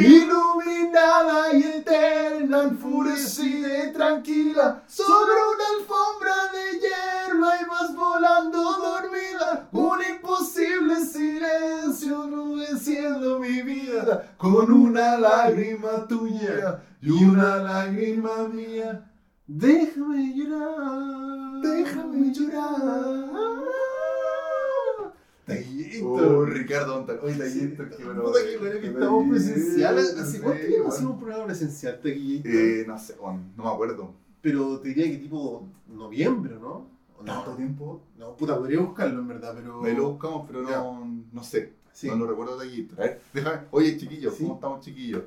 Iluminada y eterna, enfurecida y tranquila, sobre una alfombra de hierba y vas volando dormida. Un imposible silencio enrudeciendo mi vida, con una lágrima tuya y una lágrima mía. Déjame llorar, déjame llorar. Oh, Ricardo Montal. Oye, Taquillito, qué bueno. Puta que bueno que estamos presenciales. ¿Hace Sí, cuánto tiempo hacemos un programa presencial? Eh, no sé, no me acuerdo. Pero te diría que tipo noviembre, ¿no? ¿O ¿Tanto tiempo? No, puta, podría buscarlo en verdad, pero. Me lo buscamos, pero no, no sé. Sí. No lo recuerdo Taquillito. A ver, déjame. Oye, chiquillos, Sí. ¿cómo estamos, chiquillos?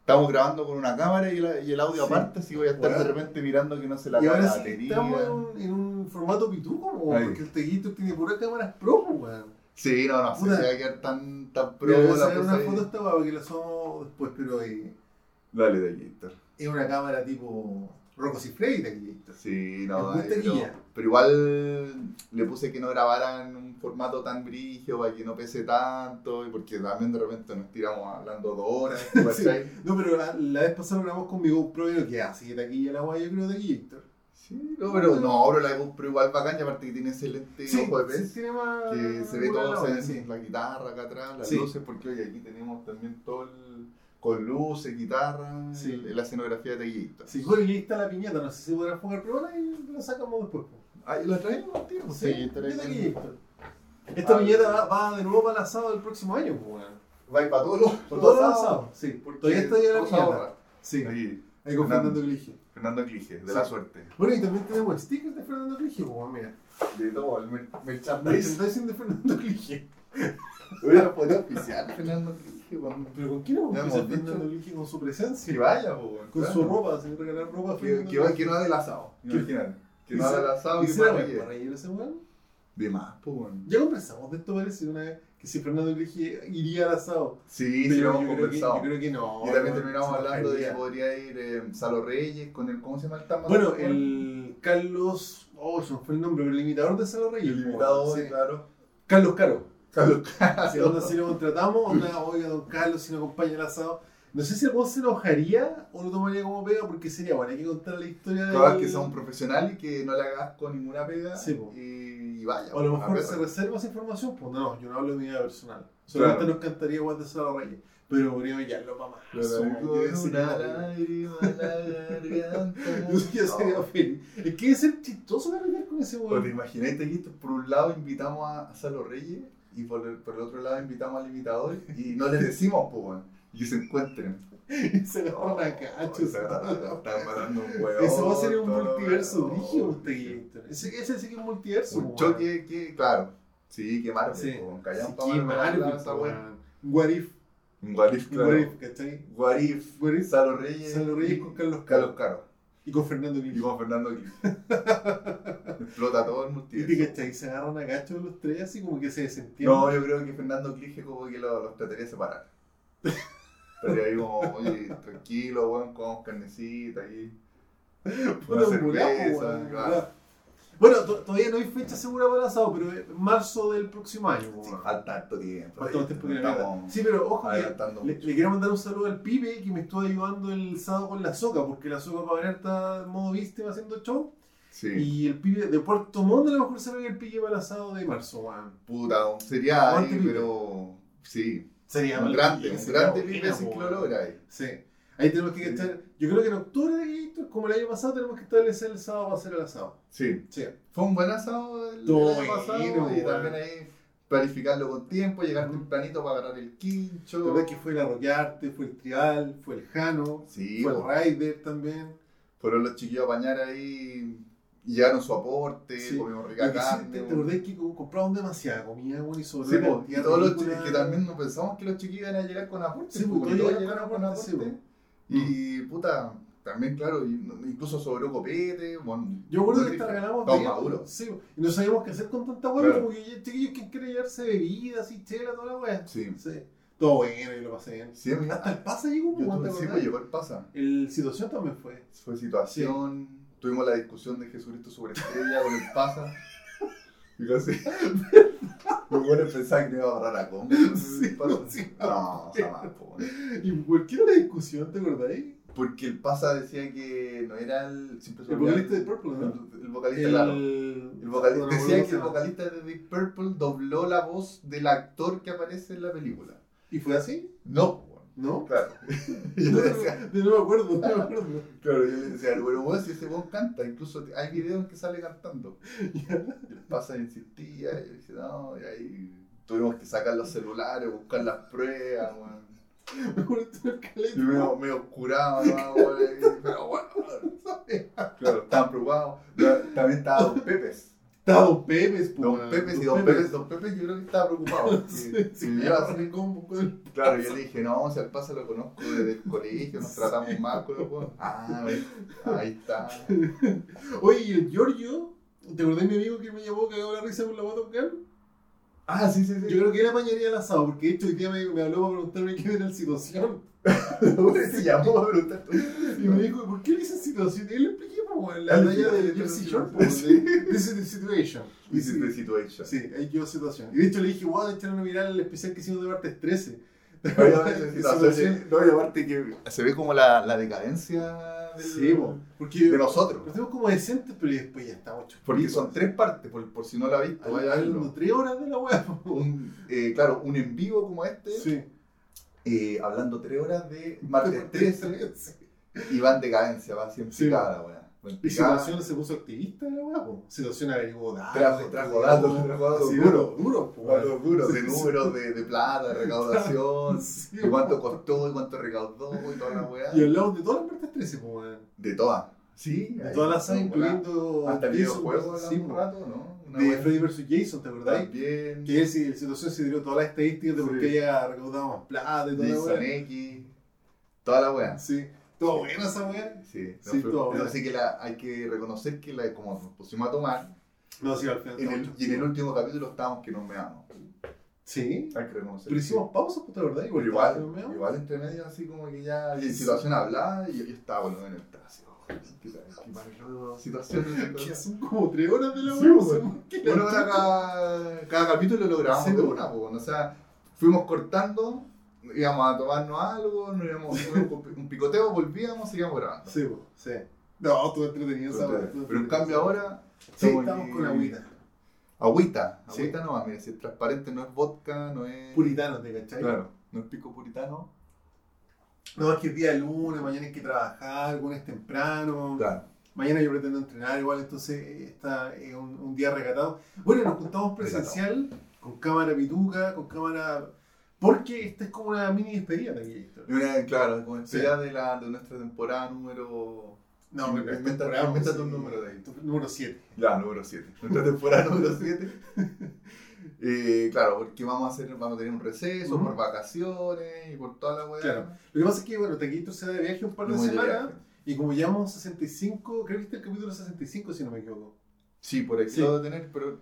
Estamos grabando con una cámara y, la- y el audio Sí. aparte, así voy a estar Bueno. de repente mirando que no se la Y ahora la sí batería. estamos en un, en un formato pituco, porque el Taquillito tiene puras cámaras pro, po, weón. Sí, no, no si va a quedar tan, tan pro voy a sacar una foto esta weá porque la somos después, pero eh, Dale, Taquillito. es una cámara tipo Rocco Cifrey, Taquillito. Sí, no, eh, pero, taquilla. pero igual le puse que no grabara en un formato tan brígido para que no pese tanto y porque también de repente nos tiramos hablando dos horas. No, pero la, la vez pasada lo grabamos con mi GoPro y no queda así que taquilla la weá, yo creo Taquillito. Sí, no, pero no, pero la GoPro igual bacán y aparte que tiene excelente Sí, ojo de sí, tiene más. que se ve todo, sí. la guitarra acá atrás, las Sí. luces, porque oye, aquí tenemos también todo el, con luces, guitarra, Sí. el- la escenografía de Taquillito. Sí, bueno, y ahí está la piñata, no sé si podrá enfocar, pero bueno, ahí la sacamos después. po. Ah, ¿y la traemos, tío? Sí, piñata bien. Taquillito. Esta Ah, piñata va, va de nuevo para el asado del próximo año, pues, weón. Va a ir para todos los, Por todos los asados, sí. porque Todavía está ya la piñata. Sí, Ahí, ahí con Fernando. Fernando Clige. Fernando Clige, de Sí. la suerte. Bueno, y también tenemos stickers de Fernando Clige, pues, weón, mira. De todo, el. Merchandising de Fernando Clige. Hubiera podido oficiar Fernando Clige, con... Pero ¿con quién vamos a oficiar. Fernando Clige con su presencia? Que vaya, weón, Con claro. su ropa, sin regalar ropa a Que, que, va- que no ¿Qué? imagínate. Que no ¿Y haga se- el asado ¿Y bueno para ir ese weón? De más, pues, weón. Ya conversamos de esto, parece, una vez, si Fernando Clige iría al asado. Sí, sí, Pero lo hemos yo, creo que, yo conversado. creo que no. Y también terminamos hablando de que enojaría. podría ir eh, Salo Reyes con el. ¿Cómo se llama el tama? Bueno, el Carlos. Oh, se fue el nombre, pero el imitador de Salo Reyes. El invitado, sí. claro. Carlos Caro. Carlos Si, onda, si lo contratamos, onda, oiga, don Carlos, si nos acompaña al asado. No sé si el se enojaría o lo tomaría como pega, porque sería bueno, hay que contar la historia de. Cabal, que sea un profesional y que no le hagas con ninguna pega Sí, po. y, y vaya. O a lo po, mejor a se reserva esa información, pues no, yo no hablo de mi vida personal. Solamente Claro. nos cantaría Juan de Salo Reyes. Pero podríamos hallarlo para más. Yo sería- una lágrima en la garganta. Yo sí que sería feliz. Es que es ser chistoso carretear con ese te weón. imagináis que esto, por un lado invitamos a, a Salo Reyes y por el, por el otro lado invitamos al imitador y no les decimos, pues, weón, y se encuentren. Y se agarran a cachos. Están matando un huevo. Eso va a ser un multiverso Gator. Ese, ese sí que es un multiverso. Un choque que, claro. Sí, que Marvel, Sí. po, Sí, qué Marvel. What if, Un What If, claro. what if, ¿cachai? What If, What if, Salo Reyes. Salo Reyes con Carlos Carlos Caro. Caro. Y con Fernando Y Guillermo. con Fernando Gil. Explota todo el Y te multiverso. cachai, se agarran a cachos los tres así como que se desentienden. No, yo creo que Fernando Clige como que lo- los trataría de separar. Estaría ahí como, oye, tranquilo, weón, comamos carnecita. Puta, Una mulapo, cerveza, claro. mulapo. Bueno, to- todavía no hay fecha segura para el asado, pero es marzo del próximo año. Sí, weón. falta harto tiempo. Falta tiempo que. Sí, pero ojo que le, quiero mandar un saludo al pibe que me estuvo ayudando el sábado con la soca, porque la soca para variar está en modo víctima haciendo show. Sí. Y el pibe de Puerto Montt a lo mejor se ve el pibe para el asado de marzo, weón. Puta, sería ahí, pero sí. Sería Un grande, un grande pibe sin logra ahí. Sí. Ahí tenemos que Sí. estar. Yo creo que en octubre como el año pasado, tenemos que establecer el sábado para hacer el asado. Sí. Sí. Fue un buen asado el, Todo año pasado bueno, y también ahí planificarlo con tiempo, llegar tempranito para agarrar el quincho. Verdad que fue el Arroyarte, fue el Trial, fue el Jano, Sí, fue el. Rider también. fueron los chiquillos a bañar ahí y llevaron su aporte, Sí. comimos rica carne. ¿Te, te acordás que co- compraban demasiada comida, weón, y sobre Sí, po, y todos los chiquillos que también no pensamos que los chiquillos iban a llegar con aporte. Sí, po, porque todos llegaron llegaron con con aporte, aporte. sí, Y puta, también claro, incluso sobró copete, bueno. Yo recuerdo que regalamos Estamos bebida, maduros. Sí, y no sabíamos qué hacer con tanta hueá, Claro. como que ya- chiquillos, ¿quién quiere llevarse bebidas y chela, toda la weá? Sí. Sí. Todo bueno, y lo pasé bien. Sí. Hasta el pasa llegó, Yo tuve- ¿te sí, pues llegó el pasa. El situación también fue. Fue situación, tuvimos la discusión de Jesucristo superestrella con el pasa. Digo así. Los buenos pensaban que me iba a agarrar a combo. Sí, sí. no, jamás. ¿Y por qué era la discusión, te acordáis? Porque el pasa decía que no era el. Siempre El vocalista de Purple, ¿no? El, el vocalista, claro. El vocalista, no, decía no, que el no. vocalista de Deep Purple dobló la voz del actor que aparece en la película. ¿Y fue así? No, ¿No? claro. Yo No, le decía, no me acuerdo, no me acuerdo. claro, yo le decía, bueno, bueno, si ese weón canta, incluso hay videos que sale cantando. Y pasa insistía, y yo decía, no, y ahí tuvimos que sacar los celulares, buscar las pruebas, weón. Y medio, medio oscurado. Y- pero bueno, claro, estaban preocupados. También estaba Don Pepes. Estaba Don Pepes, Don. Pepes y Don Pepes, Don Pepes yo creo que estaba preocupado. Sí, sí, hacer combo el- Claro, yo le dije, no, si al pase lo conozco desde el colegio, nos tratamos mal con los weones. Ah, ahí está. Oye, ¿y el Giorgio? ¿Te acordás de mi amigo que me llamó cagado la risa con la Gun? Ah, sí, sí, sí. Yo creo que él mañana al asado, porque de hecho hoy día me, me habló para preguntarme qué era la situación. se llamó a preguntar. Y me dijo, ¿por qué le dicen situación? Y él le expliqué, pues, la Ah, talla de Jersey Shore, pues, This is the situation. This is the situation. Sí, ahí quedó situación. Y de hecho le dije, wow, echar una mirada al especial que hicimos de martes 13. Obviamente, Situación. situación. No, y aparte que se ve como la, la decadencia del- Sí, po, porque de nosotros. Partimos como decentes, pero después ya estamos chupando. Porque son tres partes, por, por si no la has visto, vaya a verlo. tres horas de la wea. Un, eh, claro, un en vivo como este, Sí. eh, hablando tres horas de martes 13 Sí. y va en decadencia, va siempre Sí, picada la weá. Y situación se puso activista de la po. Situación averiguó datos. Trajo- trajo datos, trajo datos duro, po, Datos duros de números, de, de plata, de recaudación, de cuánto costó y cuánto recaudó y toda la weá. Y hablamos de todas las martes 13, po, weón. De todas. Sí, De todas las weá. incluyendo. Hasta el Jason videojuego versus- hablamos sí, un rato, ¿no? De weá. Freddy vs. Jason, ¿te acordás? También. Que él, si la situación se dio todas las estadísticas de por qué ella recaudado más plata y toda la Jason. X. Toda la weá. Sí. Todo buena esa wea. Sí, no, Sí, pero, todo pero bueno. sí que la, hay que reconocer que la, como nos pusimos a tomar, No, sí, al final. en el, y en el último capítulo estábamos que nos meamos. Sí. Hay que reconocer. Pero hicimos pausas, pues, ¿te? Pero Igual, igual, igual entre medio así como que ya y en situación hablada y yo, yo estaba bueno en el así, qué, qué, mal, situaciones. Que son como tres horas de la Sí, wea. pues. Bueno, ahora chucha. cada, cada capítulo lo grabamos Sí, de pues. una, pues, o sea, fuimos cortando, íbamos a tomarnos algo, nos íbamos a comer un picoteo, volvíamos, seguíamos grabando. Sí, sí. No, estuvo entretenido esa estuvo Pero en cambio ahora Sí, estamos aquí- con agüita. Agüita, Sí. agüita nomás, mira, si es transparente no es vodka, no es... Puritano, ¿te cachai? Claro, no es pico puritano. No, es que es día lunes, mañana hay que trabajar, lunes temprano. Claro. Mañana yo pretendo entrenar igual, entonces está eh, un, un día recatado. Bueno, nos juntamos presencial, con cámara pituca, con cámara... Porque esta es como una mini despedida de aquí, una- claro, como Sí. despedida de, la, de nuestra temporada número... No, pero Inventa- inventa sí. tu número de ahí. Número 7. Ya, número 7. Nuestra temporada número 7. Eh, claro, porque vamos a hacer, vamos a tener un receso Ujú. por vacaciones y por toda la weá. Claro. Lo que pasa es que, bueno, Taquito se da de viaje un par de de semanas y como llevamos 65, creo que este es el capítulo 65, si no me equivoco. Sí, por aquí Sí. lo debo tener, pero.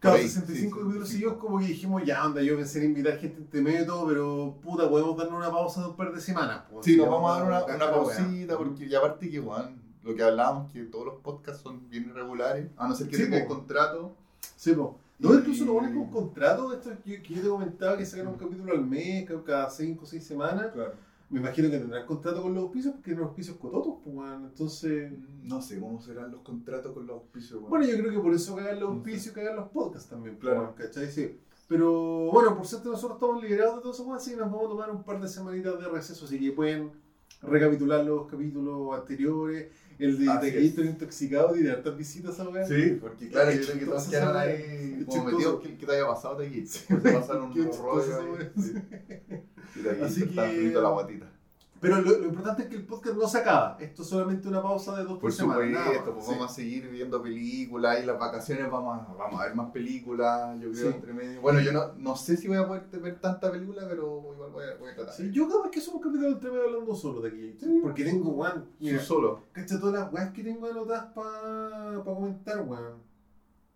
Claro, por ahí, 65 sí, capítulos 65. seguidos, como que dijimos, ya, onda, yo pensé en invitar gente entre medio y todo, pero puta, podemos darnos una pausa de un par de semanas. pues, Sí, nos vamos a dar una, una pausita, porque y aparte que, weón, lo que hablábamos, que todos los podcasts son bien irregulares, a no ser que Sí, tengas po. contrato. Sí, pues. No, incluso lo ponen con contrato, esto que, que yo te comentaba que sacan un capítulo al mes, creo cada 5 o 6 semanas. Claro. Me imagino que tendrán contrato con los auspicios porque tienen auspicios cototos, pues, weón. Entonces. No sé cómo serán los contratos con los auspicios, weón. Bueno, yo creo que por eso cagan los auspicios, cagan los podcasts también, Claro. weón, ¿cachai? Sí. Pero bueno, por suerte nosotros estamos liberados de todo eso, así que nos vamos a tomar un par de semanitas de receso, así que pueden recapitular los capítulos anteriores, el de Taquillito intoxicado y de hartas visitas a weón. Sí, porque claro, yo creo que todos quedaron ahí weá. como metidos que, que te haya pasado de aquí. Se pasaron un rollo weá. Así que- la guatita. Pero lo, lo importante es que el podcast no se acaba, esto es solamente una pausa de dos Por por semana. supuesto, pues sí. vamos a seguir viendo películas y las vacaciones vamos a, vamos a ver más películas, yo creo, Sí. entre medio. Bueno, yo no, no sé si voy a poder ver tanta película, pero igual voy a, voy a tratar. Sí, yo capaz que es un capítulo entre medio hablando solo de aquí. Porque tengo, weón, mira, solo. cacha todas las weas que tengo anotadas para pa comentar, weón.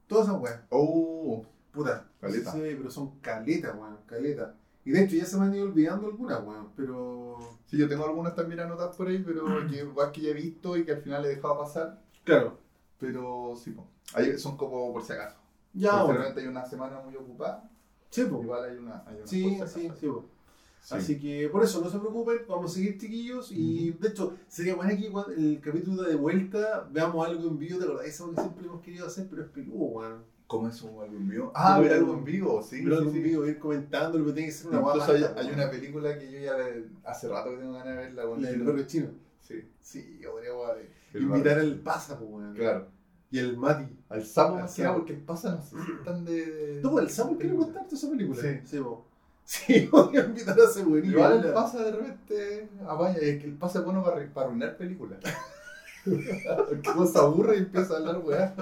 Todas esas weas. Oh, Puta. Caleta. Sí, pero son caletas, weón, caleta. Y de hecho ya se me han ido olvidando algunas, weón, pero... sí, yo tengo algunas también anotadas por ahí, pero que igual que ya he visto y que al final he dejado pasar. Claro. Pero sí, po. Ahí son como por si acaso. Ya, bueno. realmente hay una semana muy ocupada. Sí, po. Igual hay una. Hay una Sí, cosa sí, acá. sí, po. Sí. Así que por eso no se preocupen, vamos a seguir chiquillos y de hecho sería bueno que cuando el capítulo de vuelta veamos algo en vivo, ¿te acordás? Eso que siempre hemos querido hacer, pero es peludo, weón. ¿Cómo es un algo en vivo? Ah, Ver algo en vivo, sí. Ver algo en vivo, ir comentándolo, pero tiene que ser una guapa. Hay, hay una película que yo ya hace rato que tengo ganas de verla. con La del Chino. perro chino. Sí. Sí, yo El invitar al Pasa, pues, weón. Claro. Y el Mati. Al sapo más que sapo. porque el pasa no sé si están de. No, pues el Samuel quiere película. contarte esa película. Sí. Sí, po. Sí, voy a invitar a ese buenillo. Igual el pasa de repente apaña, es que el pasa es bueno para, para arruinar películas. Uno se aburre y empieza a hablar weá.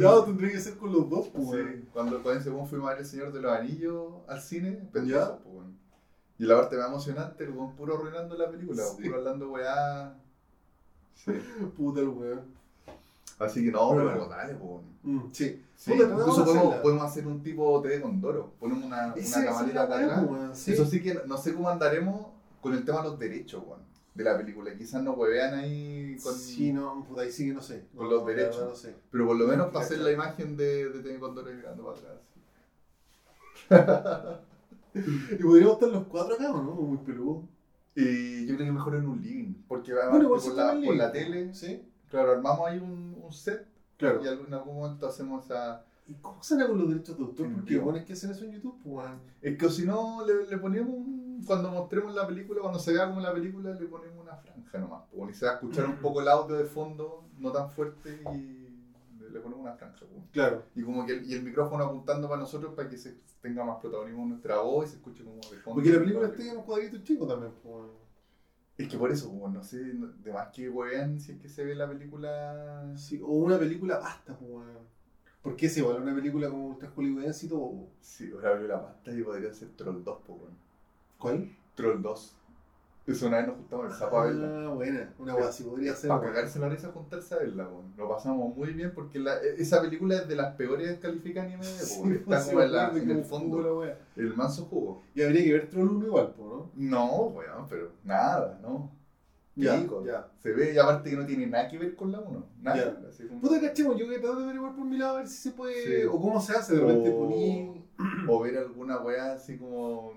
Ya tendría que ser con los dos, pues. Sí, cuando con ese fuimos a ver El Señor de los Anillos al cine, pendejo, pues, weón. Y la parte más emocionante, el weón puro arruinando la película, Sí. puro hablando weá. Sí. Puta el weón. Así que no, Pero pero bueno. dale, pues. Mm, sí. Sí, Puta, incluso podemos, podemos hacer un tipo TV con Doro. Ponemos una, una camarita acá atrás. pues. Eso sí que no sé cómo andaremos con el tema de los derechos, weón, de la película. Quizás nos huevean ahí con... Sí, no, puta, ahí sí que no sé. con No, los la verdad derechos. No sé. Pero por lo menos No, para hacer la imagen de, de Condor mirando para atrás. Y podríamos estar los cuatro acá, ¿o no? Muy peludo. Y yo creo que mejor en un living. Porque Bueno, por, la, por la tele, Sí. claro, armamos ahí un, un set Claro. y en algún momento hacemos esa... ¿Y cómo será con los derechos de autor? Porque vivo. bueno, es que hacen eso en YouTube, pues. Es que si no, le, le ponemos un- Cuando mostremos la película, cuando se vea como la película, le ponemos una franja nomás. pues, Y se va a escuchar un poco el audio de fondo, no tan fuerte, y le, ponemos una franja. pues. Claro. Y como que el, y el micrófono apuntando para nosotros para que se tenga más protagonismo nuestra voz y se escuche como de fondo. Porque la película está en unos cuadritos chicos también, pues. Es que por eso, no sé, de más que weón, si es que se ve la película. Sí, o una película basta, pues. Porque es igual una película como ultra hollywoodense y todo. Sí, la película pasta y podría ser Troll 2, pues weón. ¿Cuál? Troll 2. Eso una vez nos juntamos el sapo a verla. Ah, buena. Una weá así podría ser. Para cagarse la risa juntarse a verla, weón. Lo pasamos muy bien porque la- esa película es de las peores calificadas anime, Sí, pues, Está sí, como en, la- acuerdo en que el fondo, el manso jugo. Y habría que ver Troll 1 igual, pues, ¿no? No, weón, pero nada, ¿no? Ya, Pico. ya. Se ve y aparte que no tiene nada que ver con la 1. Nada. Ya. así como- Puta, cachemos, yo a tratar de averiguar por mi lado a ver si se puede. Sí. O cómo se hace, de repente O- poní O ver alguna weá así como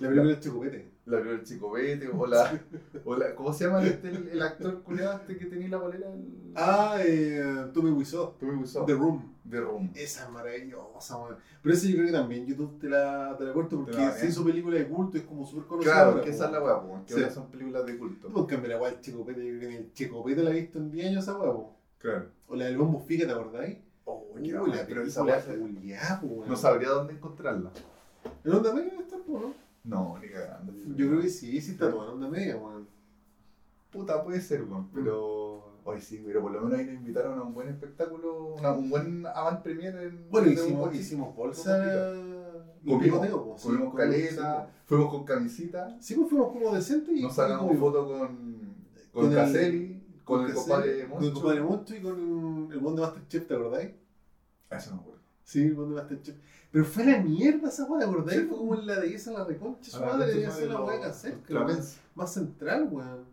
la película del Chocopete. La del chico Vete o la, o la. ¿Cómo se llama este, el, el actor culiado este que tenía la bolera? El, Ah, eh, Tommy Wiseau. tú me gustó. The Room. The Room. Esa es maravillosa, weón. Pero ese yo creo que también YouTube te la, te la corto porque la hizo película de culto, es como súper conocida. Claro, ahora, que esa es la weá, po, que Sí. ahora son películas de culto. Tú, en cambio, la weá del Checopete, yo creo que el Checopete la he visto en 10 años esa po. Claro. O la del Bombo Fica, ¿te acordáis? Oh, Uy, la pero esa po, weón. no sabría dónde encontrarla. ¿En estar, po, no? No, ni cagando. Yo creo que sí, sí está onda media, weón. Puta, puede ser, weón, pero. Hoy sí, pero por lo menos ahí nos invitaron a un buen espectáculo, una- un buen avant premier en. Bueno, hicimos, hicimos bolsa Comimos. Sí, comimos caleta, fuimos con camisita, Sí, pues fuimos como decentes y nos sacamos fotos con, con, Con el- Caselli, con, el compadre Con el Moncho. compadre Moncho y con el buen de Masterchef, ¿te acordáis? Eso no me acuerdo. Sí, buen de Masterchef. Pero fue la mierda esa weá, ¿te acordáis? Sí, fue como en la de esa, la reconcha, su madre, debía ser la weá que hacer, más central, weón.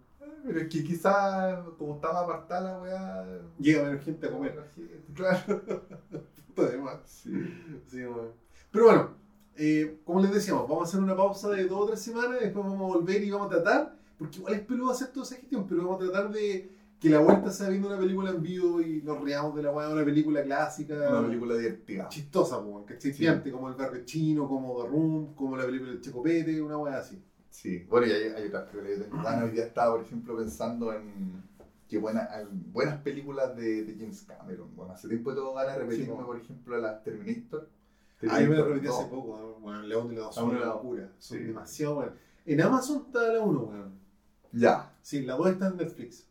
Pero es que quizá, como estaba apartada la weá. Llega menos gente a comer. Claro. Puta de más. Sí. Sí, weón. Pero bueno, eh, como les decíamos, vamos a hacer una pausa de dos o tres semanas, después vamos a volver y vamos a tratar, porque igual es peludo hacer toda esa gestión, pero vamos a tratar de que la vuelta sea viendo una película en vivo y nos riamos de la weá, una película clásica. Una película divertida. chistosa, po, que chisteante, como el barrio chino, como The Room, como la película del Checopete, una weá así. Sí, bueno, y hay, hay otras películas ganas. Hoy día estaba, por ejemplo, pensando en que buena, buenas películas de, de James Cameron. Bueno, hace tiempo tengo ganas de repetirme, Sí, po. por ejemplo, las Terminator. Ah, yo me la Terminator repetí hace 2. poco, ¿no? bueno, León de la 2 La son y una la locura, son Sí. demasiado buenas. En Amazon está la 1, weón. Ya. Sí, la 2 está en Netflix.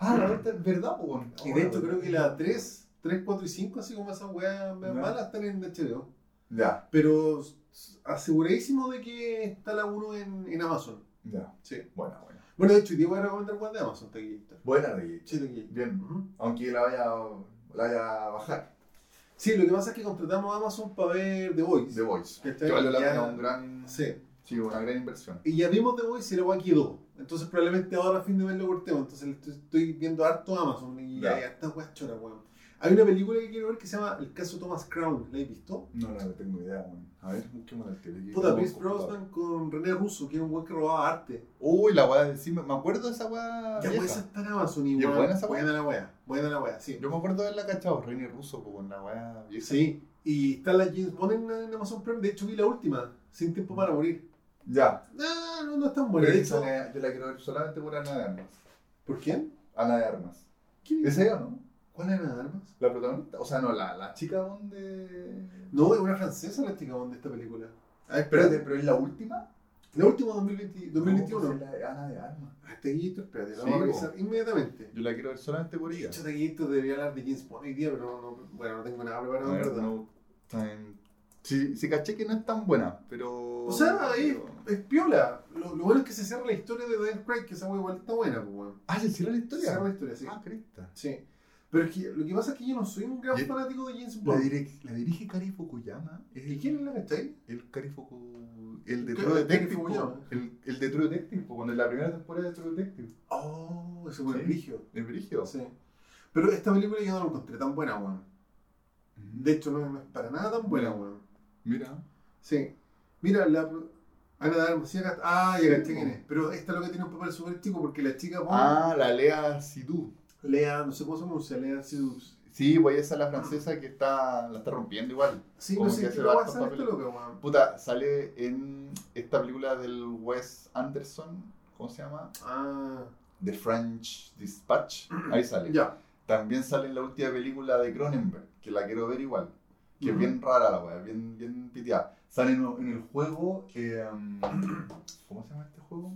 Ah, la verdad es verdad, po. Y de hecho creo que la 3, 3, 4 y 5, así como esas weas Ya. malas, están en HBO. Ya, Pero aseguradísimo de que está la 1 en, en Amazon. ya. Sí. Buena, buena. Bueno, de hecho, te voy a recomendar weas de Amazon, taquillita. Buena de Sí. Bien. Ujú. Aunque la vaya, la vaya a bajar. Sí, lo que pasa es que contratamos a Amazon para ver The Voice. The Voice. Que vale la pena un gran. Sí. Sí, una gran inversión. Y ya vimos The Voice y la weá quedó. Entonces probablemente ahora a fin de mes lo cortemos. Entonces estoy, estoy viendo harto Amazon y Ya. weas choras, weón. Hay una película que quiero ver que se llama El caso Thomas Crown. ¿La has visto? No, no, no tengo idea, weón. A ver, busquemos el tele. Puta, Pierce Brosnan con René Russo, que era un weón que robaba arte. Uy, la weá, sí, me me acuerdo de esa weá. Ya vieja. puede estar en Amazon y ¿Y es weón, buena esa weá? Buena la weá. Buena la weá, sí. Yo me acuerdo de haberla cachado, Reine Russo, pues, con la weá vieja. Sí. Y está la James Bond en, en Amazon Prime. De hecho, vi la última. Sin tiempo para morir. Ya. No, no, no es tan buena. Pero De esa hecho, Ana- yo la quiero ver solamente por Ana de Armas. ¿Por quién? Ana de Armas. ¿Quién? ¿Es ella o no? ¿Cuál era de armas? La protagonista. O sea, no, la, la chica Bond de. No, es una francesa la chica de esta película. Ah, Espérate, pero es la última. La última 2020, 2021. No, pues es la de Ana de Armas. Ah, Taquillito, espérate, Sí, vamos a revisar inmediatamente. Yo la quiero ver solamente por ella. Yo Taquillito debería hablar de James Bond hoy día, pero no, no- bueno, no tengo nada preparado, en verdad. no. Sí, sí, caché que no es tan buena, pero. O sea, pero- es piola. Lo, lo bueno es que se cierra la historia de Daniel Craig, que esa wea igual está buena, pues, weón. Ah, ¿se cierra la Se historia? cierra la historia, sí. Ah, cresta. Sí. Pero es que lo que pasa es que yo no soy un gran fanático de James La, Bond. dirige, la dirige Kari Fukuyama. Es ¿Y quién es la que está ahí? El Kari Fuku... El de ¿Qué- True Kari Detective. El, el de True Detective, cuando en la primera temporada de True Detective. Oh, ese fue el brigio. El Brigio. Sí. Pero esta película yo no la encontré tan buena, weón. De hecho, no, no es para nada tan buena, weón. Mira. Sí. Mira, la. Ana de Armas, sí, acá está. Ah, ya caché quién es. Pero esta es lo que tiene un papel súper chico porque la chica Bond, Ah, la Lea Sidhu. Lea, no sé cómo se pronuncia, Lea Sidus. Sí, pues esa es la francesa que está, la está rompiendo igual. Sí, Como no que sé hace qué va a pasar esto loco, weón. Puta, sale en esta película del Wes Anderson. ¿Cómo se llama? Ah, The French Dispatch. Ahí sale. ya. También sale en la última película de Cronenberg, que la quiero ver igual. Que es Ujú. bien rara la weá, bien, bien piteada. Sale en, en el juego. eh, ¿Cómo se llama este juego?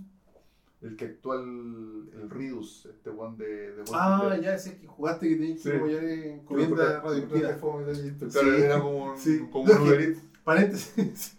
El que actúa el, el Ridus, este one de, de Ah, Dead. ya ese que jugaste que tenías que Sí. apoyar en encomienda radioactiva. Claro, Sí. era como, Sí. como un Uber. Paréntesis.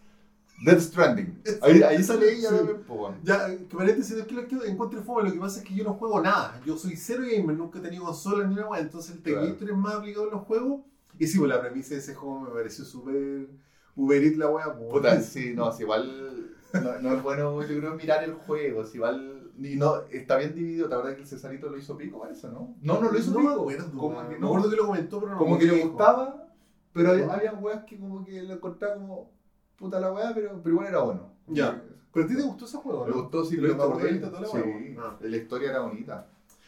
Death Stranding. Ahí, ahí sale ella Sí. también, po, weón. Ya, que paréntesis, no es que lo que encuentre fome, lo que pasa es que yo no juego nada. Yo soy cero gamer, nunca he tenido consolas ni weá, entonces el Claro. Tegator es más aplicado en los juegos. Y sí, pues la premisa de ese juego me pareció súper Uber Eats la pues. Puta, sí, no, si igual no, no es bueno, yo creo, mirar el juego, si igual, y no, está bien dividido, la verdad que el Cesarito lo hizo pico para eso, ¿no? No, no lo hizo no pico, me acuerdo, como que Me no, acuerdo que lo comentó, pero no como me que le gustaba, pero había, ¿No? había weas que como que lo encontraba como puta la wea, pero, pero igual era bueno. Ya. ¿Pero a ti te gustó ese juego, Me no? gustó, sí, ¿Lo pero me la sí, wea? Ah. la historia era bonita.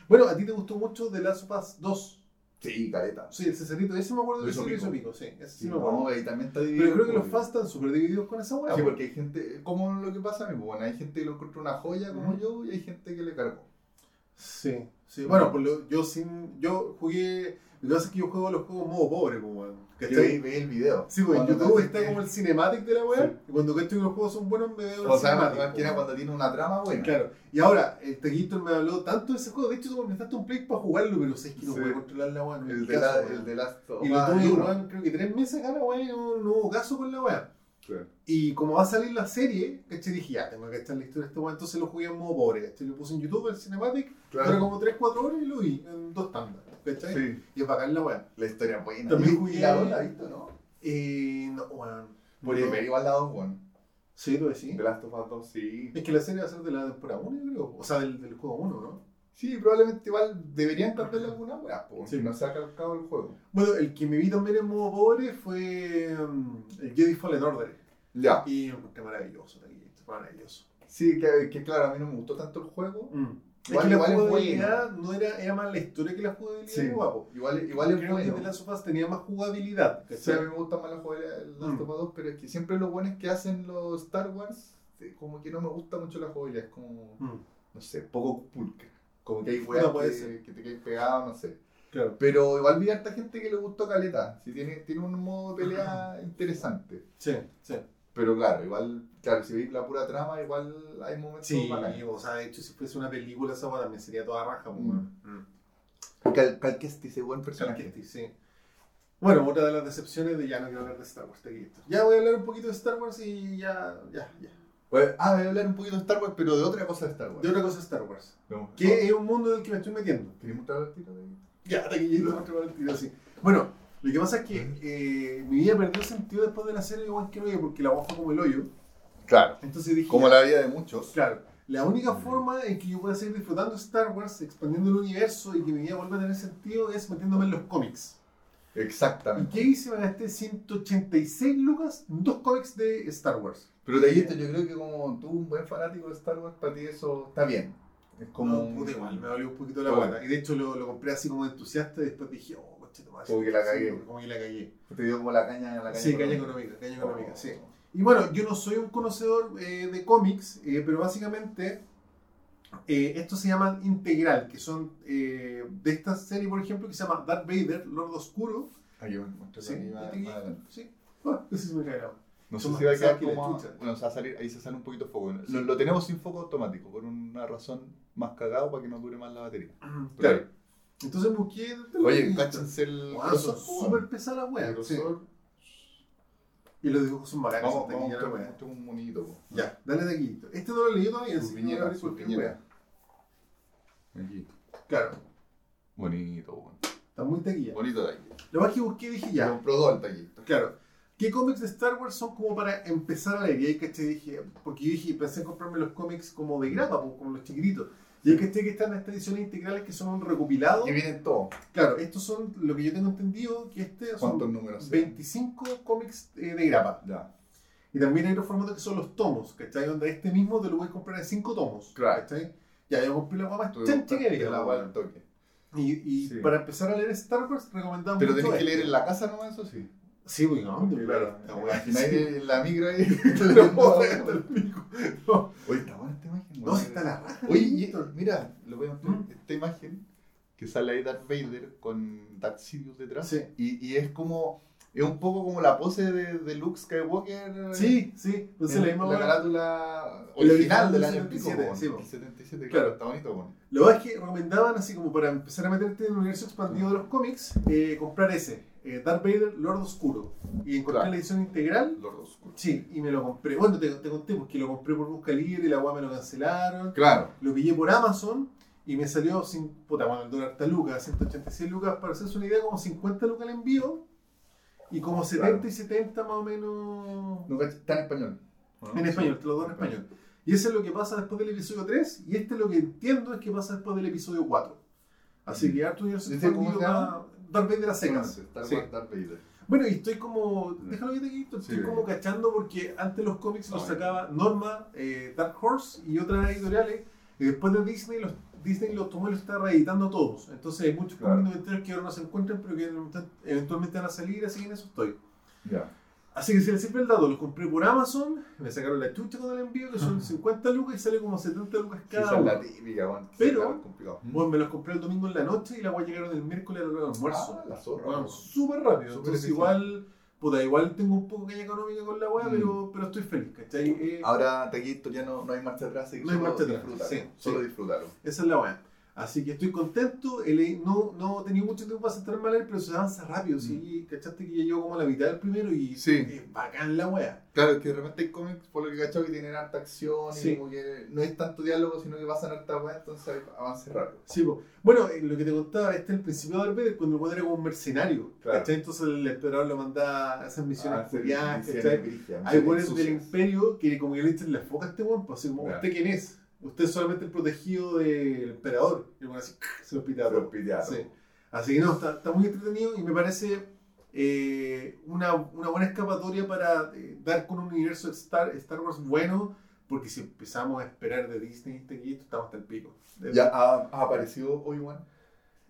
Bueno, a ti te gustó mucho The Last of Us 2. Sí, careta. Sí, el Cesarito, ese me acuerdo lo hizo pico. pico, sí, ese sí, Sí, me acuerdo. no, y también está dividido. Pero creo que los fans están súper divididos con esa weá. Sí, porque hay gente, como lo que pasa a mí, bueno, hay gente que lo encuentra una joya como yo y hay gente que le cargó. Sí, sí. Bueno, pues yo sin. Yo jugué. Lo que pasa es que yo juego los juegos modo pobre, pues, weón. Yo ¿Cachai? vi, vi el video. Sí, pues en Cuando YouTube está como el cinematic de la weá. Sí. Y cuando cacho que los juegos son buenos, me veo el O sea, más que era cuando tiene una trama buena. Claro. Y ahora, el Teguito me habló tanto de ese juego. De hecho, tú me prestaste un play para jugarlo, pero sé que no Sí. puedo controlar la weá. no El de, caso, la, el de Last of Y lo Us tuve, weón, creo que tres meses acá la weá y no, no hubo caso con la weá. Claro. Y como va a salir la serie, ¿cachai? Dije, ya, tengo que echar la historia de este weón. Entonces lo jugué en modo pobre, ¿cachai? Lo puse en YouTube, el cinematic. Claro. Era como 3-4 horas y lo vi en dos tandas, ¿cachai? Sí, Y es bacán la weá. la historia buena. También jugué- y la dos la visto, ¿no? Eh, no, weón. Por No. ver igual la 2, weón. Sí, tú decís. De Last of Us 2, sí. Es que la serie va a ser de la temporada 1, yo creo. O sea, del, del juego 1, ¿no? Sí, probablemente igual deberían cambiarle alguna weá, pues, Sí. no se ha calcado el juego. Bueno, el que me vi también en modo pobre fue um, el Jedi Fallen Order. Ya. Y encontré maravilloso, taquillito, maravilloso. Sí, que, que claro, a mí no me gustó tanto el juego. Mm. Igual- es que la jugabilidad no era, era más la historia que la jugabilidad, Sí. guapo. Igual, igual es Creo que bueno. The Last of Us tenía más jugabilidad. Sí, a mí me gusta más la jugabilidad del Last Mm. of Us 2, pero es que siempre lo bueno es que hacen los Star Wars, eh, como que no me gusta mucho la jugabilidad, es como, Mm, no sé, poco pulcra. Como que hay weas No, que, que te quedas pegado, no sé. Claro. Pero igual vi a harta gente que le gustó Caleta, si tiene, tiene un modo de pelea interesante. Sí, sí. Pero claro, igual, claro, si veis la pura trama, igual hay momentos Sí, bacanes. o sea, de hecho, si fuese una película, esa también sería toda raja, Mm. Mm. Cal, Cal Kestis buen personaje. Calquetti, sí. Bueno, otra de las decepciones de ya no quiero hablar de Star Wars, taquillito. Ya voy a hablar un poquito de Star Wars y ya, ya, ya. Pues, ah, voy a hablar un poquito de Star Wars, pero de otra cosa de Star Wars. De otra cosa de Star Wars. No. Que es un mundo del que me estoy metiendo. ¿Queréis mostrar el tiro de Ya, taquillito, otro partido así. Bueno, lo que pasa es que eh, mi vida perdió sentido después de la serie de One Kenobi porque la voz fue como el hoyo. Claro. Entonces dije, Como la vida de muchos. claro, la única forma en que yo pueda seguir disfrutando Star Wars, expandiendo el universo y que mi vida vuelva a tener sentido es metiéndome en los cómics. Exactamente. ¿Y qué hice? Me gasté 186 lucas en dos cómics de Star Wars. Pero de ahí esto, yo creo que como tú, un buen fanático de Star Wars, para ti eso está bien. Es como. No, puta, igual, me dolió un poquito la guata. Y de hecho lo, lo compré así como entusiasta y después dije, oh, coche, toma, Como que la cagué. Como que la cagué. Te dio como la caña, la caña Sí, caña económica. económica, caña económica, Oh. sí. Y bueno, yo no soy un conocedor eh, de cómics, eh, pero básicamente eh, estos se llaman integral, que son eh, de esta serie, por ejemplo, que se llama Darth Vader, Lord Oscuro. Aquí muestro Sí, aquí más- este adelante. sí. Ah, ese se me mano. No sé si va a quedar como. Bueno, se va a salir, ahí se sale un poquito de foco. Sí. Lo, lo tenemos sin foco automático, por una razón más cagado para que no dure más la batería. Claro. Entonces busqué. Oye, cáchense el Wow, son súper pesadas las weas. Y los dibujos son bacanos. Vamos, vamos, esto es un monito. po. Ya, dale de aquí. Este no lo leí todavía, así que abrir cualquier. Aquí. Claro, Bonito, bueno. está muy taquilla. Bonito aquí. Lo más que busqué dije Ya. Compró dos al taquito. Claro. ¿Qué cómics de Star Wars son como para empezar a leer? Y ahí caché, dije, porque yo dije, pensé en comprarme los cómics como de grapa, como los chiquititos. Y ahí caché que están estas ediciones integrales que son un recopilado. Aquí vienen todos. Claro, estos son, lo que yo tengo entendido, que este ¿Cuántos son números? 25 cómics eh, de grapa. Ya. Y también hay otros formatos que son los tomos, ¿cachai? Donde este mismo te lo voy a comprar en 5 tomos. Claro. ¿cachai? Ya, yo compré la guapa que había, la al toque. Y, y Sí. para empezar a leer Star Wars, recomendamos Pero tenés que este. leer en la casa nomás, eso sí. Sí, güey, ¿a dónde? Claro. Imagináis en la micro ahí. No puedo ver hasta el pico. No, Oye, está buena esta imagen. no, weón. si está la raja. Oye, y- Víctor. Mira, lo voy a mostrar. ¿Mm? Esta imagen que sale ahí Darth Vader con Darth Sidious detrás. Sí. Y, y es como. Es un poco como la pose de, de Luke Skywalker. Sí, sí, entonces en la misma la carátula original del año 77, pico, sí, el 77, Claro. claro, está bonito, bueno. Lo más que recomendaban, así como para empezar a meterte en el universo expandido de los cómics, eh, comprar ese, eh, Darth Vader, Lord Oscuro. Y encontré Claro. la edición integral. Lord Oscuro. Sí, y me lo compré. Bueno, te, te conté porque lo compré por busca libre y la weá me lo cancelaron. Claro. Lo pillé por Amazon y me salió sin. Puta, bueno, el dólar está lucas, 186 lucas, para hacerse una idea, como 50 lucas el envío. Y como 70 Claro. y 70 más o menos. No, está en español. En español, Sí. te lo doy en español. Y eso es lo que pasa después del episodio 3, y este lo que entiendo es que pasa después del episodio 4. Así que Arthur Universo ¿Dice cómo expandido se llama? va Darth Vader a secas. Sí. Darth Vader. Bueno, y estoy como, déjalo que te quito, estoy Sí. como cachando porque antes los cómics los sacaba Norma, eh, Dark Horse y otras editoriales, y después de Disney los, Disney los tomó y los está reeditando todos. Entonces hay muchos Claro. cómics noventeros que ahora no se encuentran, pero que eventualmente van a salir, así que en eso estoy. Ya. Así que si les sirve el dato, los compré por Amazon, me sacaron la chucha con el envío, que son 50 lucas y sale como 70 lucas Sí, cada es uno. la típica, bueno. Pero- Sí. Bueno, me los compré el domingo en la noche y la voy a llegar el miércoles a la hora del almuerzo. Ah, la zorra. Bueno, weón. súper rápido. Súper Entonces igual, puta, igual tengo un poco de caña económica con la weá, Mm. pero, pero estoy feliz, ¿cachai? Eh, Ahora, Taquito, ya no, no hay marcha atrás, así que No hay solo marcha atrás, disfrutarlo, sí, Solo sí. disfrutarlo. esa es la weá. Así que estoy contento, leí- no, no he tenido mucho tiempo para sentarme a leer, pero se avanza rápido, sí, cachaste que ya llevo como a la mitad del primero y Mm. Sí. es bacán la weá. Claro, es que de repente hay cómics, por lo que he cachado, que tienen harta acción Sí. y como que no es tanto diálogo, sino que pasan harta weá, entonces avance rápido. Sí, bueno, eh, lo que te contaba, este es el principio de Vader, cuando el era como un mercenario, Claro. ¿cachai? Entonces el emperador lo mandaba a esas misiones Ah, Hay buenos del imperio que como que le echan la foca a este weón, pues así como. ¿usted quién es? Usted es solamente el protegido del emperador. Y así, se lo pita a Se todos. los pitearon. Sí. Así que no, está, está muy entretenido y me parece eh, una, una buena escapatoria para eh, dar con un universo Star, Star Wars bueno, porque si empezamos a esperar de Disney este esto, estamos hasta el pico. De- ¿Ya ha, ha aparecido Obi-Wan?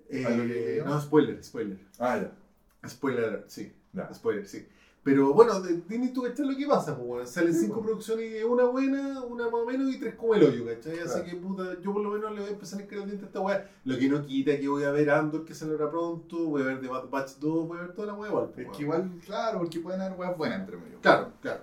eh, no, spoiler, spoiler. Ah, ya. Spoiler, sí. Spoiler, sí. Pero bueno, de- Disney tú cachai lo que pasa, pues bueno, salen Sí, cinco pues. producciones una buena, una más o menos y tres como el hoyo, ¿cachai? Así Claro. que puta, yo por lo menos le voy a empezar a escribir el diente a esta weá. Lo que no quita que voy a ver Andor que saldrá pronto, voy a ver The Bad Batch 2, voy a ver toda la weá igual. Es que igual, claro, porque pueden haber weas buenas entre medio. Claro, claro.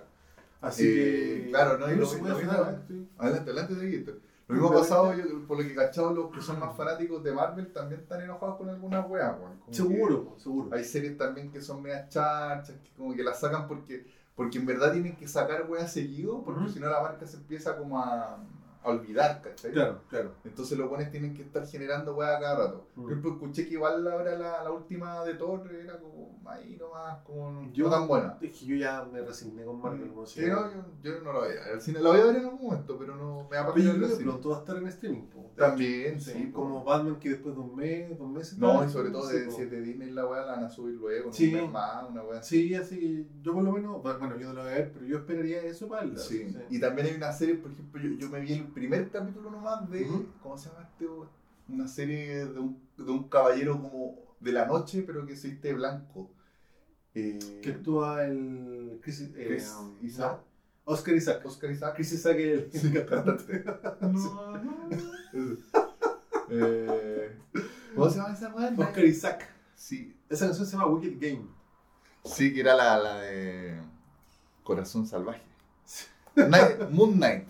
Así Eh, que. claro, no, y Pero lo- se lo puede mismo- hacer, sí. Adelante, adelante, Taquito. Lo mismo ha pasado, yo, por lo que he cachado, los que son más fanáticos de Marvel también están enojados con algunas weas, weón. Seguro, seguro. Hay series también que son medias charchas, que como que las sacan porque, porque en verdad tienen que sacar weas seguido, porque si no la marca se empieza como a, a olvidar, ¿cachai? Claro, claro. Entonces los buenos tienen que estar generando weá cada rato. Mm. Por ejemplo, escuché que igual ahora la, la última de Thor era como ahí nomás, como Yo- no tan buena. Es que yo ya me resigné con Marvel. sé. Sí, no, yo, yo no la voy a ver. al cine La voy a ver en algún momento, pero no me va a pasar el pronto va a estar en streaming. po. También, sí. Como Batman que después de un mes, dos meses. No, y sobre todo de, si es de Disney la weá la van a subir luego, Sí. un mes más, una weá. Sí, así que yo por lo menos, bueno, yo no lo voy a ver, pero yo esperaría eso para el Sí. Y también hay una serie, por ejemplo, yo, yo me vi el primer capítulo nomás de. ¿cómo se llama este? Una serie de un, de un caballero como de la noche, pero que se viste blanco. Eh, Que actúa el Chris, eh, Chris um, Isaac. no, Oscar Isaac. Oscar Isaac. Chris Isaac el Sí, cantante. No, no. Eh, ¿Cómo se llama esa weá? Oscar Isaac. Sí, Esa canción se llama Wicked Game. sí, que era la, la de Corazón Salvaje. Night- Moon Knight.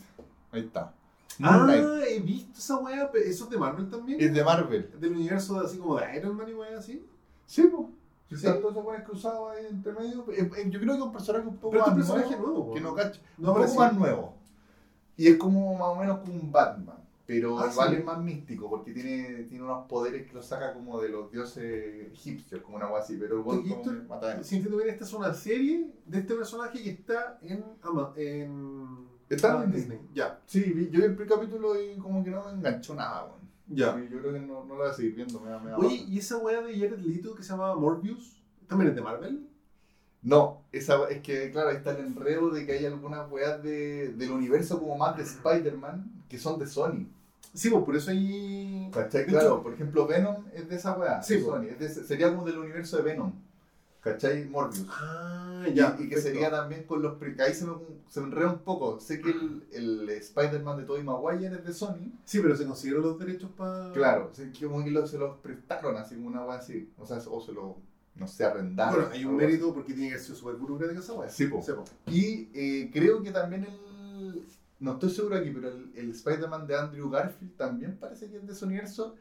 Ahí está. Moon Knight. Ah, he visto esa weá, eso es de Marvel también. Es de Marvel. Del universo así como de Iron Man y weá así. Sí, pues. Sí. Están todos esos cruzados ahí entre medio. Eh, eh, Yo creo que es un personaje un poco Pero es más un personaje nuevo, nuevo, que no cacho. No un poco más nuevo. Y es como más o menos como un Batman. Pero Ah, igual sí. es más místico porque tiene, tiene unos poderes que los saca como de los dioses egipcios, como una cosa así. Pero igual ¿Y como esto- que Si esta es una serie de este personaje que está en, en, Está en Disney. Ya, Sí, vi- yo vi el primer capítulo y como que no me enganchó nada, weón. ya. Y Yo creo que no, no lo voy a seguir viendo, me da, me da Oye. ¿y esa weá de Jared Leto que se llama Morbius? ¿También es de Marvel? No, esa, es que claro, ahí está el enredo de que hay algunas weas de, del universo como más de Spider-Man que son de Sony. Sí, pues por eso. De Claro, por ejemplo, Venom es de esa wea, Sí, de po. Sony. es de sería como del universo de Venom. ¿Cachai? Morbius. Ah, ya. y, que sería también con los... que ahí se me, se me enreda un poco. Sé que el, el Spider-Man de Tobey Maguire es de Sony. Sí, pero se consiguieron los derechos para. Claro, que como que lo- se los prestaron así como una wea así. O sea, o se lo, no sé, arrendaron. Bueno, hay un mérito porque tiene que haber sido súper burocrática esa weá. Sí, po. Sí, po. Y eh, creo que también el. No estoy seguro aquí, pero el, el Spider-Man de Andrew Garfield también parece que es de universo.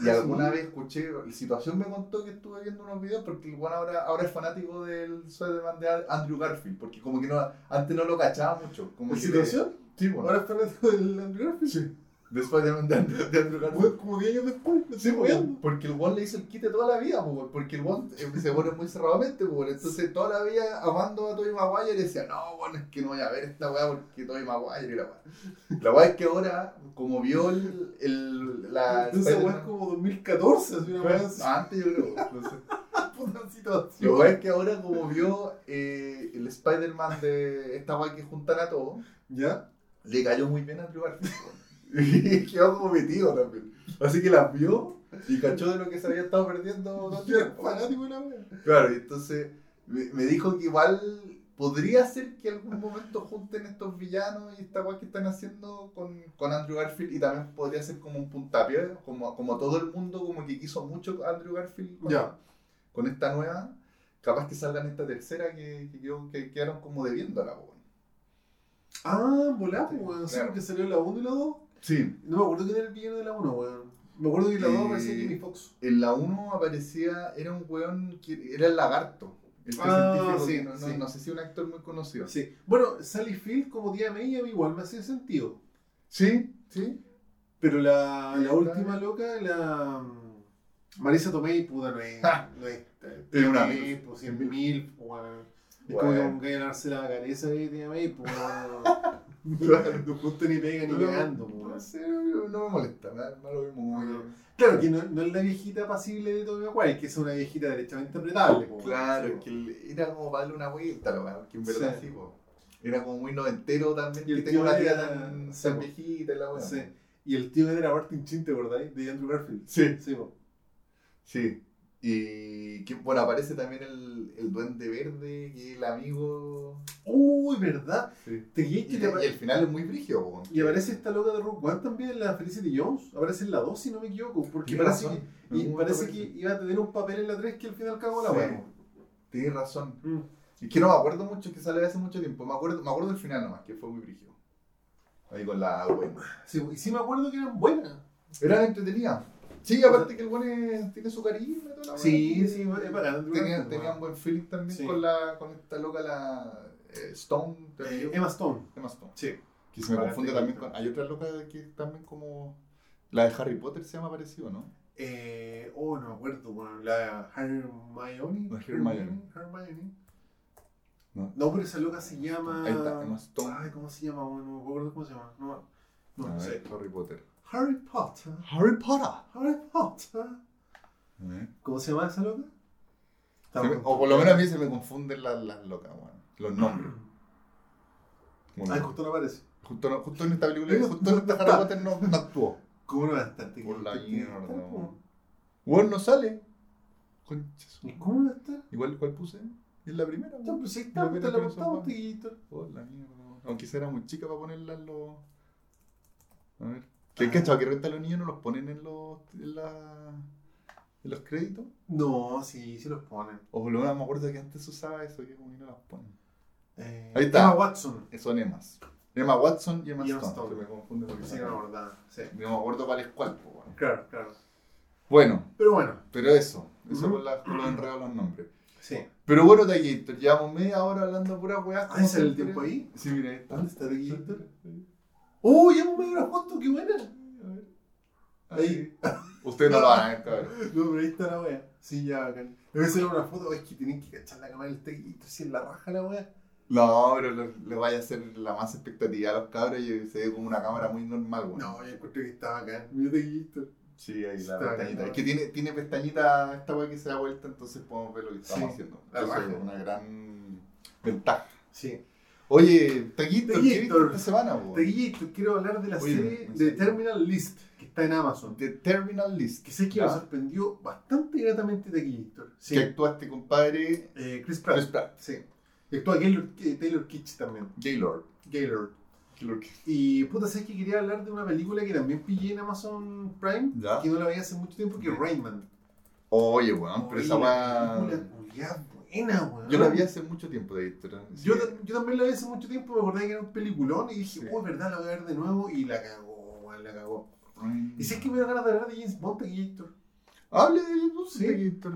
Y alguna vez escuché, la situación me contó que estuve viendo unos videos porque el bueno ahora, ahora es fanático del Spider-Man de Andrew Garfield, porque como que no, antes no lo cachaba mucho. Como ¿La situación? Sí, bueno. Ahora es fanático del Andrew Garfield. Sí. De Spider-Man de Andrew, de Andrew Garfield. Weón, como 10 años después. me estoy porque el one le hizo el quite toda la vida, po, porque el one eh, se pone muy cerradamente, po, entonces toda la vida amando a Tobey Maguire y decía, no, bueno, es que no voy a ver esta weá porque Tobey Maguire y la weá. La weá es que ahora, como vio el, el la Esa weá es como 2014, así una weá antes yo creo, no sé. Weá es que ahora como vio eh, el Spider-Man de esta weá que juntan a todos, ¿Ya? le cayó muy bien a Andrew Garfield. Y quedó como metido también. Así que las vio y cachó de lo que se había estado perdiendo fanático la weá. Claro, y entonces me, me dijo que igual podría ser que algún momento junten estos villanos y esta weá que están haciendo con, con Andrew Garfield y también podría ser como un puntapié, como, como todo el mundo como que quiso mucho a Andrew Garfield con, con esta nueva, capaz que salgan esta tercera que, que, que quedaron como debiéndola. po. Ah, volá, pues, weón. Sí, Claro. porque salió la 1 y la 2. Sí, No me acuerdo quién era el villano de la 1, weón. Me acuerdo que en la 2 Eh, aparecía Jimmy Fox. en la 1 aparecía, era un weón que era el lagarto. Este Ah, sí, no, no- sí. no sé si un actor muy conocido. Sí. Bueno, Sally Field como tía May a mí igual me hacía sentido. Sí, sí. Pero la, la última loca, la mm, Marisa Tomei, puta, no es. Ja. no es. Tiene una mil. pues, cien mil, pues, weón. Es como que ganarse la cabeza de tía May, pues. Claro. No justo ni pega ni No, pues, No no, no me molesta, da lo como que- Claro, que no, no es la viejita pasible de Tobey Maguire, que es una viejita derechamente apretable. po, Claro, sí, que era como para darle una vuelta, lo que en verdad Sí. sí, po. Era como muy noventero también, Y el que tenga una tía tan, sí, tan po. viejita y la sí. Y el tío era Martin Chin, ¿te acordáis? De Andrew Garfield. Sí. Sí, po. Sí. Y que, bueno, aparece también el, el duende verde, que es el amigo. Uy, ¿verdad? Sí. ¿Te Y, y el final es muy brígido. Y aparece esta loca de Rogue One también la Felicity Jones. Aparece en la 2, si no me equivoco. Porque parece, razón. que, y parece que iba a tener un papel en la 3 que al final cagó la Sí. Tienes razón. Mm. Es que no me acuerdo mucho, que sale hace mucho tiempo. Me acuerdo, me acuerdo del final nomás, que fue muy brígido. Ahí con la buena. Sí, y sí me acuerdo que eran buenas. Eran entretenidas. Sí, aparte que el buen tiene su carisma y toda la Sí, sí, es bacán. Andrew Tenía, tenía un buen feeling también con, la, con esta loca, la eh, Stone. ¿te Eh? Emma Stone. Emma Stone. Sí. Que se me Para confunde también con. Hay otra loca que también como. La de Harry Potter se llama parecido, ¿no? Eh, oh, no me acuerdo, bueno, la Hermione. Hermione. Hermione. No. No, pero esa loca se llama. Ahí está, Emma Stone. Ay, ¿cómo se llama? No me acuerdo cómo se llama. No, no, no sé. Harry Potter. Harry Potter. Harry Potter. Harry Potter. Ver. ¿Cómo se llama esa loca? Me- o por lo menos a mí se me confunden las, las locas, weón. Los nombres. Como Ay, no- justo no aparece. justo, no- justo en esta película, No, justo en esta no Harry. Potter no, no actuó. ¿Cómo no va a estar? Por la mierda. Weón no sale. Concha ¿Y cómo no va a estar? Igual, ¿cuál puse? Es la primera, Ya, weón. pues ahí está, te la hizo Tiguito. Por la mierda. Aunque era muy chica para ponerla en los. A ver. ¿Qué cachado que renta a los niños no los ponen en los. en, la, en los créditos? No, sí, sí los ponen. O lo menos me acuerdo que antes usaba eso, que como que no las ponen. Eh, Ahí está. Emma Watson. Son Emmas. Emma Watson y Emma Y Emma Stone. Stone. Se me confunde porque Sí, no, verdad. Sí. No me acuerdo cuál es cuál, pues, weón. Claro, claro. Bueno, Pero bueno, pero eso. Eso con, la- con los enredos los nombres. sí. Pero bueno, Taquito, llevamos media hora hablando pura weá. Ah, ¿ese es el tiempo ahí? Sí, mira, ahí está. ¿Dónde está Taquito? ¡Oh, ya me una foto! ¡Qué buena! Ahí. Ustedes no lo van a ver, cabrón. No, pero ahí está la wea. Sí, ya, bacán. Debe ser una foto, es que tienen que cachar la cámara del Taquito, si en la raja la wea. No, pero le, le vaya a hacer la más expectativa a los cabros y se ve como una cámara muy normal, weón. No, yo encontré que está bacán. Mira. Sí, ahí la Está pestañita. Es que tiene, tiene pestañita esta weá que se da vuelta, entonces podemos ver lo que estamos Sí, haciendo. la Eso raja. es una gran ventaja. Sí. Oye, Taquito, ¿qué viste esta semana? Taquito, quiero hablar de la Oye, serie de. Terminal List, que está en Amazon. The Terminal List. Que sé que ¿ya? me sorprendió bastante gratamente Taquito. Sí. Que actuaste, compadre, Eh, Chris Pratt. Chris Pratt. Sí. Y actúa Gaylord, eh, Taylor Kitsch también. Gaylord. Gaylord. Gaylord. Y puta, sabes que quería hablar de una película que también pillé en Amazon Prime, Ya. que no la veía hace mucho tiempo, que es Rayman. Oye, weón, pero esa weá. película buena, weón. Yo la vi hace mucho tiempo, de sí. Yo, yo también la vi hace mucho tiempo, me acordé que era un peliculón y dije, Sí. oh, es verdad, la voy a ver de nuevo y la cagó, weón, la cagó. Y si es que me da ganas de hablar de James Bond, Taquito. Hable de YouTube, Sí. Taquito.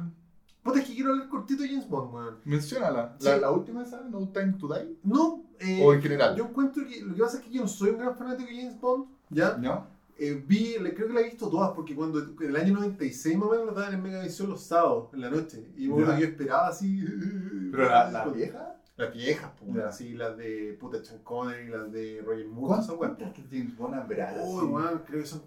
Puta, es que quiero hablar cortito de James Bond, weón. Menciónala. Sí. La, la última esa, No Time to Die. No, eh, O en general. Yo encuentro que lo que pasa es que yo no soy un gran fanático de James Bond, ¿ya? ¿No? Eh, vi, creo que la he visto todas, porque cuando en el año 96 más o menos lo daban en Megavisión los sábados, en la noche. Y Ya. que yo esperaba así. Pero la, la vieja. Las viejas, pues, así, las de puta Sean Connery, las de Roger Moore, weas. ¿Cuántas James Bond habrá? Uy, weón, creo que son.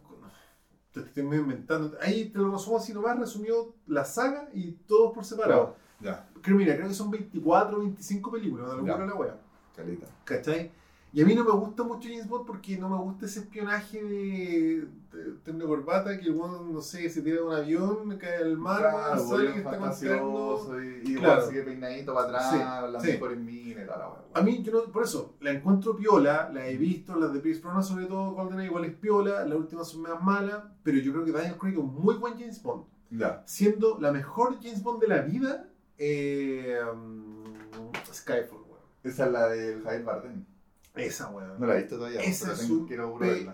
Te estoy medio inventando. Ahí te lo resumo así nomás, resumió la saga y todos por separado. Ya, Creo, mira, creo que son 24 o 25 películas, una Ya. locura la wea. caleta. ¿Cachai? Y a mí no me gusta mucho James Bond porque no me gusta ese espionaje de, de tener corbata que el weón, no sé, se tira de un avión, cae al mar, Claro, sale que está fantasioso y, y Claro. igual sigue peinadito para atrás, Sí, las sí. mejores minas y. A mí, yo no, por eso, la encuentro piola, la he visto, las de Pierce Brosnan, sobre todo GoldenEye, igual es piola, las últimas son más malas, pero yo creo que Daniel Craig es un muy buen James Bond, Ya. siendo la mejor James Bond de la vida, eh, um, Skyfall. Esa es la del Javier Bardem. Esa, weón. No la he visto todavía, pero es un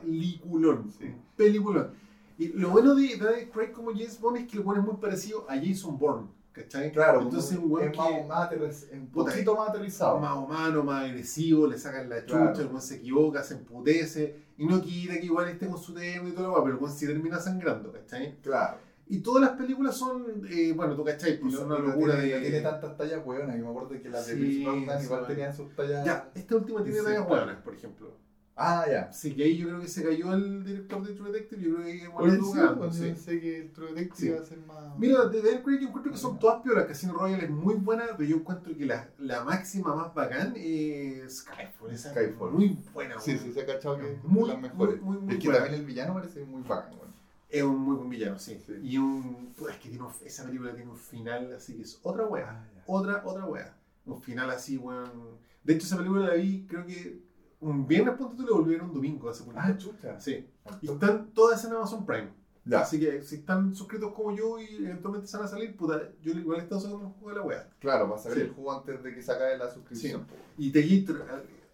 peliculón. Sí. Un peliculón. Y lo bueno de Craig como James Bond es que el weón es muy parecido a Jason Bourne. ¿Cachai? Claro, entonces un weón es más, que más un poquito más aterrizado. más humano, más agresivo, le sacan la chucha, Claro. el weón se equivoca, se emputece y no quita que igual esté con su terno y todo lo demás, pero el weón sí termina sangrando, ¿cachai? Claro. Y todas las películas son, eh, bueno, tú cachai, pues son una locura tiene, de... tiene tantas tallas hueonas. Yo me acuerdo que las de Sí, Brosnan sí, igual tenían sus tallas. Ya, esta última tiene Sí, tallas buenas, por ejemplo. Ah, ya. Así que ahí yo creo que se cayó el director de True Detective, yo creo que igual Oye, lo sí, jugando, pues, sí. que el True Detective Sí. iba a ser más. Mira, de Daniel Craig yo encuentro que son todas piolas. Casino Royale es muy buena, pero yo encuentro que la, la máxima más bacán es Skyfall. Esa es Skyfall. muy buena, Sí, weón. sí, se ha cachado que es Muy, las mejores. muy, muy, muy es que buena. también el villano parece muy bacán, weón. Es un muy buen villano, sí. Sí. Y un. Pues es que tiene un- esa película tiene un final así que es otra wea. Ah. Otra, otra wea. Un final así, weón. De hecho, esa película la vi, creo que un viernes, punto tú le volvieron un domingo hace. Ah, chucha. Sí. Y están todas en Amazon Prime. Ya. Así que si están suscritos como yo y eventualmente se van a salir, puta, yo igual he estado sacando un juego de la wea. Claro, para sacar Sí. el jugo antes de que se acabe la suscripción. po. Y te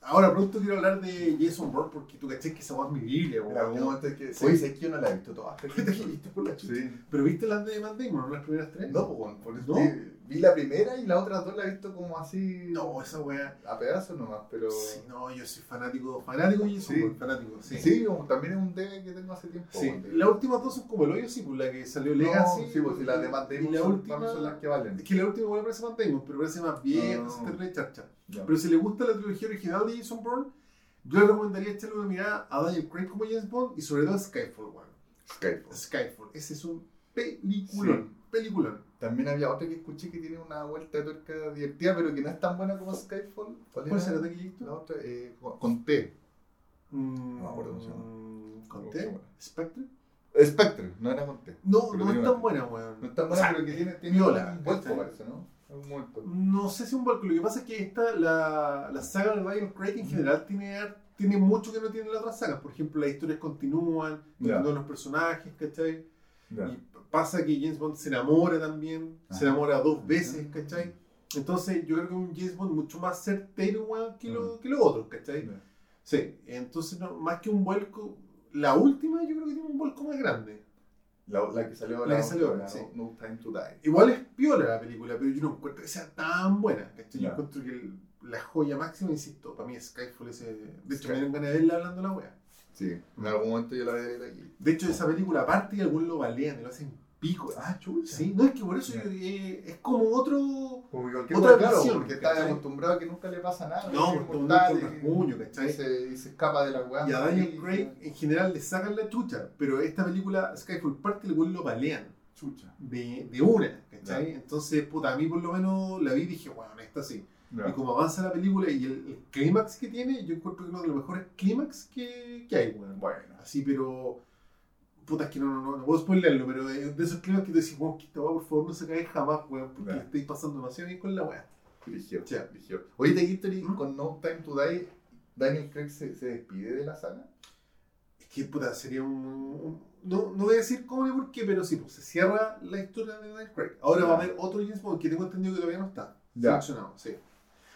Ahora pronto quiero hablar de Jason Bourne porque tú caché que esa weá es mi Biblia, En algún momento es que. Sí. Sé que yo no la he visto todas. ¿Qué te dijiste por la chucha? Sí. ¿Pero viste las de Matt Damon, las primeras tres? No, pues, por eso ¿No? vi- la primera y la otra dos la he visto como así. No, esa weá. A pedazos nomás, pero. Sí, no, yo soy fanático, fanático y Sí. fanático, sí. Sí, como también es un DVD que tengo hace tiempo. Sí, las últimas dos son como el hoyo, sí, pues la que salió No, Legacy. sí, pues si las de Matt y la son, última, son las que valen. Es que la última igual parece Matt Damon, pero parece más vieja, No. se te Pero si le gusta la trilogía original de Jason Bourne, yo le recomendaría echarle una mirada a Daniel Craig como James Bond y sobre todo a Skyfall, weón. Skyfall. Skyfall, ese es un peliculón, peliculón. También había otra que escuché que tiene una vuelta de tuerca divertida, pero que no es tan buena como Skyfall. ¿Cuál ¿Cuál será La otra, eh, con- con T. Mm, No me acuerdo cómo se llama. ¿Conté? ¿Spectre? Spectre, no era con T. No, no es tan buena, weón. No es tan buena, pero que tiene, tiene viola, ¿cachai? parece, ¿no? Un. No sé si un barco. Lo que pasa es que esta, la, la saga de Daniel Craig en general tiene, tiene mucho que no tiene las otras sagas. Por ejemplo, las historias continúan, continúan los personajes, ¿cachai? Ya. Y pasa que James Bond se enamora también, se Ajá. enamora dos veces, ¿cachai? Entonces yo creo que es un James Bond mucho más certero que, lo, que los otros, ¿cachai? Ya. Sí, entonces no, más que un vuelco, la última yo creo que tiene un vuelco más grande. La, la que salió La que salió la sí. no, Time to Die. Igual es piola la película, pero yo no encuentro que sea tan buena. ¿cachai? Yo encuentro que el- la joya máxima, insisto, para mí es Skyfall ese. De hecho, me dieron ganas de verla hablando la wea. Sí, en algún momento yo la veré de aquí. De hecho, esa película, aparte que algunos lo balean y lo hacen pico. Ah, chucha. Sí, no es que por eso yo- eh, es como otro. Como que Otra claro, visión, porque está ¿cachai? acostumbrado a que nunca le pasa nada. No, con y- rasguño, y ¿cachai? se, y se escapa de la weá. Y a Daniel y- Craig en general le sacan la chucha, pero esta película, Skyfall, parte el güey lo balean Chucha. de, de una, ¿cachai? Entonces, puta, a mí por lo menos la vi y dije, bueno, esta sí. Ya. Y como avanza la película y el, el clímax que tiene, yo encuentro que uno de los mejores clímax que, que hay, weón. Bueno. Así, pero. Puta, es que no, no, no, no puedo spoilerlo, pero de, de esos clímax que tú decís, weón, que esta weá por favor no se cae jamás, weón, porque le estoy pasando demasiado bien con la weá. Ligero. Oye, de History, ¿Mm? con No Time to Die, Daniel Craig se, se despide de la saga. Es que, puta, sería un. un- no, no voy a decir cómo ni por qué, pero sí, pues se cierra la historia de Daniel Craig. Ahora va a haber otro James Bond que tengo entendido que todavía no está Ya. seleccionado, sí.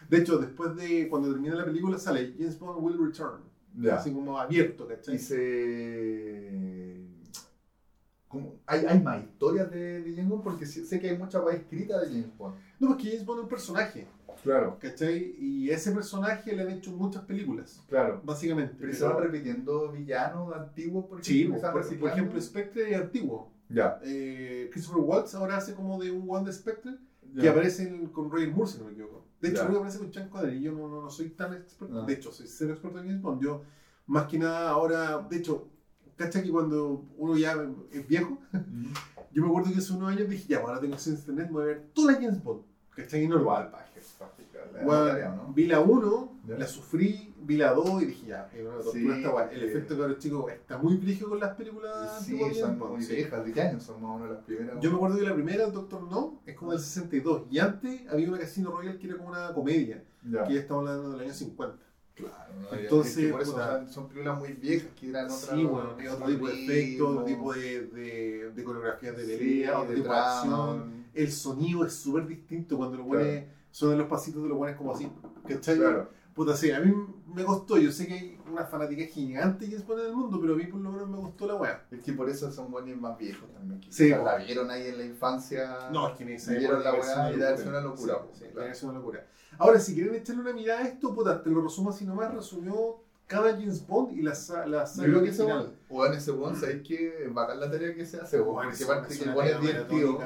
De hecho, después de cuando termina la película sale James Bond Will Return. Ya. Así como abierto, ¿cachai? Y se. ¿Cómo? ¿Hay, hay más historias de, de James Bond? Porque sí- sé que hay mucha weá escrita de James Bond. No, porque James Bond es un personaje, Claro, ¿cachai? Y ese personaje le han hecho muchas películas, claro. básicamente. Pero se van repitiendo villanos antiguos, por Sí, ejemplo. se van por- por ejemplo, Spectre es antiguo. Ya. Eh, Christopher Waltz ahora hace como de un One de Spectre que aparece en- con Roger Moore, si no me equivoco. De hecho, que aparece con Sean Connery. Yo no, no, no soy tan experto. Ah. De hecho, soy cero experto en James Bond. Yo, más que nada, ahora. De hecho, ¿cachai? Que cuando uno ya es viejo, Mm. yo me acuerdo que hace unos años dije, ya, ahora tengo acceso a internet, voy a ver todas las James Bond. ¿cachai? Y no lo la Bueno. Vi la 1, Ya. la sufrí, vi la 2 y dije, ya, Sí, esta weá. El efecto claro chico está muy brígido con las películas Sí, son muy sí. viejas. ¿De qué año son más o menos las primeras? Yo me acuerdo que la primera, el Doctor No, es como del 62. Y antes había una Casino Royale que era como una comedia, que ya estamos hablando del año 50. Claro, ¿no? Entonces, que por eso puta. son, son películas muy viejas que eran otra. Sí, bueno, es otro tipo de efecto, otro tipo de, de, de coreografías de pelea, otro de tipo de acción. El sonido es súper distinto cuando los Claro. buenos suenan los pasitos de los buenos como así. ¿Cachai? Claro. Puta, sí, a mí me costó. Yo sé que hay una fanática gigante que se pone en el mundo, pero a mí por lo menos me gustó la weá. Es que por eso son buenos más viejos también. Que Sí, la vieron ahí en la infancia. No, es que ni Vieron la weá y debe ser una locura, Sí, sí, claro. una locura. Ahora, si quieren echarle una mirada a esto, puta, te lo resumo así nomás. Resumió cada James Bond y la, la Yo saga creo que ese weón, weón, ese ¿sabéis que es bacán la tarea que se hace? weón? Es aparte una- que es el es divertido.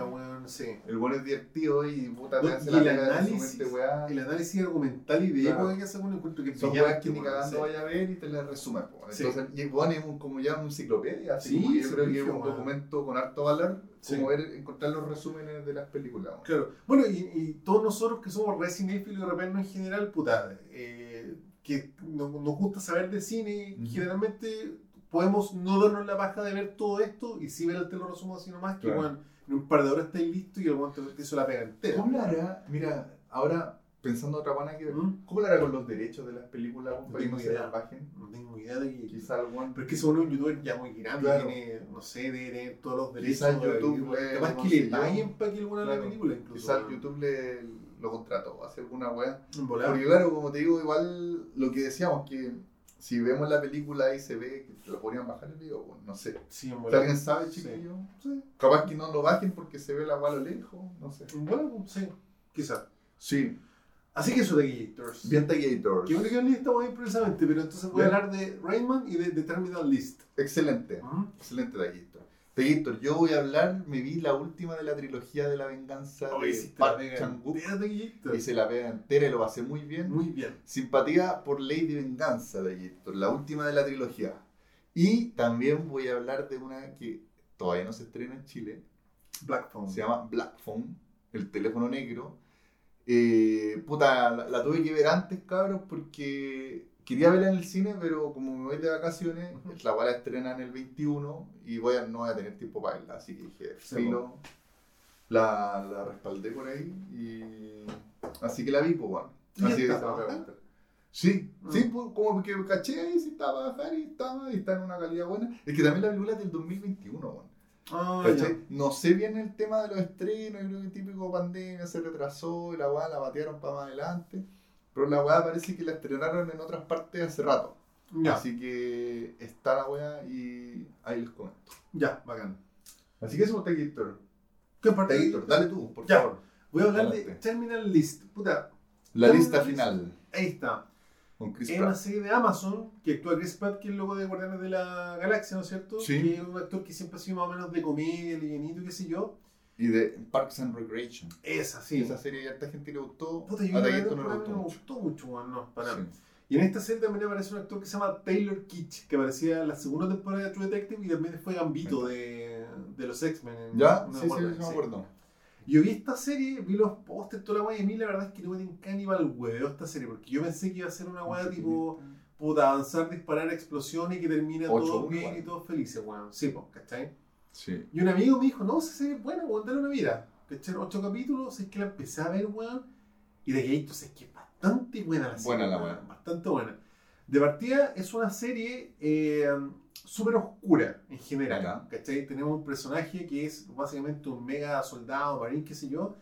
Sí. El weón es divertido y puta te hace y la el pega de su análisis- mente. El análisis argumental y de Claro. que hace un encuentro que Son weas que ni cagando sí. vaya a ver y te las resume. po. Sí. Entonces, y el weón es un, como ya una enciclopedia. Así Sí, como yo creo que es un documento con harto valor como ver, encontrar los resúmenes de las películas. Claro. Bueno, y, y todos nosotros que somos re cinéfilos y repente en general, puta, eh, que no- nos gusta saber de cine, generalmente podemos no darnos la paja de ver todo esto y sí ver el te lo resumo así nomás, que Claro. bueno, en un par de horas estáis listo y el guante te hizo la pega entera. ¿Cómo lo hará? Mira, ahora pensando otra pana que ¿Mm? ¿Cómo lo hará con los derechos de las películas? No no tengo se idea. No tengo idea de que... Quizá weón. Pero es que según un youtuber ya muy grande, Claro. tiene, no sé, de, de todos los derechos. Quizás de- YouTube de- le- Capaz que le paguen para que él vuelva a la película incluso. Quizá el weón. YouTube le, lo contrató, hace alguna weá. Porque claro, como te digo, igual lo que decíamos, que si vemos la película y se ve que te lo podrían bajar el video, bueno, no sé. Sí. ¿Alguien sabe, chiquillo? Sí. Capaz que no lo bajen porque se ve la guay a lo lejos, no sé. Bueno, sí, quizás. Sí, Así que eso de Gators. bien Gators. Que bueno que no estamos ahí precisamente, pero entonces voy a hablar de Rayman y de, de Terminal List. Excelente, Ujú. excelente Taguitor. Taguitor, yo voy a hablar, me vi la última de la trilogía de la venganza Hoy de Park de Gators. y se la pega entera y lo pasé muy bien. Muy bien. Simpatía por Lady Venganza de Gator, la última de la trilogía. Y también voy a hablar de una que todavía no se estrena en Chile, Black Phone. se llama Black Phone, el teléfono negro. Eh, puta, la, la tuve que ver antes, cabros, porque quería verla en el cine, pero como me voy de vacaciones, Ujú. la voy a estrenar en el 21 y voy a, no voy a tener tiempo para verla. Así que dije, filo, la, la respaldé por ahí y. Así que la vi, pues bueno. ¿Y Así que baja? gusta. Sí, Ah. sí, pues, como que caché ahí, sí estaba a bajar y estaba, y está en una calidad buena. Es que también la película es del 2021, bueno. Ah. No sé bien el tema de los estrenos, creo que típico pandemia se retrasó y la weá la batearon para más adelante. Pero la weá parece que la estrenaron en otras partes hace rato. Ya, Así que está la weá y ahí les comento. ya, bacán. Así que eso es Tequitor. ¿Qué parte? Tequitor, dale tú, por Ya. favor. Voy a hablar de. Terminal List. Puta, La Terminal lista List. final ahí está. con Chris Es una serie de Amazon que actúa Chris Pratt, que es el logo de Guardianes de la Galaxia, ¿no es cierto? Sí. Que es un actor que siempre ha sido más o menos de comedia, livianito, qué sé yo. Y de Parks and Recreation. Esa, sí. Esa serie a harta gente le gustó. Puta, a yo creo que Taquito no le me gustó mucho. gustó mucho, weón, no, para. Sí. Y en esta serie también aparece un actor que se llama Taylor Kitsch, que aparecía en la segunda temporada de True Detective y también fue Gambito de, de los X-Men. en- ¿Ya? Sí, me sí, sí, me acuerdo. Yo vi esta serie, vi los pósters, toda la weá, y a mí la verdad es que no me para el hueveo esta serie, porque yo pensé que iba a ser una weá tipo, puta, avanzar, disparar, explosiones y que termine Ocho, todo bien y todos felices, weón. Sí, pues, ¿cachai? Sí. Y un amigo me dijo, no, esa serie es buena, weón, dale una mira. ¿Cachai? Ocho capítulos, es que la empecé a ver, weón, y de que es que es bastante buena la serie. Buena la weón. Bastante buena. De partida es una serie eh, súper oscura en general. Ya. ¿cachai? Tenemos un personaje que es básicamente un mega soldado, marín, qué sé yo.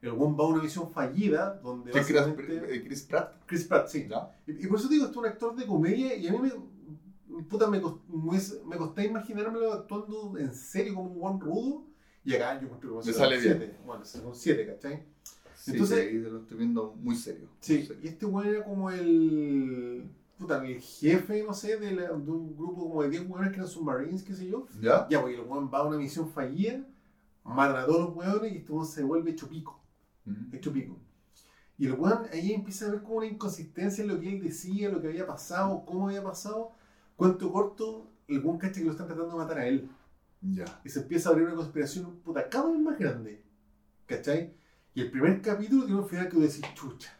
El one va a una misión fallida donde ¿Qué Chris, básicamente... Chris Pratt? Chris Pratt, sí. ¿Ya? Y, y por eso digo, es un actor de comedia y a mí me, puta, me, cost- me, me costó imaginármelo actuando en serio como un buen rudo. Y acá yo encuentro que Le sale bien. siete. Bueno, es un 7, ¿cachai? Sí, Entonces- sí, lo estoy viendo muy serio. muy Sí, serio. y este weón era como el. Puta, el jefe, no sé, de, la- de un grupo como de 10 weones que eran submarines, qué sé yo. ¿Ya? Ya, porque el weón va a una misión fallida, matan a todos los weones y este weón se vuelve hecho pico. Ujú. hecho pico. Y el weón ahí empieza a ver como una inconsistencia en lo que él decía, lo que había pasado, cómo había pasado. Cuento corto, el weón cacha que lo están tratando de matar a él. Ya. Y se empieza a abrir una conspiración puta cada vez más grande. ¿Cachai? Y el primer capítulo tiene un final que tú decís, chucha,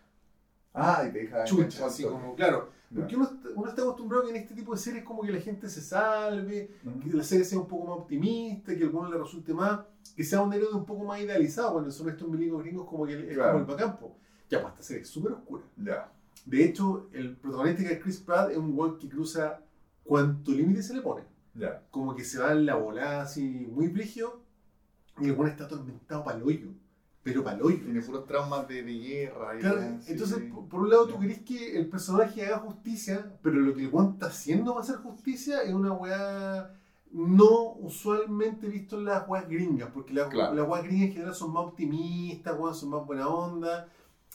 Ah, y te deja chucha, así como, claro. Ya. Porque uno, está- uno está acostumbrado que en este tipo de series como que la gente se salve, Ujú. que la serie sea un poco más optimista, que a alguno le resulte más, que sea un héroe un poco más idealizado, cuando son estos milicos gringos como que es Claro. como el bacampo. Ya, pues esta serie es súper oscura. Ya. De hecho, el protagonista que es Chris Pratt es un weón que cruza cuanto límite se le pone. Como que se va en la volada así, muy brígido, y el weón está atormentado para el hoyo. Pero para el hoyo. Tiene puros traumas de, de guerra. y Claro, sí. entonces, por, por un lado, tú querés que el personaje haga justicia, pero lo que el weón está haciendo para hacer justicia es una weá no usualmente visto en las weas gringas, porque las, Claro. las weas gringas en general son más optimistas, weón, son más buena onda.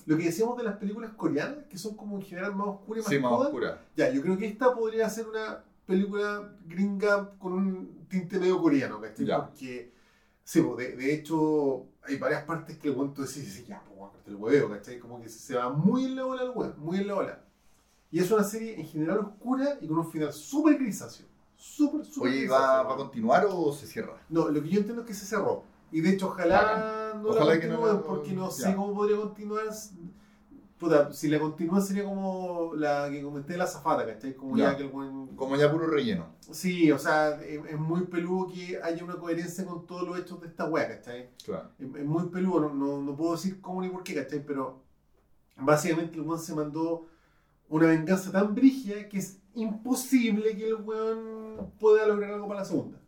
Lo que decíamos de las películas coreanas, que son como en general más oscuras y más Sí, más crudas, oscura. ya, yo creo que esta podría ser una película gringa con un tinte medio coreano, ¿cachai? Ya. Porque, sí, de, de hecho, hay varias partes que el tú decís, dices, ya, pues, el huevo, ¿cachai? Como que se, va muy en la ola el weón, muy en la ola. Y es una serie en general oscura y con un final súper grisáceo. Súper, súper Oye, ¿va, ¿va a continuar o se cierra? No, lo que yo entiendo es que se cerró. Y de hecho, ojalá no Ojalá la que no la- porque no ya. sé cómo podría continuar. Puta, si la continúa sería como la que comenté de la zafata, ¿cachai? Como ya, Ya. que el buen. Como ya puro relleno. Sí, o sea, es, es muy peludo que haya una coherencia con todos los hechos de esta wea, ¿cachai? Claro. Es, es muy peludo, no, no, no puedo decir cómo ni por qué, ¿cachai? Pero básicamente el weón se mandó una venganza tan brígida que es imposible que el weón pueda lograr algo para la segunda.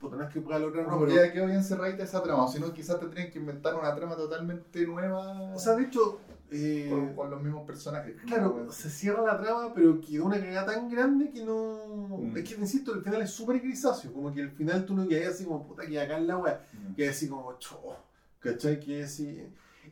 Puta, no es que pueda lograr, no, pero. ya quedó bien cerradita esa trama, o si no, quizás tendrían que inventar una trama totalmente nueva. O sea, de hecho, eh, con, con los mismos personajes. Claro, Bueno, se cierra la trama, pero quedó una cagada tan grande que no. Mm. Es que, insisto, el final es súper grisáceo. Como que al final tú no quedas así como, puta, que acá en la wea. mm. Que así como, cho, ¿cachai? Que así.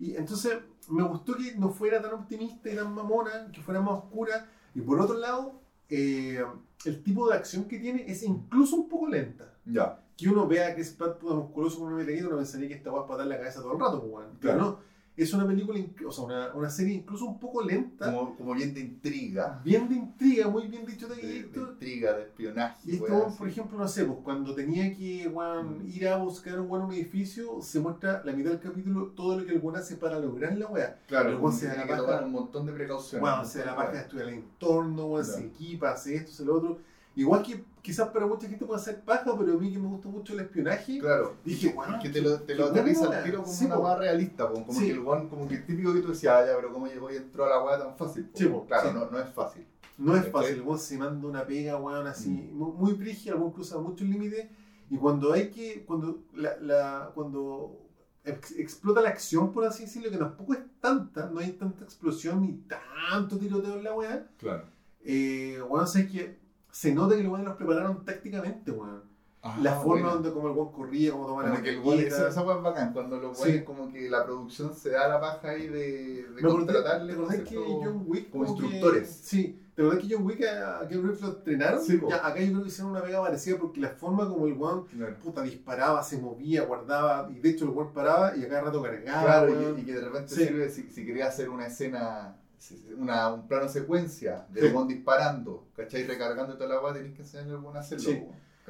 Y entonces me gustó que no fuera tan optimista y tan mamona, que fuera más oscura. Y por otro lado, eh, el tipo de acción que tiene es incluso un poco lenta. Ya, Que uno vea que es Pratt puta musculoso con una metralleta, uno pensaría que esta va a patar la cabeza todo el rato, pues. Pero Claro. no. Es una película, o sea, una, una serie incluso un poco lenta. como, como bien de intriga, Bien de intriga, muy bien dicho de de, de Héctor. intriga, de espionaje. Y así. por ejemplo, no sé, pues cuando tenía que weón, Mm. ir a buscar un, weón, un edificio, se muestra la mitad del capítulo todo lo que el weón hace para lograr la weá. Claro, el se da la paja. tomar un montón de precauciones. Un se da la de paja de estudiar el entorno, weón, se Claro. equipa, hace esto, hace lo otro. Igual que quizás para mucha gente puede ser paja, pero a mí que me gusta mucho el espionaje, Claro, dije, es weón, que te lo, te lo aterriza al tiro como. Sí, una po. weá realista, po, como Sí. que el weón, como que el típico que tú decías, ah, ya, pero cómo llegó y entró a la weá tan fácil. po? Sí, claro, no, no es fácil. No es fácil, el weón se manda una pega, weón, así, Mm. mu- muy brígida, el weón cruza muchos límites. Y cuando hay que, cuando la, la- cuando ex- explota la acción, por así decirlo, que tampoco es tanta, no hay tanta explosión ni tanto tiroteo en la weá, Claro. eh, sabes que se nota que los weones los prepararon tácticamente, weón. la forma donde como el weón corría, como tomaba la Ah, Como que el weón, metralleta. esa, esa weá es bacán, cuando los Sí. weones como que la producción se da la paja ahí de, de contratarle ¿te acordás ¿no que? John Wick como que- instructores. sí, ¿te acordás que John Wick a, a Keanu Reeves lo entrenaron? Sí, ya, acá yo creo que hicieron una pega parecida porque la forma como el weón Claro. puta, disparaba, se movía, guardaba, y de hecho el weón paraba y a cada rato cargaba. Claro, weón. y, y que de repente Sí. sirve si, si querías hacer una escena, una, un plano secuencia de Sí. disparando, ¿cachai? Recargando toda la weá, tenés que enseñarle a algún hacerlo, Sí.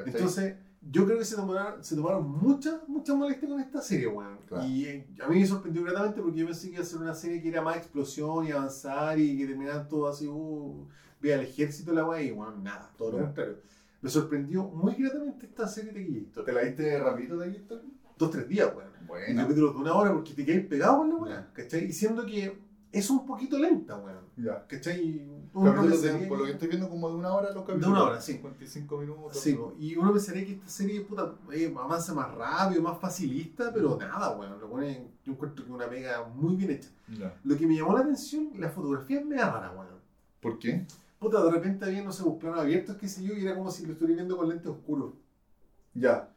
Entonces, yo creo que se tomaron, se tomaron muchas, muchas molestias con esta serie, weón. Claro. Y eh, a mí me sorprendió gratamente porque yo pensé que iba a ser una serie que era más explosión y avanzar y que terminaran todo así, uh, ve al ejército la weá y, weón, nada, todo lo contrario. Me sorprendió muy gratamente esta serie de Guillito. ¿Te la viste rapidito de Héctor? Dos, tres días, weón. Y Buena. capítulos de una hora porque te quedas pegado con la weá. ¿cachai? Y siendo que es un poquito lenta, weón. Ya. ¿Cachai? Uno Capítulos de- pensaría por lo que estoy viendo, como de una hora los capítulos. una hora, sí. 55 minutos. Sí, po, y uno pensaría que esta serie puta, eh, avanza más rápido, más facilista, pero nada, weón. Lo pone, yo encuentro que una pega muy bien hecha. Ya. Lo que me llamó la atención, la fotografía es media rara, weón. ¿Por qué? Puta, de repente había, no sé, pues, planos abiertos, qué sé yo, y era como si lo estuviera viendo con lentes oscuros. Ya.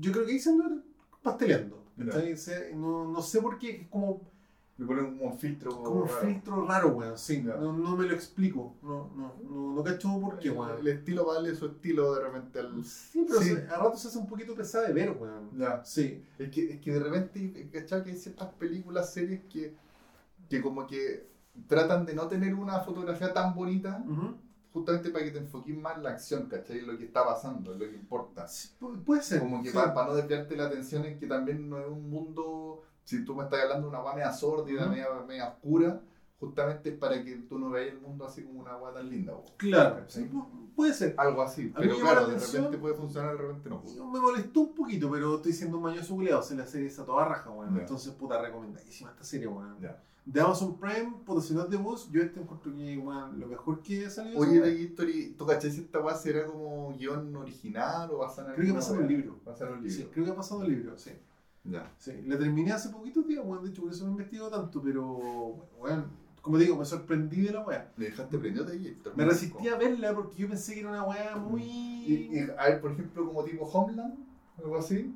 Yo creo que ahí se andó pasteleando. No, no sé por qué, es como, Le ponen como un filtro. como un filtro raro, weón. Sí, no, no me lo explico. No, no, no, no cacho por qué, El, weón. el estilo vale su estilo de repente al. Sí, pero Sí. se- a ratos se hace un poquito pesada de ver, weón. Ya. Sí. Es que, es que de repente, ¿cachai? Que hay ciertas películas, series que, que como que tratan de no tener una fotografía tan bonita, Ujú. justamente para que te enfoques más en la acción, ¿cachai? Lo que está pasando, lo que importa. Sí, pu- puede ser. Como que sí. para, no desviarte la atención en que también no es un mundo, si tú me estás hablando de una guay media sórdida, Ujú. media, media oscura, justamente es para que tú no veas el mundo así como una guay tan linda. Claro, sí, puede ser. Algo así, A pero claro, la de atención- repente puede funcionar, de repente no. Yo Me molestó un poquito, pero estoy siendo un mañoso culiado. Se la serie está toda raja, weón. Entonces, puta, recomendadísima esta serie, weón. De Amazon Prime, puta, si no es de vos, yo este encuentro que, weón, lo mejor que ha salido. Oye, de. History, ¿tú cachai si esta weá será como guion original o basada en Creo que alguna pasa en un libro. Basada en un Sí, libro. creo que ha pasado el libro, sí. Ya. Sí, la terminé hace poquitos días, weón. De hecho, por eso no he investigado tanto, pero, weón, como digo, me sorprendí de la weá. Le dejaste prendido de History. Me resistí a verla porque yo pensé que era una weá muy. Y, y, a ver, por ejemplo, como tipo Homeland, algo así.